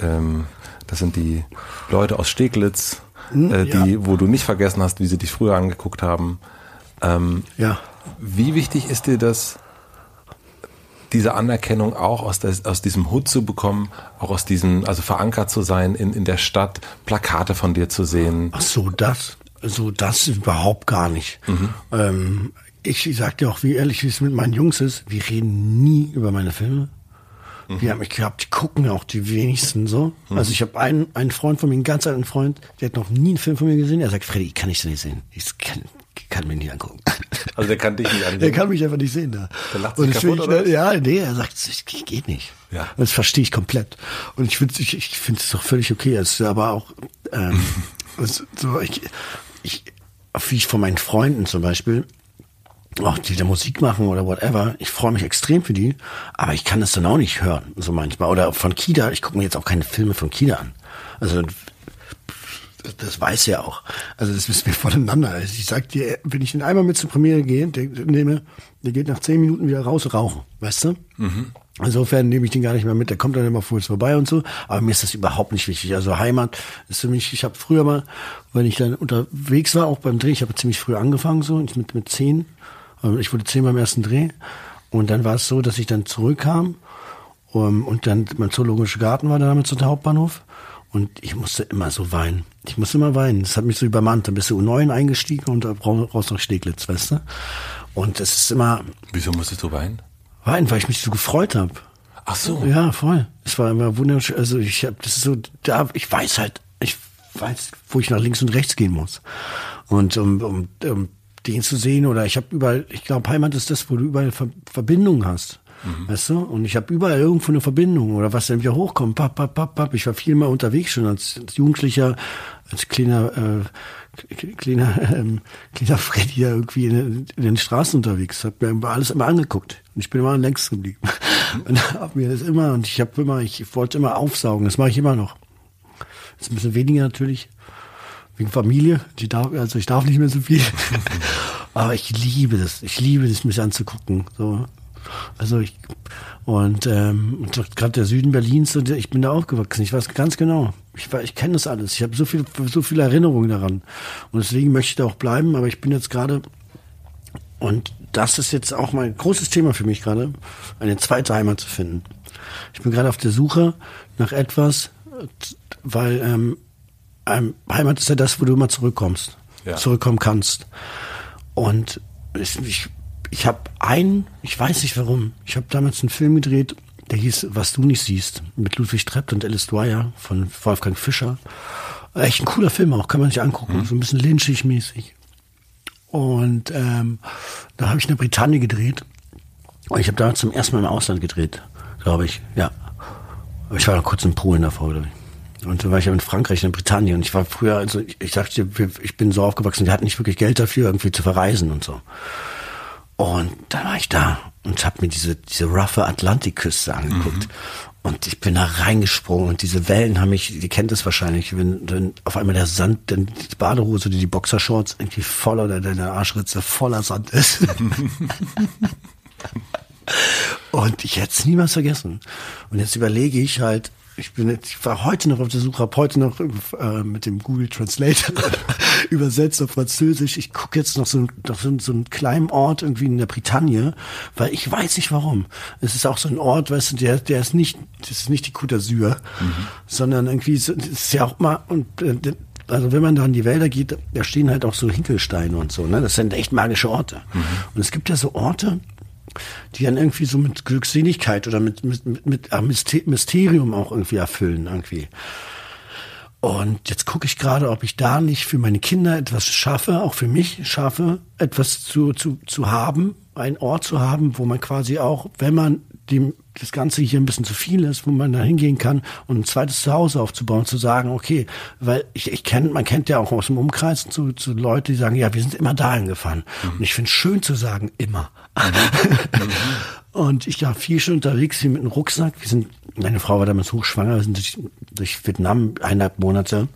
ähm, das sind die Leute aus Steglitz, äh, die, Hm, ja. wo du nicht vergessen hast, wie sie dich früher angeguckt haben. Ähm, Ja. wie wichtig ist dir das, diese Anerkennung auch aus, des, aus diesem Hut zu bekommen, auch aus diesem, also verankert zu sein in, in der Stadt, Plakate von dir zu sehen? Ach so, das, so das überhaupt gar nicht. Ähm, ich, sag dir auch, wie ehrlich wie es mit meinen Jungs ist, wir reden nie über meine Filme. Wir haben, ich glaube, die gucken auch die wenigsten so. Also ich habe einen, einen Freund von mir, einen ganz alten Freund, der hat noch nie einen Film von mir gesehen. Er sagt, Freddy, ich kann ich nicht sehen. Ich kann, kann mir nicht angucken. <laughs> Also der kann dich nicht Der ansehen. kann mich einfach nicht sehen da. Der lacht sich kaputt, ich, oder? Ja, nee, er sagt, es geht nicht. Ja. Das verstehe ich komplett. Und ich finde ich, ich finde es doch völlig okay. Es ist aber auch ähm, <laughs> so, ich, ich, wie ich von meinen Freunden zum Beispiel, auch die da Musik machen oder whatever, ich freue mich extrem für die, aber ich kann das dann auch nicht hören, so manchmal. Oder von Kida, ich gucke mir jetzt auch keine Filme von Kida an. Also das- weiß er auch. Also das wissen wir voneinander. Also ich sag dir, wenn ich den einmal mit zur Premiere gehe, der, der nehme, der geht nach zehn Minuten wieder raus rauchen, weißt du? Insofern nehme ich den gar nicht mehr mit. Der kommt dann immer kurz vorbei und so. Aber mir ist das überhaupt nicht wichtig. Also Heimat ist für mich. Ich habe früher mal, wenn ich dann unterwegs war, auch beim Dreh, ich habe ziemlich früh angefangen so, ich mit mit zehn. Also Ich wurde zehn beim ersten Dreh und dann war es so, dass ich dann zurückkam um, und dann mein Zoologischer Garten war damit so der Hauptbahnhof. Und ich musste immer so weinen. Ich musste immer weinen. Das hat mich so übermannt. Dann bist du U9 eingestiegen und raus nach Steglitz, weißt du? Und das ist immer Wieso musstest du weinen? weinen, weil ich mich so gefreut habe. Ach so. Ja, voll. Es war immer wunderschön. Also ich habe das ist so, da ich weiß halt, ich weiß, wo ich nach links und rechts gehen muss. Und um, um, um den zu sehen oder ich habe überall, ich glaube, Heimat ist das, wo du überall Ver Verbindungen hast. Weißt du? Und ich habe überall irgendwo eine Verbindung oder was dann wieder hochkommt. Papp, papp, papp, papp. Ich war viel mal unterwegs schon als, als Jugendlicher, als kleiner, äh, kleiner, <laughs> ähm, kleiner Freddy da irgendwie in, in den Straßen unterwegs. Hab mir alles immer angeguckt. Und ich bin immer längst geblieben. <laughs> Und hab mir das immer, und ich habe immer, ich wollte immer aufsaugen. Das mache ich immer noch. Ist ein bisschen weniger natürlich. Wegen Familie. Die darf, also ich darf nicht mehr so viel. <laughs> Aber ich liebe das. Ich liebe das, mich anzugucken. So. Also ich und, ähm, gerade der Süden Berlins, ich bin da aufgewachsen. Ich weiß ganz genau. Ich, ich kenne das alles. Ich habe so viel, so viele Erinnerungen daran. Und deswegen möchte ich da auch bleiben. Aber ich bin jetzt gerade und das ist jetzt auch mein großes Thema für mich gerade, eine zweite Heimat zu finden. Ich bin gerade auf der Suche nach etwas, weil ähm, Heimat ist ja das, wo du immer zurückkommst, Ja. zurückkommen kannst. Und ich, ich, habe einen, ich weiß nicht warum, ich habe damals einen Film gedreht, der hieß Was du nicht siehst, mit Ludwig Trepp und Alice Dwyer von Wolfgang Fischer. Echt ein cooler Film auch, kann man sich angucken, so ein bisschen lynchig mäßig. Und ähm, da habe ich in der Bretagne gedreht. Und ich habe da zum ersten Mal im Ausland gedreht, glaube ich. Ja. Aber ich war noch kurz in Polen davor, glaube ich. Und dann war ich ja in Frankreich, in Bretagne. Und ich war früher, also ich, ich sagte, ich bin so aufgewachsen, wir hatten nicht wirklich Geld dafür, irgendwie zu verreisen und so. Und dann war ich da und habe mir diese, diese roughe Atlantikküste angeguckt. Und ich bin da reingesprungen und diese Wellen haben mich, die kennt es wahrscheinlich, wenn, wenn auf einmal der Sand, dann die Badehose oder die Boxershorts irgendwie voller oder deine Arschritze voller Sand ist. <laughs> und ich hätte es niemals vergessen. Und jetzt überlege ich halt, ich bin jetzt, ich war heute noch auf der Suche, habe heute noch äh, mit dem Google Translator <laughs> übersetzt auf Französisch. Ich gucke jetzt noch so, noch so, so einen kleinen Ort irgendwie in der Bretagne, weil ich weiß nicht warum. Es ist auch so ein Ort, weißt du, der, der ist nicht, das ist nicht die Côte d'Azur, sondern irgendwie, so, das ist ja auch mal, und äh, also wenn man da in die Wälder geht, da stehen halt auch so Hinkelsteine und so, ne? Das sind echt magische Orte. Und es gibt ja so Orte, die dann irgendwie so mit Glückseligkeit oder mit, mit, mit, Myster- Mysterium auch irgendwie erfüllen, irgendwie. Und jetzt gucke ich gerade, ob ich da nicht für meine Kinder etwas schaffe, auch für mich schaffe, etwas zu, zu, zu haben, einen Ort zu haben, wo man quasi auch, wenn man dem das Ganze hier ein bisschen zu viel ist, wo man da hingehen kann und ein zweites Zuhause aufzubauen, zu sagen, okay, weil ich, ich kenne, man kennt ja auch aus dem Umkreis zu, zu Leute, die sagen, ja, wir sind immer dahin gefahren. Mhm. Und ich finde es schön zu sagen, immer. <laughs> Mhm. und ich war viel schon unterwegs hier mit einem Rucksack. Wir sind, meine Frau war damals hochschwanger, wir sind durch, durch Vietnam eineinhalb Monate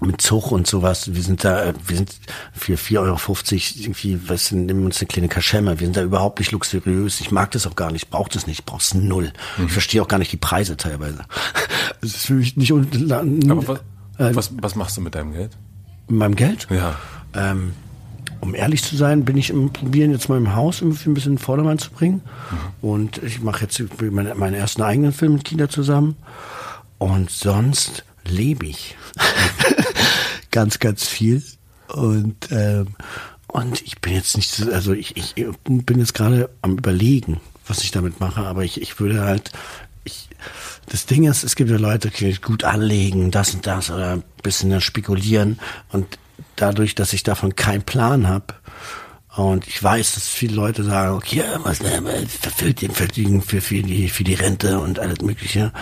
mit Zug und sowas. Wir sind da, wir sind für 4,50 Euro irgendwie, was nehmen uns eine kleine Kaschemme. Wir sind da überhaupt nicht luxuriös. Ich mag das auch gar nicht, ich brauche das nicht, ich brauch's null. Mhm. Ich verstehe auch gar nicht die Preise teilweise. <laughs> Das ist für mich nicht un Aber was, äh, was, was machst du mit deinem Geld? Mit meinem Geld? Ja. Ähm, um ehrlich zu sein, bin ich im Probieren, jetzt mal im Haus irgendwie ein bisschen in den Vordermann zu bringen. Mhm. Und ich mache jetzt meinen, meinen ersten eigenen Film mit Kinder zusammen. Und sonst lebe ich. <laughs> ganz, ganz viel. Und, ähm, und ich bin jetzt nicht so, also ich, ich bin jetzt gerade am überlegen, was ich damit mache, aber ich, ich würde halt, ich, das Ding ist, es gibt ja Leute, die gut anlegen, das und das oder ein bisschen spekulieren und dadurch, dass ich davon keinen Plan habe, und ich weiß, dass viele Leute sagen, okay, was verfüllt den Verdienen für, für, die, für die Rente und alles Mögliche.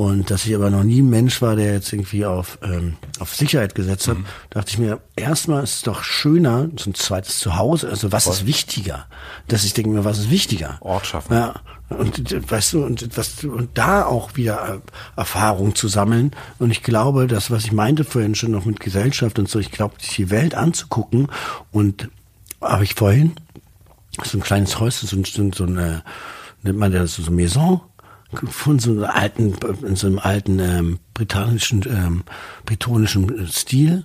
Und dass ich aber noch nie ein Mensch war, der jetzt irgendwie auf, ähm, auf Sicherheit gesetzt hat, mhm. dachte ich mir, erstmal ist es doch schöner, so ein zweites Zuhause. Also was Voll. ist wichtiger? Dass ich denke mir, was ist wichtiger? Ort schaffen. Ja. Und weißt du, und was und da auch wieder äh, Erfahrung zu sammeln. Und ich glaube, das, was ich meinte vorhin schon noch mit Gesellschaft und so, ich glaube, die Welt anzugucken und habe ich vorhin so ein kleines Häuschen, so, so, so eine, nennt man das so, so Maison, von so einem alten, in so einem alten ähm, britannischen, ähm, bretonischen Stil.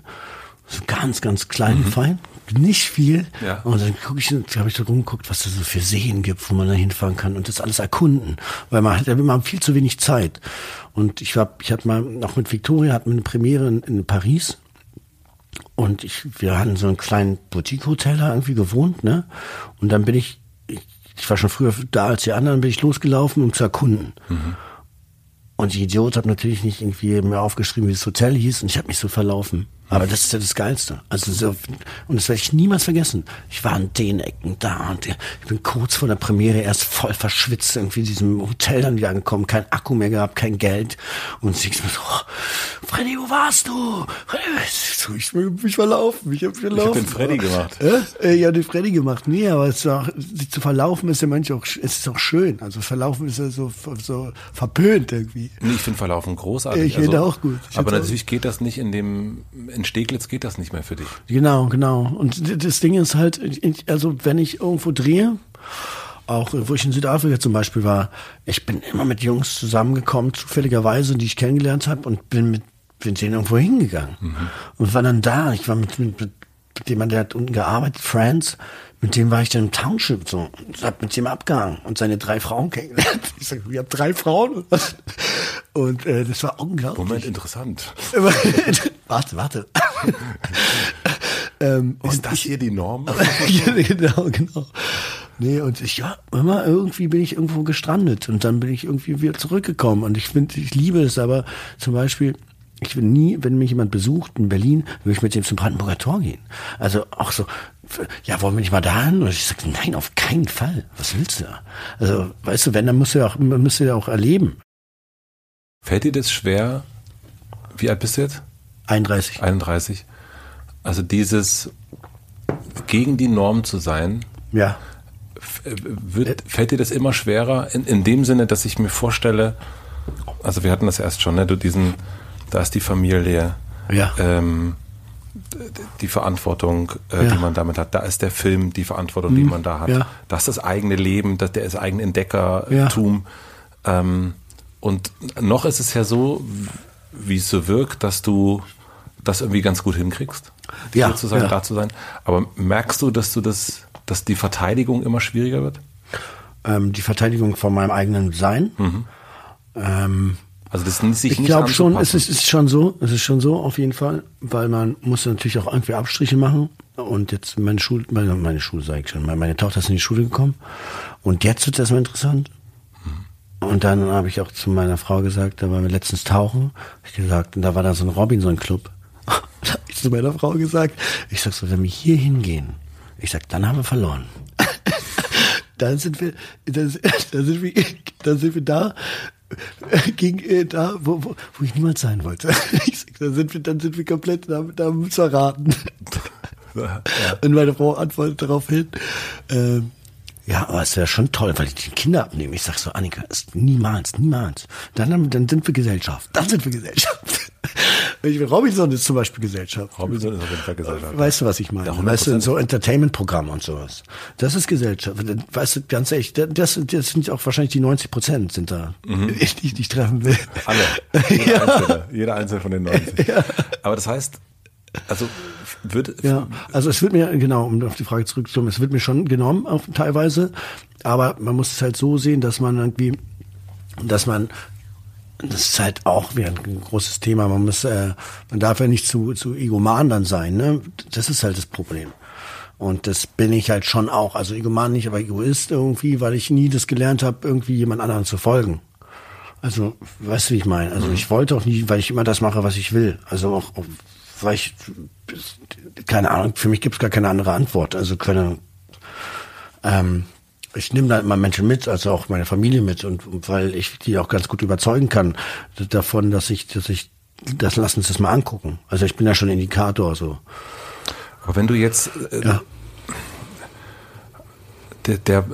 So ganz, ganz klein, mhm. fein. Nicht viel. Ja. Und dann gucke ich, habe ich da rumgeguckt, was es so für Seen gibt, wo man da hinfahren kann und das alles erkunden. Weil man hat ja immer viel zu wenig Zeit. Und ich war, ich hatte mal, noch mit Victoria, hatten wir eine Premiere in, in Paris. Und ich, wir hatten so einen kleinen Boutique-Hotel da irgendwie gewohnt, ne? Und dann bin ich, ich war schon früher da als die anderen, bin ich losgelaufen, um zu erkunden. Mhm. Und die Idiot hat natürlich nicht irgendwie mir aufgeschrieben, wie das Hotel hieß, und ich habe mich so verlaufen. Aber das ist ja das Geilste. Also so, und das werde ich niemals vergessen. Ich war an den Ecken da und ich bin kurz vor der Premiere erst voll verschwitzt irgendwie in diesem Hotel dann wieder angekommen, kein Akku mehr gehabt, kein Geld und ich so, oh, Freddy, wo warst du? Freddy, ich bin mich verlaufen, ich habe verlaufen. Ich hab den Freddy gemacht. Äh? Ja, den Freddy gemacht. Nee, aber es ist auch, sich zu verlaufen ist ja manchmal auch, es ist auch schön. Also verlaufen ist ja so, so verpönt irgendwie. Nee, ich finde verlaufen großartig. Ich finde also, auch gut. Ich aber natürlich geht das nicht in dem in Steglitz geht das nicht mehr für dich. Genau, genau. Und das Ding ist halt, also wenn ich irgendwo drehe, auch wo ich in Südafrika zum Beispiel war, ich bin immer mit Jungs zusammengekommen, zufälligerweise, die ich kennengelernt habe und bin mit bin denen irgendwo hingegangen mhm. und war dann da. Ich war mit, mit, mit jemand, der hat unten gearbeitet, Friends, mit dem war ich dann im Township so und hab mit dem abgehangen und seine drei Frauen kennengelernt. <laughs> Ich sag, wir haben drei Frauen. <laughs> Und äh, das war unglaublich. Moment, interessant. <laughs> warte, warte. ähm, Ist das ich, hier die Norm? genau, genau. Nee, und ich, ja, immer irgendwie bin ich irgendwo gestrandet und dann bin ich irgendwie wieder zurückgekommen. Und ich finde, ich liebe es, aber zum Beispiel, ich will nie, wenn mich jemand besucht in Berlin, will ich mit dem zum Brandenburger Tor gehen. Also auch so, ja, wollen wir nicht mal dahin? Und ich sage, nein, auf keinen Fall. Was willst du da? Also, weißt du, wenn, dann musst du ja auch, musst du ja auch erleben. Fällt dir das schwer? Wie alt bist du jetzt? 31. 31. Also dieses gegen die Norm zu sein. Ja. Wird, fällt dir das immer schwerer? In, in dem Sinne, dass ich mir vorstelle, also wir hatten das erst schon, ne? Du diesen, da ist die Familie. Ja. Ähm, die Verantwortung, äh, ja. die man damit hat. Da ist der Film, die Verantwortung, mhm. die man da hat. Ja. Das ist das eigene Leben, das, der ist eigene Entdeckertum. Ähm, und noch ist es ja so, wie es so wirkt, dass du das irgendwie ganz gut hinkriegst, ja, sozusagen ja. da zu sein. Aber merkst du, dass du das, dass die Verteidigung immer schwieriger wird? Ähm, die Verteidigung von meinem eigenen Sein. Mhm. Ähm, also das sich ich glaube schon, es ist, ist schon so, es ist schon so auf jeden Fall, weil man muss natürlich auch irgendwie Abstriche machen. Und jetzt meine Schule, meine, meine Schule sage ich schon, meine, Tochter ist in die Schule gekommen. Und jetzt wird es erstmal interessant. Und dann habe ich auch zu meiner Frau gesagt, da waren wir letztens tauchen, ich gesagt, und da war da so ein Robinson-Club. <laughs> da habe ich zu meiner Frau gesagt, ich sag so, wenn wir hier hingehen, ich sag, dann haben wir verloren. <laughs> dann sind wir, dann, <laughs> dann sind wir, dann sind wir da, <laughs> äh, gegen, äh, da, wo, wo, wo ich niemals sein wollte. <laughs> Sag, dann sind wir, dann sind wir komplett da, da verraten. <laughs> Ja. Und meine Frau antwortet darauf hin, ähm, ja, aber es wäre schon toll, weil ich die Kinder abnehme. Ich sag so, Annika, ist niemals, niemals. Dann, dann sind wir Gesellschaft. Dann sind wir Gesellschaft. <laughs> Ich will, Robinson ist zum Beispiel Gesellschaft. Robinson ist auf jeden Fall Gesellschaft. Weißt du, was ich meine? Ja, weißt du, so Entertainment-Programm und sowas. Das ist Gesellschaft. Weißt du, ganz ehrlich, das, das sind auch wahrscheinlich die 90 Prozent sind da, mhm. <laughs> die ich nicht treffen will. Alle. <laughs> Jeder, ja. Einzelne, jeder einzelne von den 90. Ja. Aber das heißt, also wird ja, also es wird mir genau, um auf die Frage zurückzukommen, es wird mir schon genommen, auch teilweise, aber man muss es halt so sehen, dass man irgendwie, dass man das ist halt auch wieder ein großes Thema. Man muss, äh, man darf ja nicht zu, zu egoman dann sein, ne? Das ist halt das Problem. Und das bin ich halt schon auch. Also egoman nicht, aber Egoist irgendwie, weil ich nie das gelernt habe, irgendwie jemand anderen zu folgen. Also, weißt du, wie ich meine? Also mhm. ich wollte auch nie, weil ich immer das mache, was ich will. Also auch, weil ich, keine Ahnung, für mich gibt es gar keine andere Antwort. Also keine, ähm, ich nehme da immer Menschen mit, also auch meine Familie mit und, und weil ich die auch ganz gut überzeugen kann davon, dass ich, dass ich, das lassen uns das mal angucken. Also ich bin ja schon Indikator so. Aber wenn du jetzt äh, ja. der, der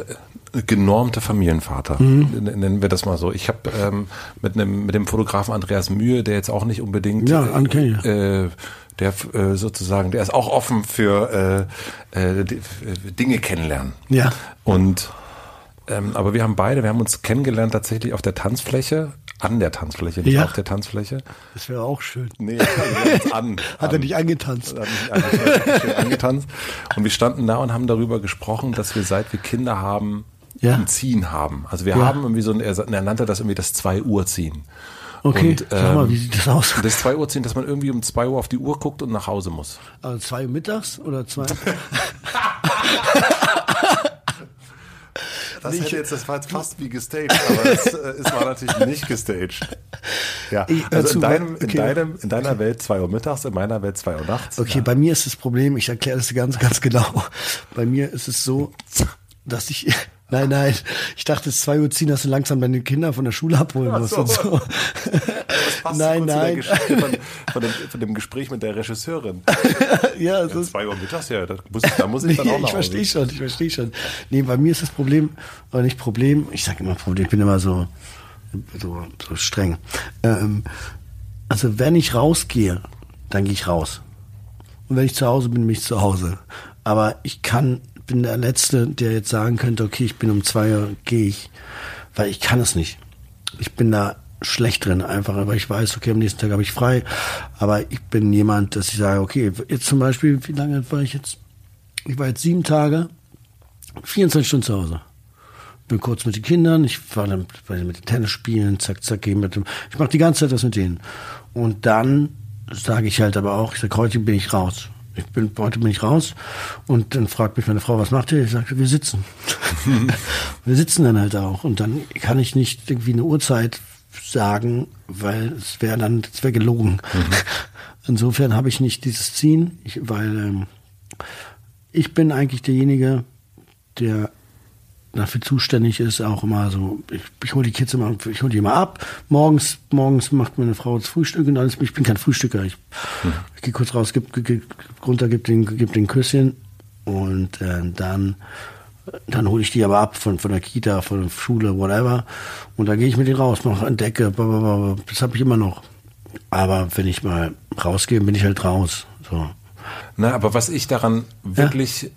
genormte Familienvater, mhm. nennen wir das mal so. Ich habe ähm, mit einem mit dem Fotografen Andreas Mühe, der jetzt auch nicht unbedingt ja, okay. äh, der äh, sozusagen, der ist auch offen für äh, äh, Dinge kennenlernen. Ja. Und ähm, aber wir haben beide, wir haben uns kennengelernt tatsächlich auf der Tanzfläche, an der Tanzfläche, nicht ja. auf der Tanzfläche. Das wäre auch schön. Nee, wir an. <laughs> Hat an. er nicht angetanzt? Hat nicht schön angetanzt. Und wir standen da und haben darüber gesprochen, dass wir seit wir Kinder haben, ja. ein Ziehen haben. Also wir ja. haben irgendwie so ein, er nannte das irgendwie das 2 Uhr Ziehen. Okay, und, ähm, sag mal, wie sieht das aus? <laughs> Das 2 Uhr ziehen, dass man irgendwie um 2 Uhr auf die Uhr guckt und nach Hause muss. Also 2 Uhr mittags oder 2? <laughs> Das, hätte jetzt, das war jetzt <laughs> fast wie gestaged, aber es, äh, es war natürlich nicht gestaged. Ja, also in, deinem, in, deinem, in deiner Welt 2 Uhr mittags, in meiner Welt 2 Uhr nachts. Okay, ja. bei mir ist das Problem, ich erkläre das ganz, ganz genau. Bei mir ist es so, dass ich Nein, nein. Ich dachte, es ist zwei Uhr ziehen, dass du langsam deine Kinder von der Schule abholen musst so. und so. nein, nein. Von, von, dem, von, dem, Gespräch mit der Regisseurin. <laughs> ja, ja, zwei Uhr mittags, ja, da muss, da muss ich dann auch noch. Ich verstehe schon, ich verstehe schon. Nee, bei mir ist das Problem, aber nicht Problem, ich sage immer Problem, ich bin immer so, so, so streng. Ähm, also wenn ich rausgehe, dann gehe ich raus. Und wenn ich zu Hause bin, bin ich zu Hause. Aber ich kann bin der Letzte, der jetzt sagen könnte, okay, ich bin um zwei Uhr, gehe ich, weil ich kann es nicht. Ich bin da schlecht drin, einfach, aber ich weiß, okay, am nächsten Tag habe ich frei, aber ich bin jemand, dass ich sage, okay, jetzt zum Beispiel, wie lange war ich jetzt? Ich war jetzt sieben Tage, 24 Stunden zu Hause. Bin kurz mit den Kindern, ich war dann mit den Tennis spielen, zack, zack, gehe mit dem, ich mache die ganze Zeit was mit denen. Und dann sage ich halt aber auch, ich sage, heute bin ich raus ich bin, heute bin ich raus und dann fragt mich meine Frau, was macht ihr? Ich sage, wir sitzen. <laughs> wir sitzen dann halt auch und dann kann ich nicht irgendwie eine Uhrzeit sagen, weil es wäre dann, es wäre gelogen. Mhm. <laughs> Insofern habe ich nicht dieses Ziehen, ich, weil ähm, ich bin eigentlich derjenige, der dafür zuständig ist, auch immer so, ich, ich hole die Kids immer, ich hole die immer ab. Morgens, morgens macht meine Frau das Frühstück und alles. Ich bin kein Frühstücker. Ich, hm. ich gehe kurz raus, gib, gib, runter, gib den, gib den Küsschen und äh, dann dann hole ich die aber ab von, von der Kita, von der Schule, whatever. Und da gehe ich mit denen raus, mache entdecke, das habe ich immer noch. Aber wenn ich mal rausgehe, bin ich halt raus. So. Na, aber was ich daran wirklich ja?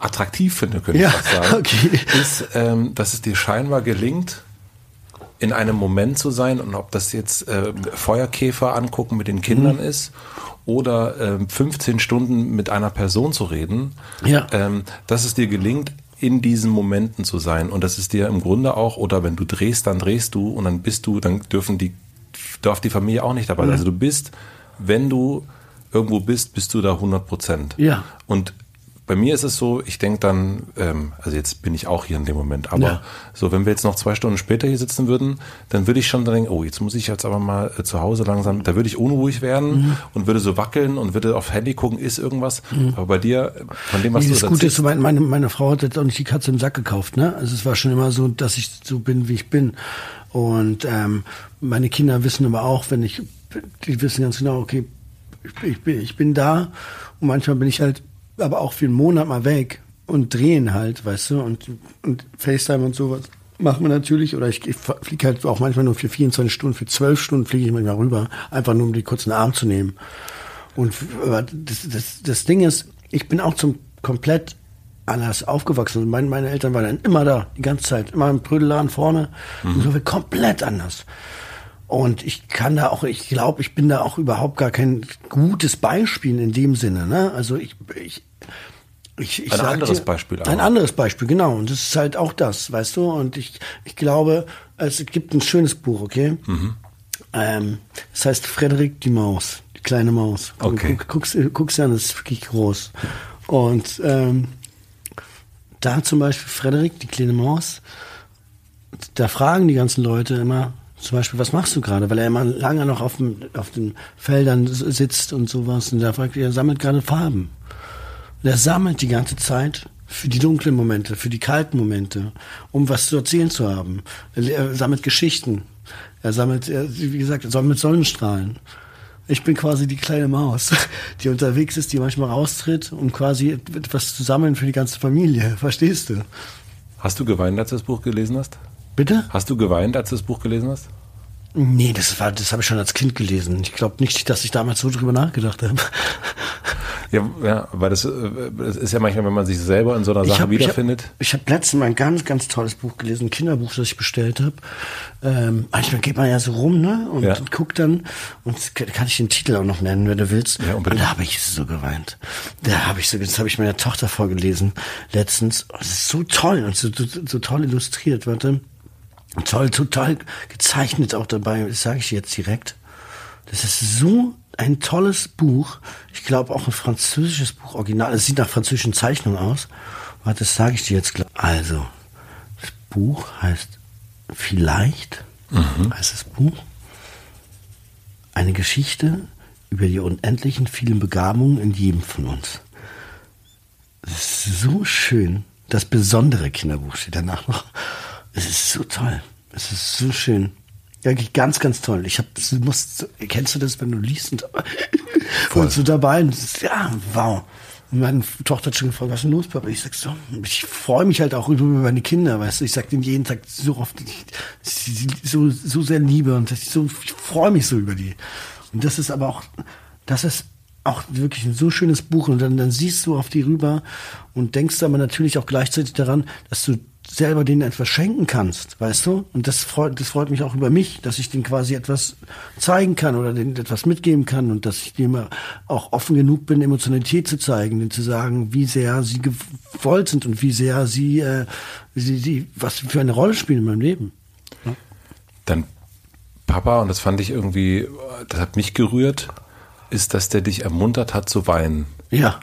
Attraktiv finde, könnte ja, ich sagen, okay. ist, ähm, dass es dir scheinbar gelingt, in einem Moment zu sein und ob das jetzt äh, Feuerkäfer angucken mit den Kindern mhm. ist oder äh, 15 Stunden mit einer Person zu reden, ja. ähm, dass es dir gelingt, in diesen Momenten zu sein und das ist dir im Grunde auch, oder wenn du drehst, dann drehst du und dann bist du, dann dürfen die, darf die Familie auch nicht dabei sein. Mhm. Also du bist, wenn du irgendwo bist, bist du da 100 Prozent. Ja. Und bei mir ist es so, ich denke dann, ähm, also jetzt bin ich auch hier in dem Moment, aber ja. so, wenn wir jetzt noch zwei Stunden später hier sitzen würden, dann würde ich schon denken, oh, jetzt muss ich jetzt aber mal äh, zu Hause langsam, da würde ich unruhig werden mhm. und würde so wackeln und würde auf Handy gucken, ist irgendwas. Mhm. Aber bei dir, von dem, was nee, du das Gute ist, meine, meine, meine Frau hat jetzt auch nicht die Katze im Sack gekauft, ne? Also es war schon immer so, dass ich so bin, wie ich bin. Und ähm, meine Kinder wissen aber auch, wenn ich, die wissen ganz genau, okay, ich, ich, bin, ich bin da und manchmal bin ich halt aber auch für einen Monat mal weg und drehen halt, weißt du, und, und FaceTime und sowas machen wir natürlich, oder ich, ich fliege halt auch manchmal nur für 24 Stunden, für 12 Stunden fliege ich manchmal rüber, einfach nur um die kurzen Arm zu nehmen. Und das, das, das Ding ist, ich bin auch zum komplett anders aufgewachsen. Meine, meine Eltern waren dann immer da, die ganze Zeit, immer im Prödelladen vorne. Mhm. Und so komplett anders. Und ich kann da auch, ich glaube, ich bin da auch überhaupt gar kein gutes Beispiel in dem Sinne. Ne? Also ich, ich, ich, ich ein anderes dir, Beispiel. Aber. Ein anderes Beispiel, genau. Und das ist halt auch das, weißt du. Und ich, ich glaube, es gibt ein schönes Buch, okay? Mhm. Ähm, das heißt Frederik die Maus, die kleine Maus. Okay. Guck, guck's, guck's an, das ist wirklich groß. Und ähm, da zum Beispiel Frederik, die kleine Maus, da fragen die ganzen Leute immer, zum Beispiel, was machst du gerade? Weil er immer lange noch auf, dem, auf den Feldern sitzt und sowas. Und da fragt er, er sammelt gerade Farben. Er sammelt die ganze Zeit für die dunklen Momente, für die kalten Momente, um was zu erzählen zu haben. Er sammelt Geschichten. Er sammelt, wie gesagt, er sammelt Sonnenstrahlen. Ich bin quasi die kleine Maus, <laughs> die unterwegs ist, die manchmal raustritt, um quasi etwas zu sammeln für die ganze Familie. <laughs> Verstehst du? Hast du geweint, als du das Buch gelesen hast? Bitte? Hast du geweint, als du das Buch gelesen hast? Nee, das war, das habe ich schon als Kind gelesen. Ich glaube nicht, dass ich damals so drüber nachgedacht habe. <laughs> Ja, ja, weil das, das ist ja manchmal, wenn man sich selber in so einer Sache hab, wiederfindet. Ich habe hab letztens mal ein ganz, ganz tolles Buch gelesen, ein Kinderbuch, das ich bestellt habe. Ähm, manchmal geht man ja so rum, ne? Und, ja. und guckt dann, und kann ich den Titel auch noch nennen, wenn du willst. Ja, und da habe ich so geweint. Da habe ich so, das habe ich meiner Tochter vorgelesen letztens. Das ist so toll und so, so, so toll illustriert, warte. Toll, total gezeichnet auch dabei, das sage ich jetzt direkt. Das ist so ein tolles Buch. Ich glaube auch ein französisches Buch, original. Es sieht nach französischen Zeichnungen aus. Warte, das sage ich dir jetzt gleich. Also, das Buch heißt Vielleicht, mhm. heißt das Buch. Eine Geschichte über die unendlichen vielen Begabungen in jedem von uns. So schön. Das besondere Kinderbuch steht danach noch. Es ist so toll. Es ist so schön. Wirklich ganz, ganz toll. Ich habe, du musst, kennst du das, wenn du liest und, <laughs> und so dabei? Und ja, wow. Und meine Tochter hat schon gefragt, was ist denn los, Papa? Ich sag so, ich freue mich halt auch über meine Kinder, weißt du. Ich sag denen jeden Tag so oft, ich, sie so, so sehr liebe und ich so, ich freue mich so über die. Und das ist aber auch, das ist auch wirklich ein so schönes Buch und dann, dann siehst du auf die rüber und denkst aber natürlich auch gleichzeitig daran, dass du selber denen etwas schenken kannst, weißt du? Und das freut, das freut mich auch über mich, dass ich denen quasi etwas zeigen kann oder denen etwas mitgeben kann und dass ich dem auch offen genug bin, Emotionalität zu zeigen, denen zu sagen, wie sehr sie gewollt sind und wie sehr sie, äh, sie, sie was für eine Rolle spielen in meinem Leben. Ja? Dann Papa, und das fand ich irgendwie, das hat mich gerührt, ist, dass der dich ermuntert hat zu weinen. Ja.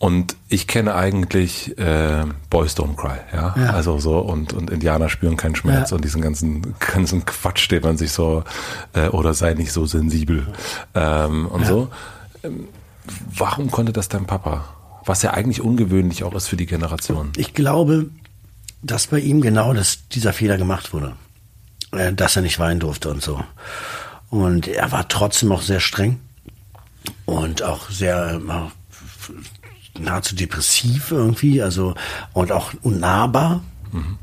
Und ich kenne eigentlich äh, Boys Don't Cry, ja? ja. Also so und, und Indianer spüren keinen Schmerz ja. und diesen ganzen <laughs> ganzen Quatsch, den man sich so äh, oder sei nicht so sensibel ähm, und ja. so. Ähm, warum konnte das dein Papa? Was ja eigentlich ungewöhnlich auch ist für die Generation. Ich glaube, dass bei ihm genau das, dieser Fehler gemacht wurde. Äh, dass er nicht weinen durfte und so. Und er war trotzdem auch sehr streng und auch sehr nahezu depressiv irgendwie, also und auch unnahbar. Mhm.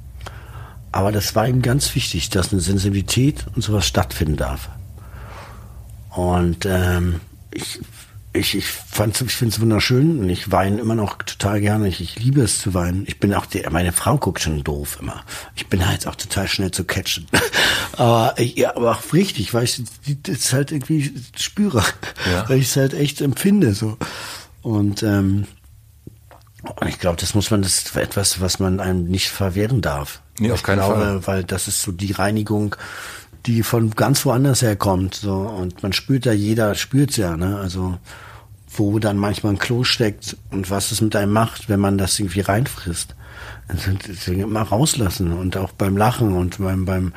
Aber das war ihm ganz wichtig, dass eine Sensibilität und sowas stattfinden darf. Und ähm, ich, ich, ich, fand's, ich finde es wunderschön und ich weine immer noch total gerne. Ich, ich liebe es zu weinen. Ich bin auch, die, meine Frau guckt schon doof immer. Ich bin halt auch total schnell zu catchen. <laughs> aber, ja, aber auch richtig, weil ich das halt irgendwie spüre. Ja. Weil ich es halt echt empfinde. so Und ähm, und ich glaube, das muss man, das ist etwas, was man einem nicht verwehren darf. Nee, auf keinen Fall. Weil das ist so die Reinigung, die von ganz woanders herkommt. So. Und man spürt ja, jeder spürt ja, ne? Also wo dann manchmal ein Klo steckt und was es mit einem macht, wenn man das irgendwie reinfrisst. Also deswegen immer rauslassen und auch beim Lachen und beim, beim,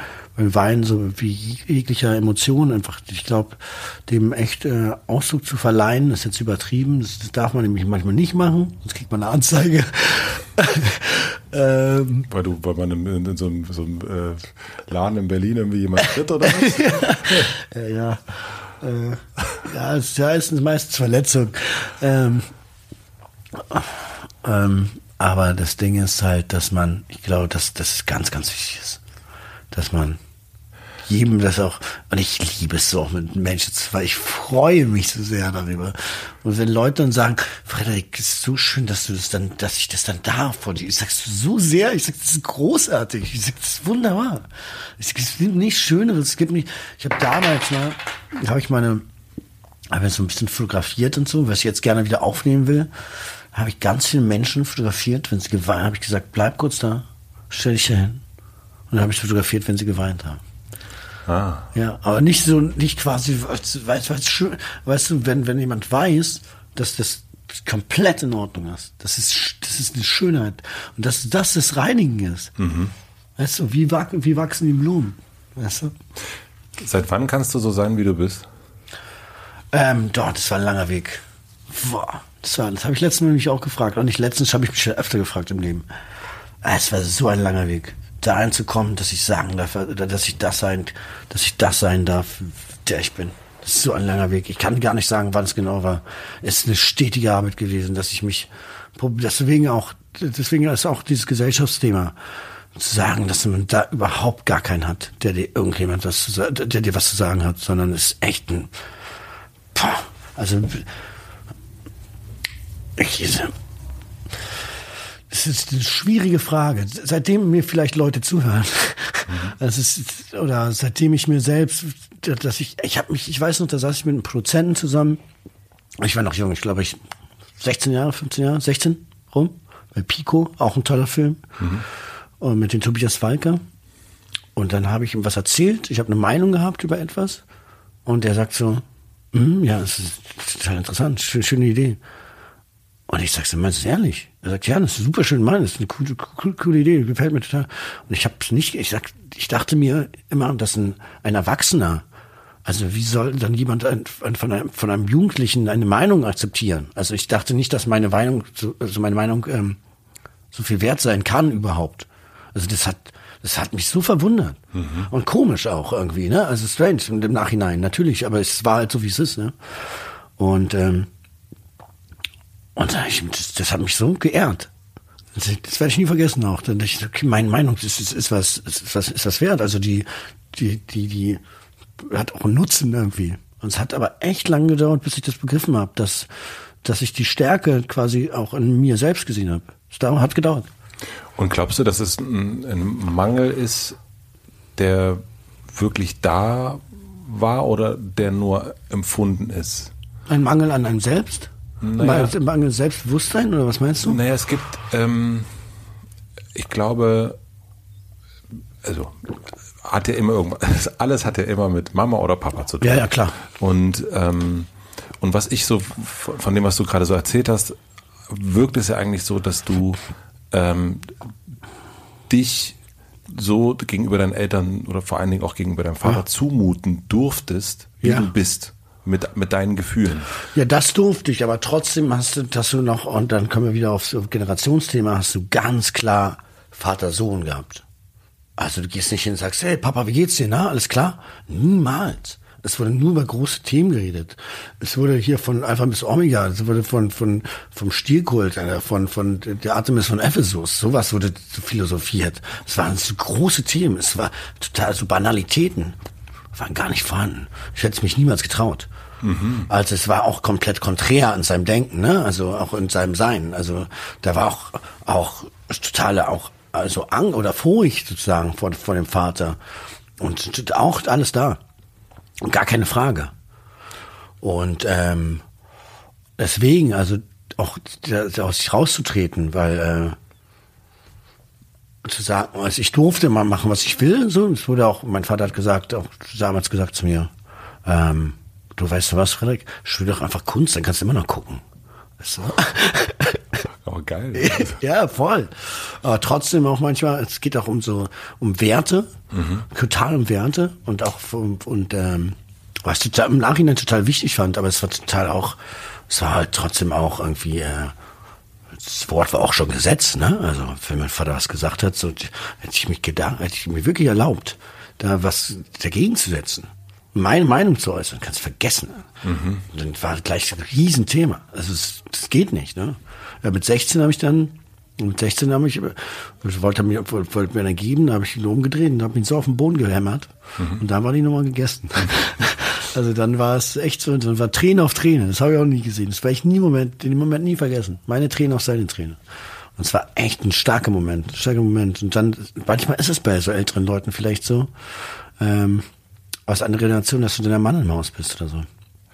Weinen so wie jeglicher Emotion einfach, ich glaube, dem echt äh, Ausdruck zu verleihen, ist jetzt übertrieben, das, das darf man nämlich manchmal nicht machen, sonst kriegt man eine Anzeige. <laughs> ähm, weil du, weil man in, in, in so einem, so einem äh, Laden in Berlin irgendwie jemand tritt oder was? <laughs> ja, ja. Äh, ja, es ja, ist meistens Verletzung. Ähm, ähm, aber das Ding ist halt, dass man, ich glaube, dass das ganz, ganz wichtig ist, dass man jedem das auch, und ich liebe es so auch mit Menschen zu, weil ich freue mich so sehr darüber. Und wenn Leute dann sagen, Frederik, ist so schön, dass du das dann, dass ich das dann darf von dir. Ich sag's so sehr, ich sag, das ist großartig, ich sag, das ist wunderbar. Es gibt nichts Schöneres, es gibt nicht, ich habe damals mal, habe ich meine, habe so ein bisschen fotografiert und so, was ich jetzt gerne wieder aufnehmen will habe ich ganz viele Menschen fotografiert, wenn sie geweint habe ich gesagt, bleib kurz da, stell dich hier hin. Und dann habe ich fotografiert, wenn sie geweint haben. Ah. Ja, aber nicht so, nicht quasi, weißt, weißt, schön, weißt du, wenn, wenn jemand weiß, dass das komplett in Ordnung ist, das ist, das ist eine Schönheit und dass das das Reinigen ist. Mhm. Weißt du, wie, wie wachsen die Blumen? Weißt du? Seit wann kannst du so sein, wie du bist? Ähm, dort, das war ein langer Weg. Boah. Das, war, das habe ich letztens nämlich auch gefragt. Und nicht letztens habe ich mich schon öfter gefragt im Leben. Es war so ein langer Weg, da einzukommen, dass ich sagen darf, dass ich das sein, dass ich das sein darf, der ich bin. Das ist so ein langer Weg. Ich kann gar nicht sagen, wann es genau war. Es ist eine stetige Arbeit gewesen, dass ich mich, deswegen auch, deswegen ist auch dieses Gesellschaftsthema zu sagen, dass man da überhaupt gar keinen hat, der dir irgendjemand was zu der dir was zu sagen hat, sondern es ist echt ein, also ich, das ist eine schwierige Frage. Seitdem mir vielleicht Leute zuhören, mhm. <laughs> das ist, oder seitdem ich mir selbst, dass ich, ich habe mich, ich weiß noch, da saß ich mit einem Produzenten zusammen. Ich war noch jung, ich glaube, ich 16 Jahre, 15 Jahre, 16 rum, bei Pico, auch ein toller Film, mhm. und mit den Tobias Walker. Und dann habe ich ihm was erzählt. Ich habe eine Meinung gehabt über etwas. Und der sagt so, mm, ja, das ist total interessant, schöne Idee. Und ich sag's meinst du ehrlich? Er sagt, ja, das ist super schön, Mann, das ist eine coole, coole, coole Idee, gefällt mir total. Und ich hab's nicht, ich sag, ich dachte mir immer, dass ein, ein Erwachsener, also wie soll dann jemand ein, ein, von, einem, von einem Jugendlichen eine Meinung akzeptieren? Also ich dachte nicht, dass meine Meinung, so, also meine Meinung ähm, so viel wert sein kann überhaupt. Also das hat, das hat mich so verwundert. Mhm. Und komisch auch irgendwie, ne? Also strange im Nachhinein, natürlich, aber es war halt so, wie es ist, ne? Und ähm, und das, das hat mich so geehrt. Das, das werde ich nie vergessen auch. Denn ich, okay, meine Meinung ist, ist, ist, was, ist, was, ist was wert. Also die, die, die, die hat auch einen Nutzen irgendwie. Und es hat aber echt lange gedauert, bis ich das begriffen habe, dass, dass ich die Stärke quasi auch in mir selbst gesehen habe. Es hat gedauert. Und glaubst du, dass es ein, ein Mangel ist, der wirklich da war oder der nur empfunden ist? Ein Mangel an einem selbst? Naja, Mangel Selbstbewusstsein oder was meinst du? Naja, es gibt, ähm, ich glaube, also hat ja immer irgendwas, <laughs> alles hat ja immer mit Mama oder Papa zu tun. Ja, ja, klar. Und, ähm, und was ich so von dem, was du gerade so erzählt hast, wirkt es ja eigentlich so, dass du ähm, dich so gegenüber deinen Eltern oder vor allen Dingen auch gegenüber deinem Vater ja. zumuten durftest, wie ja. du bist mit, mit deinen Gefühlen. Ja, das durfte ich, aber trotzdem hast du, dass du noch, und dann kommen wir wieder aufs Generationsthema, hast du ganz klar Vater-Sohn gehabt. Also du gehst nicht hin und sagst, hey Papa, wie geht's dir, na, alles klar? Niemals. Es wurde nur über große Themen geredet. Es wurde hier von Alpha bis Omega, es wurde von, von, vom Stierkult, äh, von, von der Artemis von Ephesus, sowas wurde philosophiert. Es waren so große Themen, es war total so Banalitäten waren gar nicht vorhanden. Ich hätte es mich niemals getraut. Mhm. Also es war auch komplett konträr an seinem Denken, ne? Also auch in seinem Sein. Also da war auch auch totale auch also Angst oder Furcht sozusagen vor, vor dem Vater und auch alles da, gar keine Frage. Und ähm, deswegen also auch aus sich rauszutreten, weil äh, zu sagen, also ich durfte mal machen, was ich will. So, es wurde auch, mein Vater hat gesagt, auch damals gesagt zu mir, ähm, du weißt du was, Frederik, studier doch einfach Kunst, dann kannst du immer noch gucken. Weißt du? Aber <laughs> geil. <laughs> ja, voll. Aber trotzdem auch manchmal, es geht auch um so, um Werte, total um Werte und auch um, und ähm, was ich total, im Nachhinein total wichtig fand, aber es war total auch, es war halt trotzdem auch irgendwie, äh, das Wort war auch schon Gesetz, ne? Also wenn mein Vater was gesagt hat, so hätte ich mich gedacht, hätte ich mir wirklich erlaubt, da was dagegen zu setzen. Meine Meinung zu äußern, kannst vergessen. Und dann war gleich ein Riesenthema. Also es, das geht nicht, ne? Ja, mit 16 habe ich dann, mit 16 habe ich, wollte mir, wollte mir dann geben, da habe ich ihn umgedreht und habe ihn so auf den Boden gehämmert. Und dann war die Nummer gegessen. <laughs> Also dann war es echt so, dann war Träne auf Träne. Das habe ich auch nie gesehen. Das werde ich nie Moment, den Moment nie vergessen. Meine Träne auf seine Träne. Und es war echt ein starker Moment, ein starker Moment. Und dann, manchmal ist es bei so älteren Leuten vielleicht so, ähm, aus einer Generation, dass du dann der Mann im Haus bist oder so.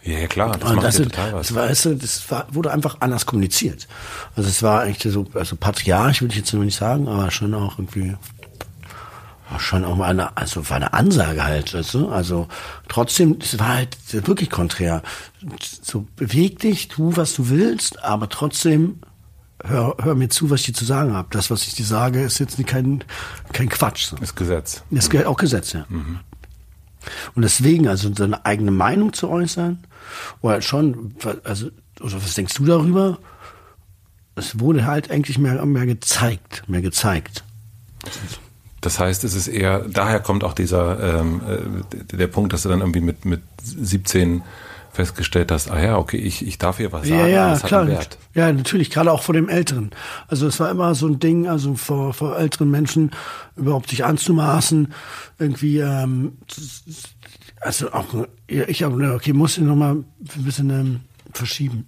Ja, klar, das Und macht das, ja sind- total was. das, war, das war, wurde einfach anders kommuniziert. Also es war eigentlich so, also patriarch würde ich jetzt noch nicht sagen, aber schon auch irgendwie, schon auch mal eine, also war eine Ansage halt, weißt du? Also trotzdem, es war halt wirklich konträr. So beweg dich, tu, was du willst, aber trotzdem hör, hör mir zu, was ich dir zu sagen habe. Das, was ich dir sage, ist jetzt nicht kein, kein Quatsch. So. Das Gesetz. Das gehört auch Gesetz, ja. Und deswegen, also seine eigene Meinung zu äußern, oder schon, also, oder was denkst du darüber? Es wurde halt eigentlich mehr, mehr gezeigt, mehr gezeigt. Das heißt, es ist eher, daher kommt auch dieser, ähm, äh, der Punkt, dass du dann irgendwie mit, mit 17 festgestellt hast, ah ja, okay, ich, ich darf hier was sagen, ja, ja, das klar. hat einen Wert. Ja, natürlich, gerade auch vor dem Älteren. Also es war immer so ein Ding, also vor, vor älteren Menschen überhaupt sich anzumaßen, irgendwie, ähm, also auch, ich habe, okay, muss ich nochmal ein bisschen ähm, verschieben.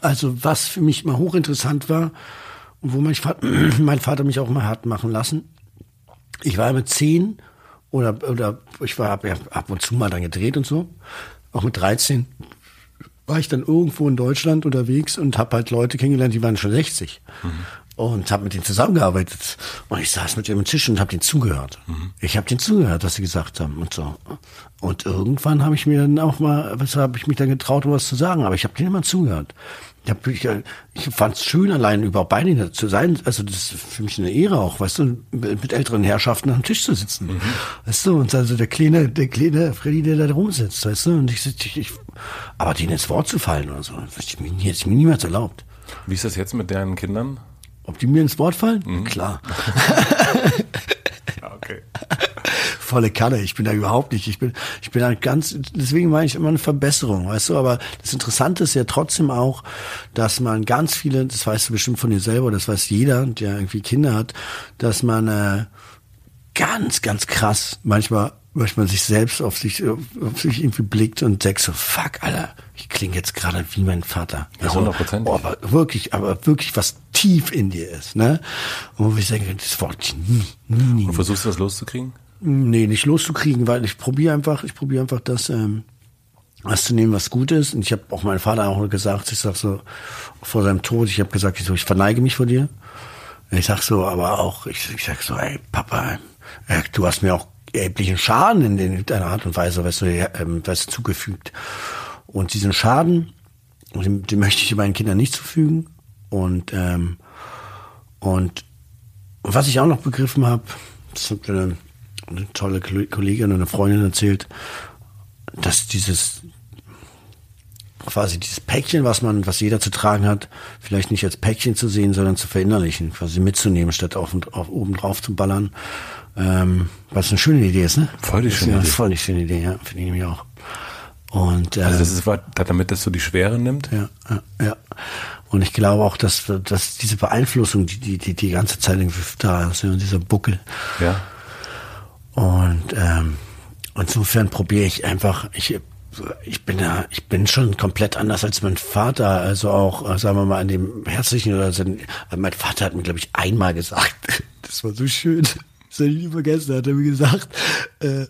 Also was für mich immer hochinteressant war und wo mein Vater, <clears throat> mein Vater mich auch mal hat machen lassen, ich war mit zehn oder, oder ich war ja ab und zu mal dann gedreht und so, auch mit 13 war ich dann irgendwo in Deutschland unterwegs und habe halt Leute kennengelernt, die waren schon 60 und habe mit denen zusammengearbeitet und ich saß mit dem am Tisch und habe denen zugehört. Ich habe denen zugehört, was sie gesagt haben und so. Und irgendwann habe ich mir dann auch mal, was habe ich mich dann getraut, was zu sagen, aber ich habe denen immer zugehört. Ich, hab, ich, ich fand es schön, allein überhaupt bei denen zu sein. Also das ist für mich eine Ehre auch, weißt du, mit älteren Herrschaften am Tisch zu sitzen. Weißt du, und also der kleine, der kleine Freddy, der da rumsitzt, weißt du, und ich, ich, ich aber denen ins Wort zu fallen oder so, ich mir, hätte ich mir niemals erlaubt. Wie ist das jetzt mit deinen Kindern? Ob die mir ins Wort fallen? Klar. <laughs> Volle Kanne. Ich bin da überhaupt nicht. Ich bin, ich bin da ganz, deswegen meine ich immer eine Verbesserung, weißt du, aber das Interessante ist ja trotzdem auch, dass man ganz viele, das weißt du bestimmt von dir selber, das weiß jeder, der irgendwie Kinder hat, dass man äh, ganz, ganz krass manchmal manchmal sich selbst auf sich auf sich irgendwie blickt und denkt so fuck Alter ich klinge jetzt gerade wie mein Vater Ja, hundertprozentig. oh, aber wirklich aber wirklich was tief in dir ist ne und wo ich denke das wollte ich nie nie, nie Und versuchst du das loszukriegen? Nee, nicht loszukriegen, weil ich probiere einfach, ich probiere einfach das, ähm, was zu nehmen, was gut ist. Und ich habe auch meinem Vater auch gesagt, ich sag so, vor seinem Tod, ich habe gesagt, ich, so, ich verneige mich vor dir. Ich sag so, aber auch, ich, ich sag so, ey, Papa, äh, du hast mir auch erheblichen Schaden in, in deiner Art und Weise, weißt du, ähm, weißt zugefügt. Und diesen Schaden, den, den möchte ich meinen Kindern nicht zufügen. Und, ähm, und was ich auch noch begriffen habe, das mir eine, eine tolle Kol- Kollegin und eine Freundin erzählt, dass dieses quasi dieses Päckchen, was man, was jeder zu tragen hat, vielleicht nicht als Päckchen zu sehen, sondern zu verinnerlichen, quasi mitzunehmen, statt auf, und- auf oben drauf zu ballern. Ähm, was eine schöne Idee ist, ne? Voll die schöne ja, Idee. Voll die schöne Idee, ja, finde ich nämlich auch. Und äh, Also das ist was, damit das so die Schwere nimmt? ja, ja, ja. Und ich glaube auch, dass, dass diese Beeinflussung, die, die, die, die ganze Zeit irgendwie da ist, ja, und dieser Buckel. Ja. Und ähm, insofern probiere ich einfach, ich, ich bin ja, ich bin schon komplett anders als mein Vater. Also auch, äh, sagen wir mal, an dem herzlichen oder so, mein Vater hat mir, glaube ich, einmal gesagt, <laughs> das war so schön. Das habe ich nie vergessen, hat er mir gesagt, äh,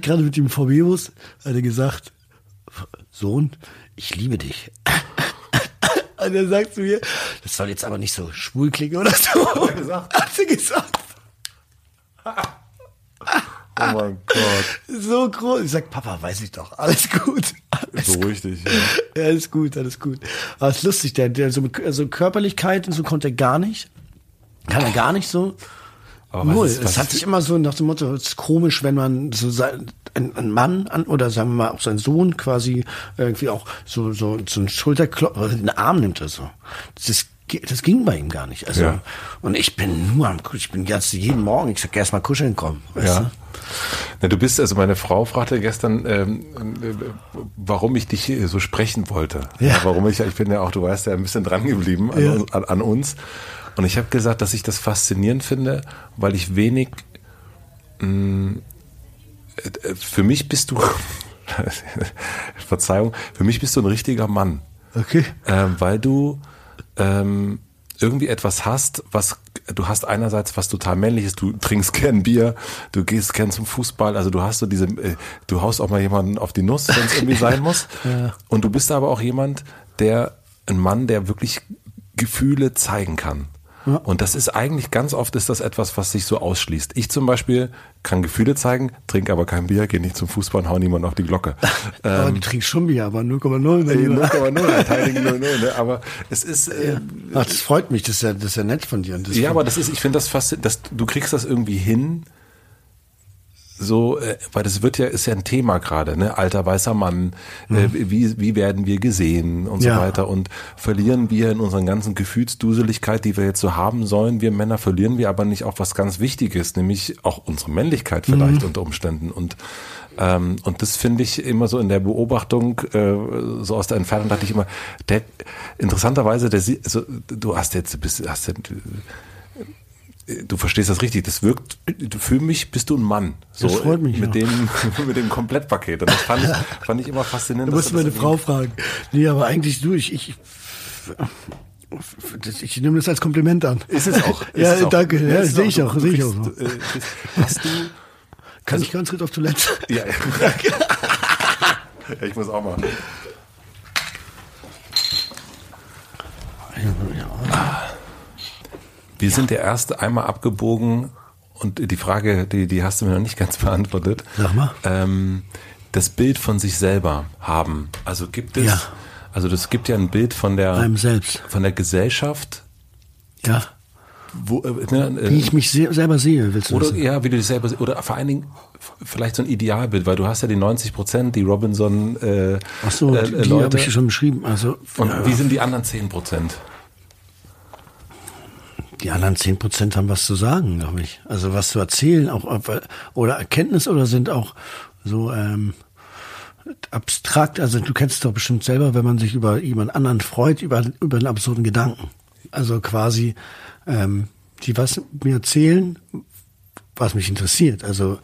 gerade mit dem VW-Bus, hat er gesagt, Sohn, ich liebe dich. <laughs> Und er sagt zu mir, das soll jetzt aber nicht so schwul klingen oder so. <laughs> Hat er gesagt? Hat er gesagt. Oh mein Gott. <laughs> So groß. Ich sag, Papa, weiß ich doch, alles gut. Beruhig dich. Ja. ja, ist gut, alles gut. Aber ist lustig, der, der so also Körperlichkeit und so konnte er gar nicht. Kann er gar nicht so. Aber Null. ist- es hat ist- sich immer so nach dem Motto, es ist komisch, wenn man so sein, ein, ein Mann an, oder sagen wir mal auch sein Sohn quasi irgendwie auch so so so einen Schulterklopfer, den Arm nimmt er so. Das, ge- das ging bei ihm gar nicht. Also Ja. und ich bin nur am, ich bin ganz jeden Morgen, ich sag erst mal kuscheln kommen. Ja. du? Na, du bist, also meine Frau fragte gestern, ähm, äh, warum ich dich so sprechen wollte. Ja. warum ich, ich bin ja auch, du weißt ja, ein bisschen dran geblieben an, Ja. uns- an, an uns. Und ich habe gesagt, dass ich das faszinierend finde, weil ich wenig, mh, äh, für mich bist du, <laughs> Verzeihung, für mich bist du ein richtiger Mann. Okay. Ähm, weil du ähm, irgendwie etwas hast, was du hast einerseits was total männliches, du trinkst gern Bier, du gehst gern zum Fußball, also du hast so diese, äh, du haust auch mal jemanden auf die Nuss, wenn es irgendwie sein <laughs> muss. Und du bist aber auch jemand, der ein Mann, der wirklich Gefühle zeigen kann. Und das ist eigentlich ganz oft ist das etwas, was sich so ausschließt. Ich zum Beispiel kann Gefühle zeigen, trinke aber kein Bier, gehe nicht zum Fußball und hau niemanden auf die Glocke. <laughs> aber du trinkst schon Bier, aber 0,0. Ey, mein Lieber. 0,0, halt heiligen 0,0, ne? Aber es ist, äh, Ach, das freut mich, das ist ja, das ist ja nett von dir. Ja, aber das ist, ich finde das fast, das, du kriegst das irgendwie hin, so, äh, weil das wird ja, ist ja ein Thema gerade, ne? Alter weißer Mann, äh, wie, wie werden wir gesehen und Ja. so weiter und verlieren wir in unseren ganzen Gefühlsduseligkeit, die wir jetzt so haben sollen, wir Männer verlieren wir aber nicht auch was ganz Wichtiges, nämlich auch unsere Männlichkeit vielleicht unter Umständen und ähm, und das finde ich immer so in der Beobachtung, äh, so aus der Entfernung dachte ich immer, der interessanterweise, der sie- also, du hast jetzt, du bist, hast ja, du verstehst das richtig. Das wirkt, du- für mich bist du ein Mann. So, Das freut mich, Mit ja. dem, <laughs> mit dem Komplettpaket. Und das fand ich, fand ich immer faszinierend. Du musst dass meine Frau fragen. Nee, aber eigentlich du, ich, ich, ich nehme das als Kompliment an. Ist es auch. <laughs> Ist ja, es auch. danke. Ja, sehe ich auch, Du sehe ich auch. äh, Hast du, Kann ich ganz kurz auf Toilette? ja, <laughs> ja, ich muss auch mal. Wir sind der erste einmal abgebogen und die Frage, die, die hast du mir noch nicht ganz <laughs> beantwortet. Sag mal. Ähm, das Bild von sich selber haben. Also gibt es, Ja. also das gibt ja ein Bild von der, Einem selbst. von der Gesellschaft, Ja. wo, äh, ne, äh, Wie ich mich se selber sehe, willst du oder wissen? ja, wie du dich selber oder vor allen Dingen vielleicht so ein Idealbild, weil du hast ja die 90 Prozent, die Robinson äh, Ach so, äh, die, äh, die habe ich schon beschrieben. Also Und ja, wie sind die anderen 10 Prozent? Die anderen 10 Prozent haben was zu sagen, glaube ich. Also was zu erzählen, auch oder Erkenntnis oder sind auch so ähm, abstrakt. Also du kennst doch bestimmt selber, wenn man sich über jemand anderen freut, über über einen absurden Gedanken. Also quasi ähm, die was mir erzählen, was mich interessiert. Also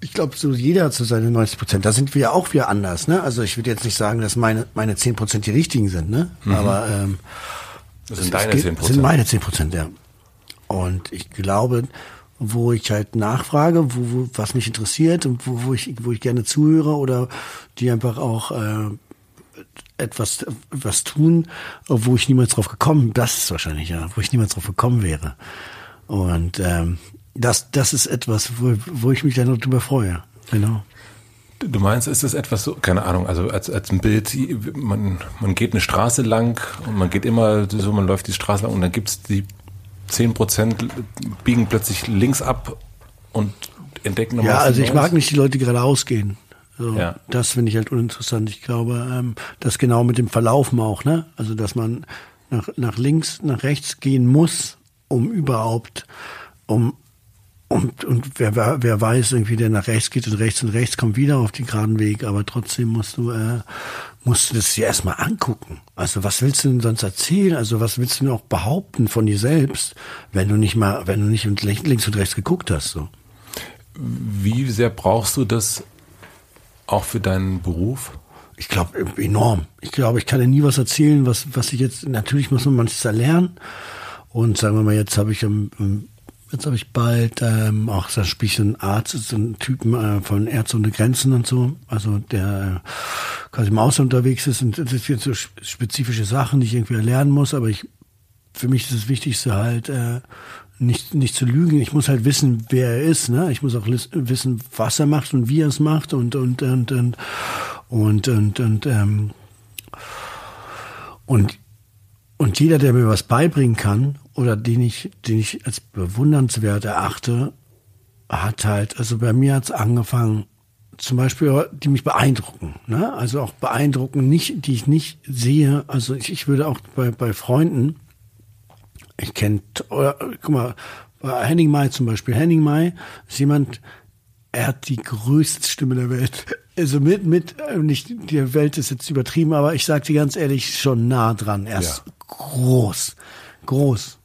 ich glaube, so jeder hat so seine 90 Prozent. Da sind wir ja auch wieder anders. Ne? Also ich würde jetzt nicht sagen, dass meine meine 10 Prozent die richtigen sind. Ne? Aber ähm, Das sind deine geht- 10 Das sind meine 10 Prozent, ja. Und ich glaube, wo ich halt nachfrage, wo, wo was mich interessiert und wo, wo ich wo ich gerne zuhöre oder die einfach auch äh, etwas was tun, wo ich niemals drauf gekommen, das ist wahrscheinlich ja, wo ich niemals drauf gekommen wäre. Und ähm, das das ist etwas, wo, wo ich mich dann noch drüber freue. Genau. Du meinst, ist das etwas so, keine Ahnung, also als, als ein Bild, man, man geht eine Straße lang und man geht immer so, man läuft die Straße lang und dann gibt's die 10 Prozent biegen plötzlich links ab und entdecken nochmal Ja, also ich mag nicht die Leute, die geradeaus gehen. So, Ja. Das finde ich halt uninteressant. Ich glaube, ähm, das genau mit dem Verlaufen auch, ne? Also dass man nach, nach links, nach rechts gehen muss, um überhaupt, um und, und wer, wer, weiß, irgendwie, der nach rechts geht und rechts und rechts kommt wieder auf den geraden Weg, aber trotzdem musst du, äh, musst du das dir erstmal angucken. Also was willst du denn sonst erzählen? Also was willst du denn auch behaupten von dir selbst, wenn du nicht mal, wenn du nicht links und rechts geguckt hast, so? Wie sehr brauchst du das auch für deinen Beruf? Ich glaube, enorm. Ich glaube, ich kann dir nie was erzählen, was, was ich jetzt, natürlich muss man manches erlernen. Und sagen wir mal, jetzt habe ich ähm, ähm, jetzt habe ich bald ähm, auch so einen Arzt, so einen Typen äh, von Ärzte ohne Grenzen und so, also der äh, quasi im Ausland unterwegs ist und das sind so spezifische Sachen, die ich irgendwie erlernen muss, aber ich für mich ist das Wichtigste halt äh, nicht nicht zu lügen. Ich muss halt wissen, wer er ist. Ne? Ich muss auch wissen, was er macht und wie er es macht und und und und Und, und, und, ähm, und, und jeder, der mir was beibringen kann oder den ich, den ich als bewundernswert erachte, hat halt, also bei mir hat's angefangen, zum Beispiel, die mich beeindrucken, ne? Also auch beeindrucken, nicht, die ich nicht sehe. Also ich, ich würde auch bei, bei Freunden, ich kenne, guck mal, bei Henning Mai zum Beispiel. Henning Mai ist jemand, er hat die größte Stimme der Welt. Also mit, mit, nicht, die Welt ist jetzt übertrieben, aber ich sage dir ganz ehrlich, schon nah dran. Er ist ja. groß, groß.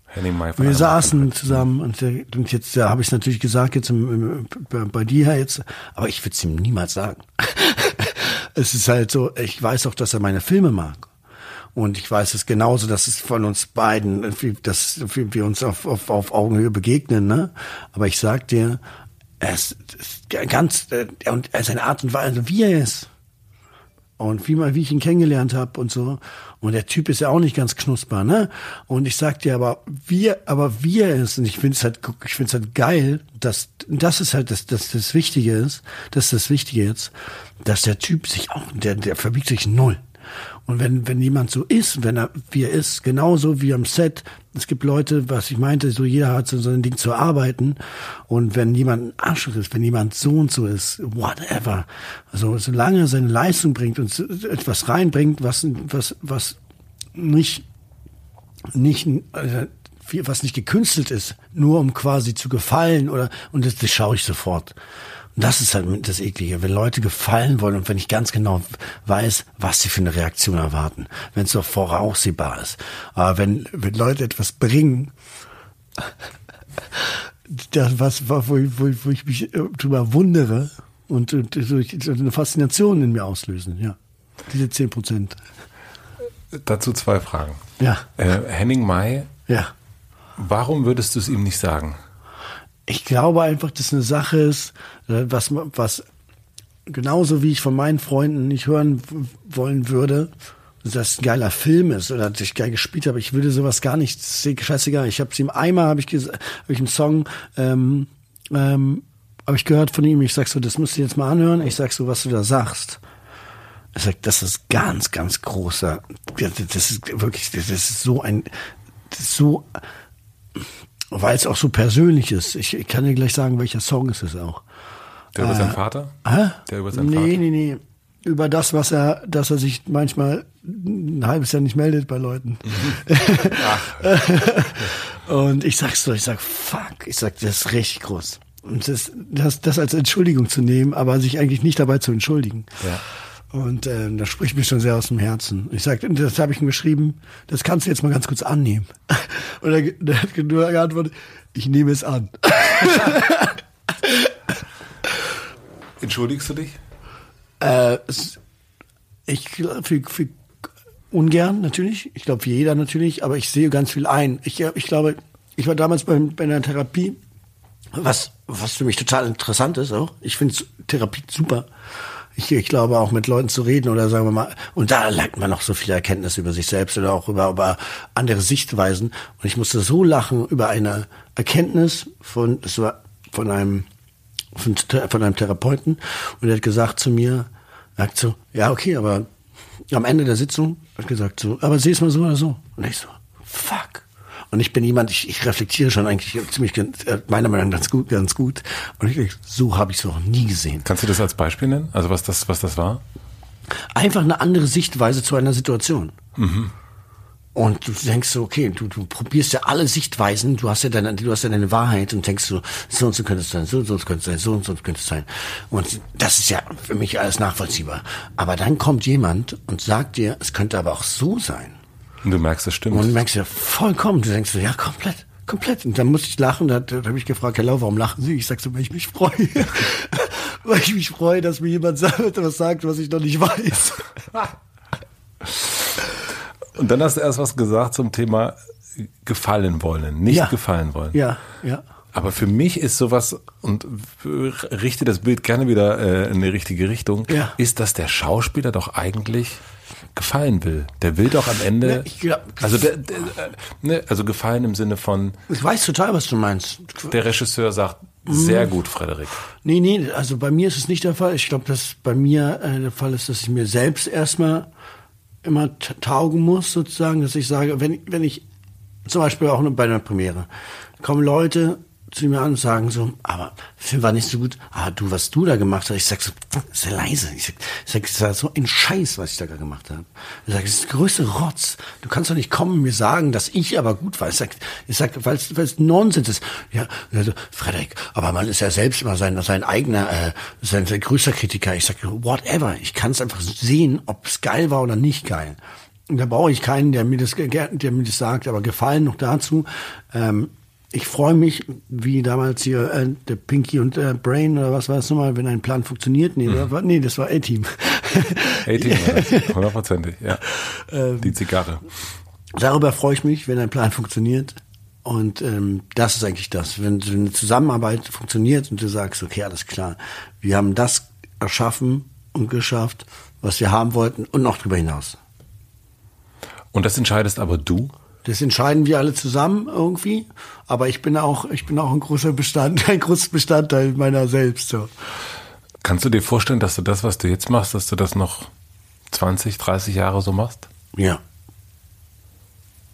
Wir saßen zusammen und, und jetzt ja, habe ich es natürlich gesagt, jetzt im, im, bei dir jetzt, aber ich würde es ihm niemals sagen. <laughs> es ist halt so, ich weiß auch, dass er meine Filme mag. Und ich weiß es genauso, dass es von uns beiden, dass wir uns auf, auf, auf Augenhöhe begegnen. Ne? Aber ich sag dir, er ist ganz, äh, und seine Art und Weise, wie er ist, und wie mal, wie ich ihn kennengelernt habe und so. Und der Typ ist ja auch nicht ganz knusper, ne? Und ich sag dir aber, wie, aber wie er ist, und ich finde es halt, ich finde es halt geil, dass das ist halt das, das, das Wichtige ist, das ist das Wichtige jetzt, dass der Typ sich auch, der, der verbiegt sich null. Und wenn, wenn jemand so ist, wenn er, wie er ist, genauso wie am Set, es gibt Leute, was ich meinte, so jeder hat so, ein Ding zu arbeiten. Und wenn jemand ein Arschloch ist, wenn jemand so und so ist, whatever. Also, solange er seine Leistung bringt und etwas reinbringt, was, was, was nicht, nicht, also, was nicht gekünstelt ist, nur um quasi zu gefallen oder, und das, das schaue ich sofort. Das ist halt das Eklige, wenn Leute gefallen wollen und wenn ich ganz genau weiß, was sie für eine Reaktion erwarten, wenn es doch voraussehbar ist. Aber wenn, wenn Leute etwas bringen, <laughs> das, was, wo, wo, wo ich mich äh, drüber wundere und, und, und eine Faszination in mir auslösen, ja. Diese zehn Prozent. Dazu zwei Fragen. Ja. Äh, Henning May. Ja. Warum würdest du es ihm nicht sagen? Ich glaube einfach, dass eine Sache ist, äh, was, was genauso wie ich von meinen Freunden nicht hören wollen würde, dass das ein geiler Film ist oder dass ich geil gespielt habe. Ich würde sowas gar nicht, scheißegal. Ich habe es ihm einmal, habe ich, hab ich einen Song, ähm, ähm, habe ich gehört von ihm. Ich sag so, das musst du jetzt mal anhören. Ich sag so, was du da sagst. Ich sag, das ist ganz, ganz großer. Das ist wirklich, das ist so ein, so weil es auch so persönlich ist. Ich, ich, kann dir gleich sagen, welcher Song es ist auch. Der über äh, seinen Vater? Hä? Der über seinen nee, Vater? Nee, nee, nee. Über das, was er, dass er sich manchmal ein halbes Jahr nicht meldet bei Leuten. <laughs> und ich sag's so, ich sag, fuck, ich sag, das ist richtig groß. Und das, das, das als Entschuldigung zu nehmen, aber sich eigentlich nicht dabei zu entschuldigen. Ja. Und äh, das spricht mir schon sehr aus dem Herzen. Ich sag, das habe ich ihm geschrieben, das kannst du jetzt mal ganz kurz annehmen. <laughs> Und er, der hat nur geantwortet, ich nehme es an. <laughs> Entschuldigst du dich? Äh, ich für, für ungern natürlich. Ich glaube für jeder natürlich, aber ich sehe ganz viel ein. Ich, ich glaube, ich war damals bei, bei einer Therapie, was, was für mich total interessant ist auch. Ich finde Therapie super ich, ich glaube auch mit Leuten zu reden oder sagen wir mal, und da lernt man noch so viele Erkenntnisse über sich selbst oder auch über, über andere Sichtweisen. Und ich musste so lachen über eine Erkenntnis von, das war von einem, von, von einem Therapeuten. Und er hat gesagt zu mir, er hat so, ja, okay, aber am Ende der Sitzung hat gesagt so, aber sieh es mal so oder so. Und ich so, fuck. Und ich bin jemand, ich, ich reflektiere schon eigentlich ziemlich, äh, meiner Meinung nach ganz gut, ganz gut. Und ich, so habe ich es noch nie gesehen. Kannst du das als Beispiel nennen? Also was das, was das war? Einfach eine andere Sichtweise zu einer Situation. Mhm. Und du denkst so, okay, du, du probierst ja alle Sichtweisen, du hast ja deine, du hast ja deine Wahrheit und denkst so, so und so könnte es sein, so und so könnte es sein, so und so könnte es sein. Und das ist ja für mich alles nachvollziehbar. Aber dann kommt jemand und sagt dir, es könnte aber auch so sein. Und du merkst, das stimmt. Und du merkst ja vollkommen. Du denkst so, ja, komplett. Komplett. Und dann musste ich lachen. Da, da habe ich gefragt, hello, warum lachen Sie? Ich sag so, weil ich mich freue. <laughs> weil ich mich freue, dass mir jemand etwas sagt, was ich noch nicht weiß. <laughs> Und dann hast du erst was gesagt zum Thema gefallen wollen, nicht ja. gefallen wollen. Ja, ja. Aber für mich ist sowas, und richte das Bild gerne wieder äh, in die richtige Richtung, ja. ist, dass der Schauspieler doch eigentlich gefallen will. Der will doch am Ende. Ich glaub, also, der, der, ne, also gefallen im Sinne von. Ich weiß total, was du meinst. Der Regisseur sagt, sehr gut, Frederik. Nee, nee, also bei mir ist es nicht der Fall. Ich glaube, dass bei mir äh, der Fall ist, dass ich mir selbst erstmal immer taugen muss, sozusagen, dass ich sage, wenn, wenn ich zum Beispiel auch bei einer Premiere kommen Leute zu mir an und sagen so, aber Film war nicht so gut. Ah, du, was du da gemacht hast. Ich sag so, sehr leise. Ich sag, ich sag, das war so ein Scheiß, was ich da gemacht habe. Ich sag, das ist der größte Rotz. Du kannst doch nicht kommen und mir sagen, dass ich aber gut war. Ich sag, ich sag, weil es Nonsens ist. Ja, also, Frederik, aber man ist ja selbst immer sein, sein eigener, äh, sein, sein größter Kritiker. Ich sag, whatever. Ich kann es einfach sehen, ob es geil war oder nicht geil. Da brauche ich keinen, der mir das, der mir das sagt. Aber gefallen noch dazu. Ähm, ich freue mich, wie damals hier äh, der Pinky und äh, Brain oder was war es nochmal, wenn ein Plan funktioniert. Nee, mhm. war, nee das war A-Team. <laughs> A-Team, hundertprozentig, ja. Ähm, Die Zigarre. Darüber freue ich mich, wenn ein Plan funktioniert. Und ähm, das ist eigentlich das. Wenn, wenn eine Zusammenarbeit funktioniert und du sagst, okay, alles klar, wir haben das erschaffen und geschafft, was wir haben wollten und noch darüber hinaus. Und das entscheidest aber du? Das entscheiden wir alle zusammen irgendwie. Aber ich bin auch, ich bin auch ein großer Bestand, <laughs> ein großes Bestandteil meiner selbst. So. Kannst du dir vorstellen, dass du das, was du jetzt machst, dass du das noch 20, 30 Jahre so machst? Ja.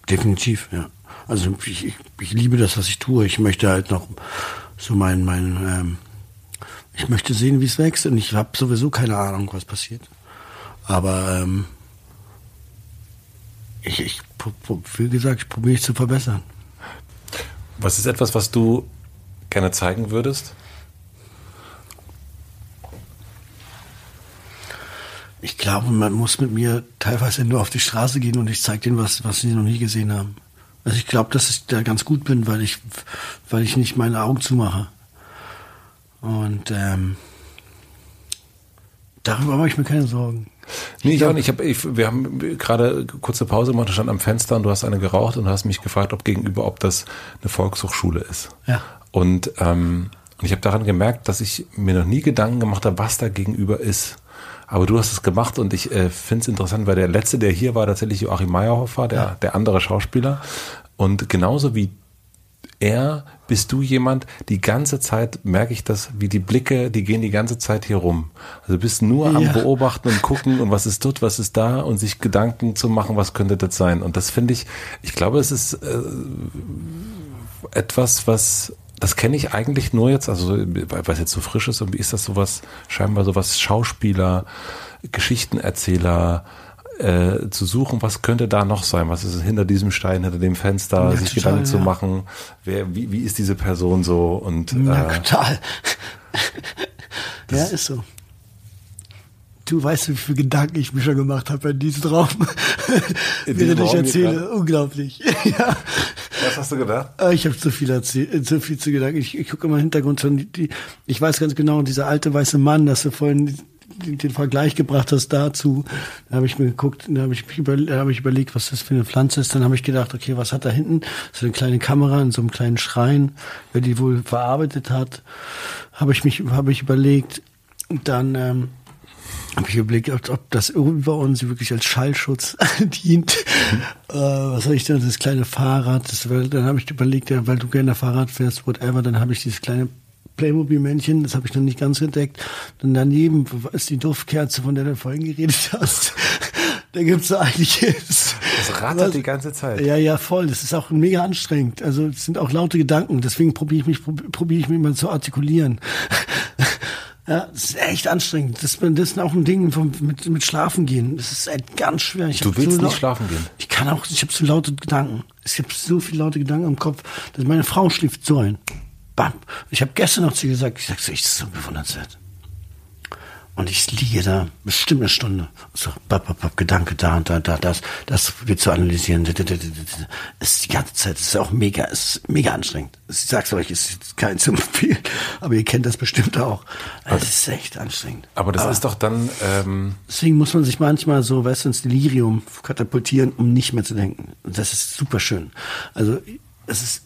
Definitiv, ja. Also ich, ich, ich liebe das, was ich tue. Ich möchte halt noch so mein, mein, ähm, ich möchte sehen, wie es wächst und ich habe sowieso keine Ahnung, was passiert. Aber ähm, ich, ich, wie gesagt, ich probiere es zu verbessern. Was ist etwas, was du gerne zeigen würdest? Ich glaube, man muss mit mir teilweise nur auf die Straße gehen und ich zeige denen was, was sie noch nie gesehen haben. Also ich glaube, dass ich da ganz gut bin, weil ich, weil ich nicht meine Augen zumache. Und ähm, darüber mache ich mir keine Sorgen. Nee, ich auch nicht. Ich hab, ich, wir haben gerade kurze Pause gemacht, stand am Fenster und du hast eine geraucht und hast mich gefragt, ob gegenüber, ob das eine Volkshochschule ist. Ja. Und, ähm, und ich habe daran gemerkt, dass ich mir noch nie Gedanken gemacht habe, was da gegenüber ist. Aber du hast es gemacht und ich äh, finde es interessant, weil der letzte, der hier war, tatsächlich Joachim Meyerhofer, der, ja. der andere Schauspieler. Und genauso wie er bist du jemand, die ganze Zeit merke ich das, wie die Blicke, die gehen die ganze Zeit hier rum. Also du bist nur ja. am Beobachten und gucken und was ist dort, was ist da und sich Gedanken zu machen, was könnte das sein. Und das finde ich, ich glaube, es ist äh, etwas, was das kenne ich eigentlich nur jetzt, also weil es jetzt so frisch ist und wie ist das sowas, scheinbar sowas Schauspieler, Geschichtenerzähler, äh, zu suchen, was könnte da noch sein? Was ist hinter diesem Stein, hinter dem Fenster, ja, sich Gedanken ja. zu machen, wer, wie, wie ist diese Person so und ja, äh, total. <laughs> ja, ist so. Du weißt, wie viele Gedanken ich mir schon gemacht habe <laughs> in diesem Raum. Während ich erzähle. Unglaublich. <laughs> ja. Was hast du gedacht? Ich habe zu viel erzählt, zu viel zu gedacht. Ich, ich gucke immer im Hintergrund schon. Die, ich weiß ganz genau, dieser alte weiße Mann, dass du vorhin den, Vergleich gebracht hast dazu, da habe ich mir geguckt, da habe ich, hab ich überlegt, was das für eine Pflanze ist. Dann habe ich gedacht, okay, was hat da hinten? So eine kleine Kamera in so einem kleinen Schrein, wer die wohl verarbeitet hat, habe ich mich, habe ich überlegt. Und dann ähm, habe ich überlegt, ob, ob das über uns wirklich als Schallschutz <laughs> dient. Mhm. Äh, was habe ich denn? Das kleine Fahrrad. Das, dann habe ich überlegt, ja, weil du gerne Fahrrad fährst, whatever, dann habe ich dieses kleine Playmobil-Männchen, das habe ich noch nicht ganz entdeckt. Und daneben ist die Duftkerze, von der du vorhin geredet hast. <laughs> da gibt's so einiges. Das rattert was, die ganze Zeit. Ja, ja, voll. Das ist auch mega anstrengend. Also es sind auch laute Gedanken. Deswegen probiere ich mich, probiere ich mich mal zu artikulieren. <laughs> Ja, das ist echt anstrengend. Das, das ist auch ein Ding vom, mit, mit Schlafen gehen. Das ist echt ganz schwer. Ich du willst nicht schlafen gehen? Ich kann auch, ich habe zu laute Gedanken. Ich habe so viele laute Gedanken im Kopf, dass meine Frau schläft so ein. Bam. Ich habe gestern noch zu ihr gesagt, ich sag so, ich ist so bewundernswert. Und ich liege da bestimmt eine Stunde. So, bap, bap, bap, Gedanke da und da, da, das, das wird zu analysieren. Ist die ganze Zeit, ist auch mega, ist mega anstrengend. Ich sag's euch, es ist kein zu viel, aber ihr kennt das bestimmt auch. Es ist echt anstrengend. Aber das aber ist doch dann. Ähm deswegen muss man sich manchmal so, weißt du, ins Delirium katapultieren, um nicht mehr zu denken. Und das ist super schön. Also es ist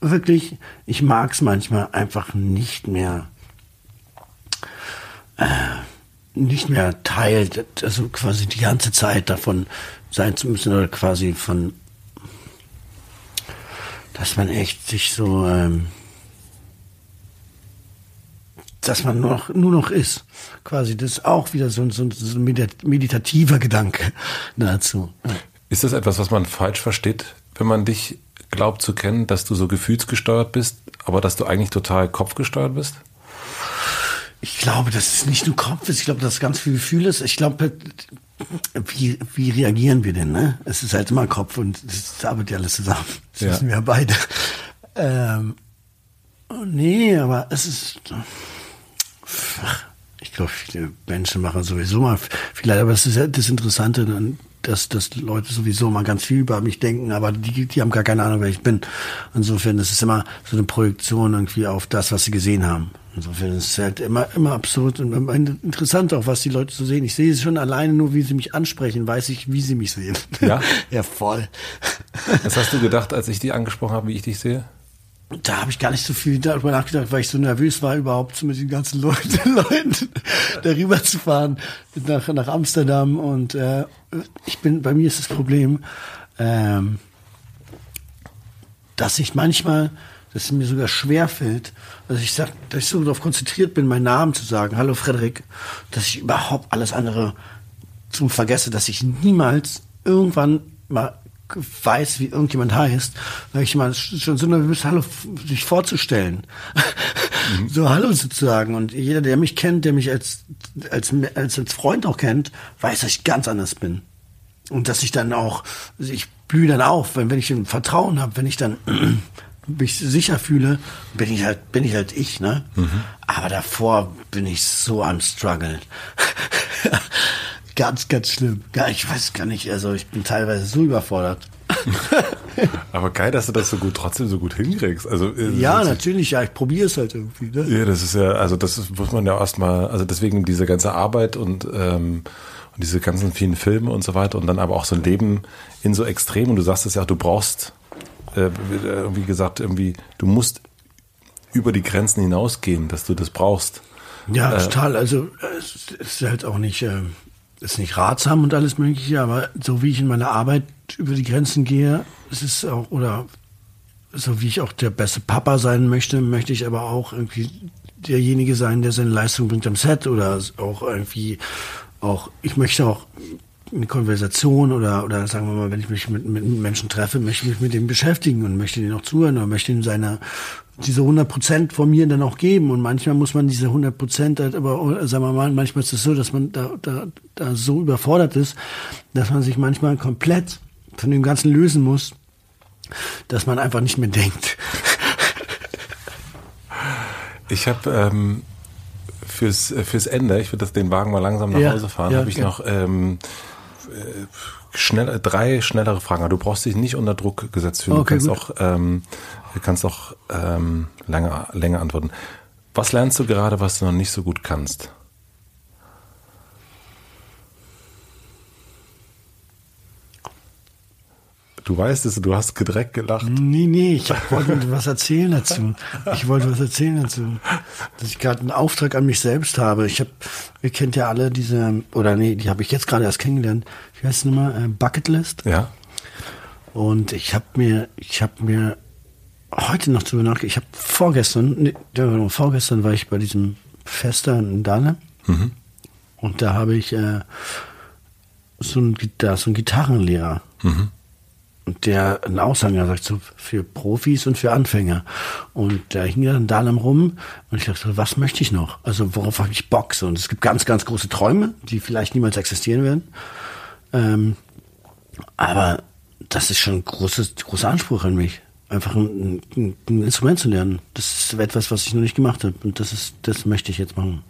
wirklich, ich mag es manchmal einfach nicht mehr, äh, nicht mehr Teil, also quasi die ganze Zeit davon sein zu müssen oder quasi von, dass man echt sich so, ähm, dass man nur noch, nur noch ist. Quasi, das ist auch wieder so, so, so ein meditativer Gedanke <laughs> dazu. Ist das etwas, was man falsch versteht, wenn man dich glaubt zu kennen, dass du so gefühlsgesteuert bist, aber dass du eigentlich total kopfgesteuert bist? Ich glaube, dass es nicht nur Kopf ist, ich glaube, dass es ganz viel Gefühl ist. Ich glaube, wie, wie reagieren wir denn? Ne? Es ist halt immer Kopf und es arbeitet ja alles zusammen. Das ja. wissen wir ja beide. Ähm, nee, aber es ist. Ich glaube, viele Menschen machen sowieso mal vielleicht, aber das ist ja das Interessante, dass, dass Leute sowieso mal ganz viel über mich denken, aber die, die haben gar keine Ahnung, wer ich bin. Insofern ist es immer so eine Projektion irgendwie auf das, was sie gesehen haben. Insofern ist es halt immer, immer absurd und interessant auch, was die Leute so sehen. Ich sehe es schon alleine nur, wie sie mich ansprechen, weiß ich, wie sie mich sehen. Ja? <laughs> ja, voll. Was hast du gedacht, als ich dich angesprochen habe, wie ich dich sehe? Da habe ich gar nicht so viel darüber nachgedacht, weil ich so nervös war, überhaupt mit den ganzen <laughs> Leuten, Leuten darüber zu fahren nach, nach Amsterdam. Und äh, ich bin, bei mir ist das Problem, ähm, dass ich manchmal, dass es mir sogar schwer fällt, dass ich sag, dass ich so darauf konzentriert bin, meinen Namen zu sagen, hallo Frederik, dass ich überhaupt alles andere zum vergesse, dass ich niemals irgendwann mal weiß, wie irgendjemand heißt, weil ich mal schon so nervös, hallo, sich vorzustellen. Mhm. <laughs> So hallo sozusagen. Und jeder, der mich kennt, der mich als, als, als, als Freund auch kennt, weiß, dass ich ganz anders bin. Und dass ich dann auch, ich blühe dann auf, wenn, wenn ich ein Vertrauen habe, wenn ich dann <clears throat> mich sicher fühle, bin ich halt, bin ich halt ich, ne? Mhm. Aber davor bin ich so am struggeln. <laughs> Ganz, ganz schlimm. Ja, ich weiß gar nicht, also ich bin teilweise so überfordert. <laughs> Aber geil, dass du das so gut, trotzdem so gut hinkriegst. Also, äh, ja, natürlich, ja, ich probiere es halt irgendwie. Ne? Ja, das ist ja, also das muss man ja erstmal, also deswegen diese ganze Arbeit und, ähm, und diese ganzen vielen Filme und so weiter und dann aber auch so ein Leben in so extrem und du sagst es ja, du brauchst, äh, wie gesagt, irgendwie, du musst über die Grenzen hinausgehen, dass du das brauchst. Ja, äh, total. Also es ist halt auch nicht, äh, ist nicht ratsam und alles Mögliche, aber so wie ich in meiner Arbeit über die Grenzen gehe, ist es auch, oder so wie ich auch der beste Papa sein möchte, möchte ich aber auch irgendwie derjenige sein, der seine Leistung bringt am Set oder auch irgendwie auch, ich möchte auch eine Konversation oder, oder sagen wir mal, wenn ich mich mit, mit Menschen treffe, möchte ich mich mit dem beschäftigen und möchte denen auch zuhören oder möchte ihm seine diese 100 Prozent von mir dann auch geben. Und manchmal muss man diese 100 Prozent halt aber, sagen wir mal, manchmal ist es so, dass man da, da, da so überfordert ist, dass man sich manchmal komplett von dem Ganzen lösen muss, dass man einfach nicht mehr denkt. Ich habe ähm, fürs, fürs Ende, ich würde den Wagen mal langsam nach ja, Hause fahren, ja, habe ich ja. noch ähm, äh, schnell, drei schnellere Fragen. Du brauchst dich nicht unter Druck gesetzt fühlen. Okay, du kannst gut. auch ähm, Du kannst auch ähm, länger, länger antworten. Was lernst du gerade, was du noch nicht so gut kannst? Du weißt es, du hast direkt gelacht. Nee, nee, ich wollte was erzählen dazu. Ich wollte was erzählen dazu. Dass ich gerade einen Auftrag an mich selbst habe. Ich habe, ihr kennt ja alle diese, oder nee, die habe ich jetzt gerade erst kennengelernt. Wie heißt es nochmal? Äh, Bucketlist. Ja. Und ich habe mir, ich habe mir heute noch drüber nachgedacht. Ich habe vorgestern, nee, vorgestern war ich bei diesem Fester in Dahlem. Mhm. Und da habe ich äh, so, ein, da so einen Gitarrenlehrer. Mhm. Der einen Aussanger sagt so für Profis und für Anfänger. Und da hing dann Dahlem rum und ich dachte, was möchte ich noch? Also worauf habe ich Bock? So, und es gibt ganz, ganz große Träume, die vielleicht niemals existieren werden. Ähm, aber das ist schon ein großes, großer Anspruch an mich einfach ein, ein, ein, Instrument zu lernen. Das ist etwas, was ich noch nicht gemacht habe. Und das ist, das möchte ich jetzt machen.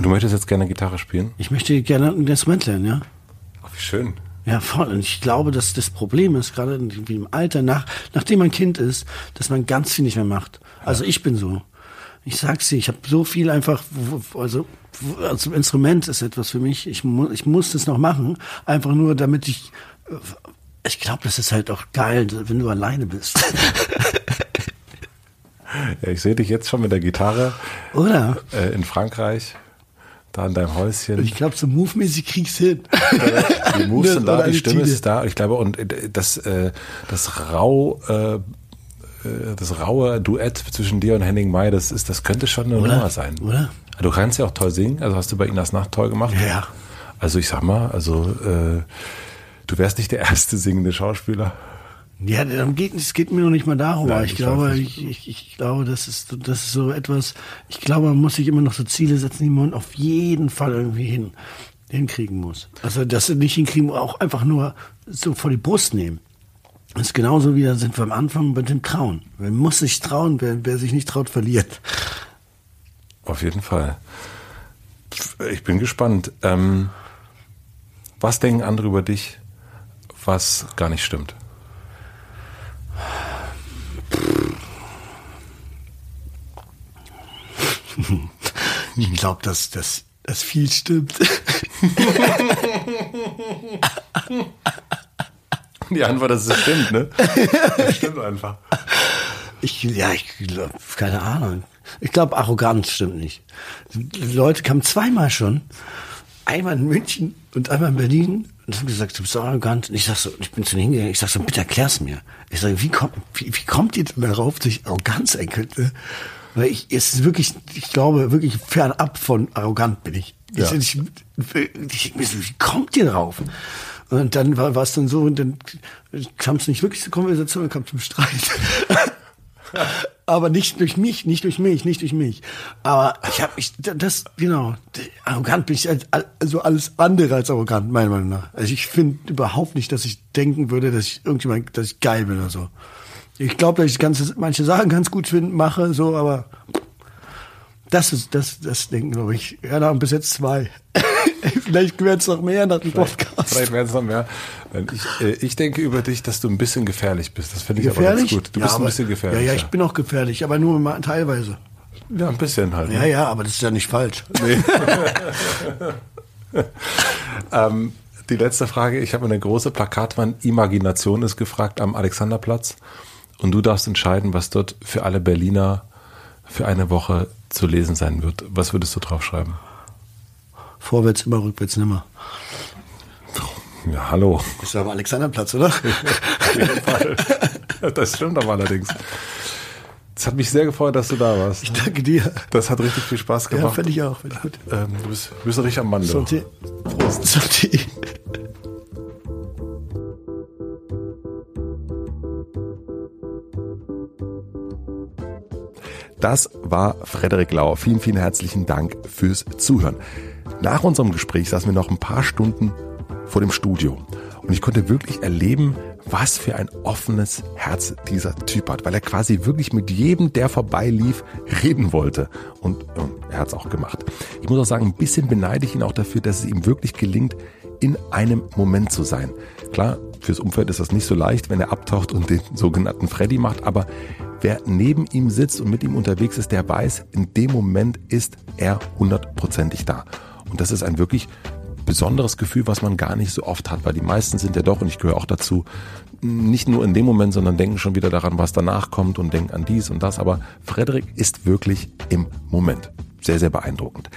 Du möchtest jetzt gerne Gitarre spielen? Ich möchte gerne ein Instrument lernen, ja. Ach, wie schön. Ja, voll. Und ich glaube, dass das Problem ist, gerade im Alter, nach, nachdem man Kind ist, dass man ganz viel nicht mehr macht. Also ich bin so. Ich sag's dir, ich habe so viel einfach, also, also Instrument ist etwas für mich. Ich, mu ich muss das noch machen, einfach nur, damit ich ich glaube, das ist halt auch geil, wenn du alleine bist. <laughs> ja, ich sehe dich jetzt schon mit der Gitarre. Oder? Äh, in Frankreich. Da in deinem Häuschen. Ich glaube, so move-mäßig kriegst du hin. <laughs> Die Moves sind da, die Stimme ist da. Ich glaube, und äh, das, äh, das rau äh, das raue Duett zwischen dir und Henning May, das ist, das könnte schon eine Oder? Nummer sein. Oder? Du kannst ja auch toll singen, also hast du bei Inas Nacht toll gemacht. Ja. Also ich sag mal, also du wärst nicht der erste singende Schauspieler. Ja, darum geht, es geht mir noch nicht mal darum. Nein, ich, glaube, ich, ich, ich glaube, das ist, das ist so etwas, ich glaube, man muss sich immer noch so Ziele setzen, die man auf jeden Fall irgendwie hin, hinkriegen muss. Also, sie nicht hinkriegen, auch einfach nur so vor die Brust nehmen. Das ist genauso wie, da sind wir am Anfang mit dem Trauen. Man muss sich trauen, wer, wer sich nicht traut, verliert. Auf jeden Fall. Ich bin gespannt. Ähm, was denken andere über dich, was gar nicht stimmt? <laughs> Ich glaube, dass das dass viel stimmt. <laughs> Die Antwort ist, es stimmt, ne? <laughs> Das stimmt einfach. Ich, ja, ich glaube, keine Ahnung. Ich glaube, Arroganz stimmt nicht. Die Leute kamen zweimal schon. Einmal in München und einmal in Berlin und haben gesagt, du bist so arrogant. Und ich sag so, ich bin zu denen hingegangen, ich sag so, bitte erklär's mir. Ich sage, wie kommt, wie, wie kommt ihr denn darauf, dass ich Arroganz sein könnte? Weil ich, es ist wirklich, ich glaube, wirklich fernab von arrogant bin ich. Ja. Ich, ich, ich, ich, wie kommt ihr drauf? Und dann war war es dann so, und dann kam es nicht wirklich zur Konversation, kam zum Streit. <laughs> Aber nicht durch mich, nicht durch mich, nicht durch mich. Aber ich habe ich das genau arrogant bin ich als, also alles andere als arrogant meiner Meinung nach. Also ich finde überhaupt nicht, dass ich denken würde, dass ich irgendjemand, dass ich geil bin oder so. Ich glaube, dass ich ganze, manche Sachen ganz gut find, mache, so, aber das ist das das denken glaube ich. Ja, da haben bis jetzt zwei. <laughs> Vielleicht werden es noch mehr nach dem Podcast. Vielleicht werden es noch mehr. Ich, äh, ich denke über dich, dass du ein bisschen gefährlich bist. Das finde ich aber Gefährlich? ganz gut. Du Ja, bist ein aber- bisschen gefährlich. Ja, ja, ich bin auch gefährlich, aber nur mal teilweise. ja, ein bisschen halt. Ja, ne? ja, aber das ist ja nicht falsch. <laughs> Ähm, die letzte Frage. Ich habe eine große Plakatwand. Imagination ist gefragt am Alexanderplatz. Und du darfst entscheiden, was dort für alle Berliner für eine Woche zu lesen sein wird. Was würdest du draufschreiben? Vorwärts immer, rückwärts nimmer. Ja, hallo. Ist ja am Alexanderplatz, oder? <laughs> Das stimmt aber allerdings. Es hat mich sehr gefreut, dass du da warst. Ich danke dir. Das hat richtig viel Spaß Ja, gemacht. fände ich auch. Fänd ich gut. ähm, du bist, du bist richtig am Mann. Santé. Prost. Santé. Das war Frederik Lauer. Vielen, vielen herzlichen Dank fürs Zuhören. Nach unserem Gespräch saßen wir noch ein paar Stunden vor dem Studio. Und ich konnte wirklich erleben, was für ein offenes Herz dieser Typ hat, weil er quasi wirklich mit jedem, der vorbeilief, reden wollte. Und ähm, er hat es auch gemacht. Ich muss auch sagen, ein bisschen beneide ich ihn auch dafür, dass es ihm wirklich gelingt, in einem Moment zu sein. Klar, fürs Umfeld ist das nicht so leicht, wenn er abtaucht und den sogenannten Freddy macht, aber wer neben ihm sitzt und mit ihm unterwegs ist, der weiß, in dem Moment ist er hundertprozentig da. Und das ist ein wirklich besonderes Gefühl, was man gar nicht so oft hat, weil die meisten sind ja doch, und ich gehöre auch dazu, nicht nur in dem Moment, sondern denken schon wieder daran, was danach kommt und denken an dies und das. Aber Frederik ist wirklich im Moment. Sehr, sehr beeindruckend.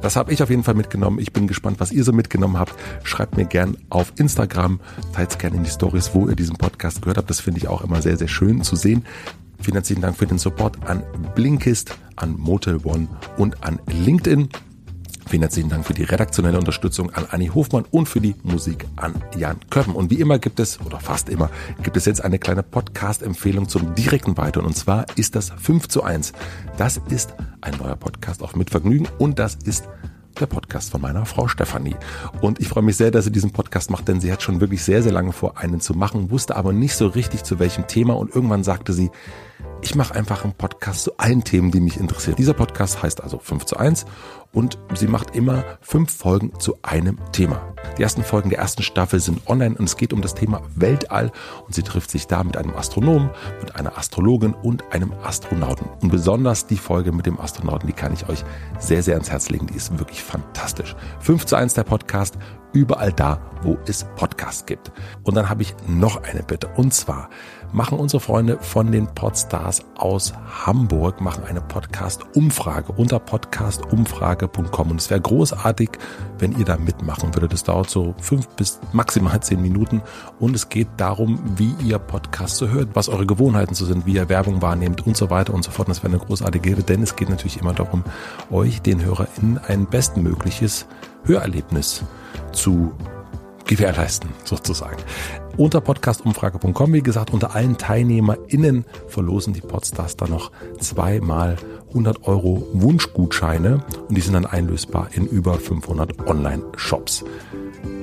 Das habe ich auf jeden Fall mitgenommen. Ich bin gespannt, was ihr so mitgenommen habt. Schreibt mir gern auf Instagram, teilt gerne in die Stories, wo ihr diesen Podcast gehört habt. Das finde ich auch immer sehr, sehr schön zu sehen. Vielen herzlichen Dank für den Support an Blinkist, an Motel One und an LinkedIn. Vielen herzlichen Dank für die redaktionelle Unterstützung an Anni Hofmann und für die Musik an Jan Köppen. Und wie immer gibt es, oder fast immer, gibt es jetzt eine kleine Podcast-Empfehlung zum direkten Weiteren. Und zwar ist das 5 zu 1. Das ist ein neuer Podcast auf Mitvergnügen und das ist der Podcast von meiner Frau Stefanie. Und ich freue mich sehr, dass sie diesen Podcast macht, denn sie hat schon wirklich sehr, sehr lange vor, einen zu machen, wusste aber nicht so richtig zu welchem Thema und irgendwann sagte sie, ich mache einfach einen Podcast zu allen Themen, die mich interessieren. Dieser Podcast heißt also 5 zu 1 und sie macht immer fünf Folgen zu einem Thema. Die ersten Folgen der ersten Staffel sind online und es geht um das Thema Weltall und sie trifft sich da mit einem Astronomen, mit einer Astrologin und einem Astronauten. Und besonders die Folge mit dem Astronauten, die kann ich euch sehr, sehr ans Herz legen. Die ist wirklich fantastisch. 5 zu 1 der Podcast, überall da, wo es Podcasts gibt. Und dann habe ich noch eine Bitte und zwar machen unsere Freunde von den Podstars aus Hamburg, machen eine Podcast-Umfrage unter podcastumfrage.com. Und es wäre großartig, wenn ihr da mitmachen würdet. Das dauert so fünf bis maximal zehn Minuten. Und es geht darum, wie ihr Podcasts so hört, was eure Gewohnheiten so sind, wie ihr Werbung wahrnehmt und so weiter und so fort. Und das wäre eine großartige Rede, denn es geht natürlich immer darum, euch, den HörerInnen, ein bestmögliches Hörerlebnis zu gewährleisten, sozusagen. Unter podcastumfrage.com, wie gesagt, unter allen TeilnehmerInnen verlosen die Podstars dann noch zweimal 100 Euro Wunschgutscheine und die sind dann einlösbar in über 500 Online-Shops.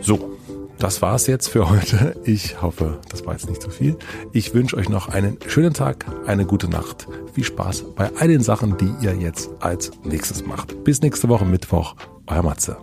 So. Das war's jetzt für heute. Ich hoffe, das war jetzt nicht zu viel. Ich wünsche euch noch einen schönen Tag, eine gute Nacht. Viel Spaß bei all den Sachen, die ihr jetzt als nächstes macht. Bis nächste Woche Mittwoch. Euer Matze.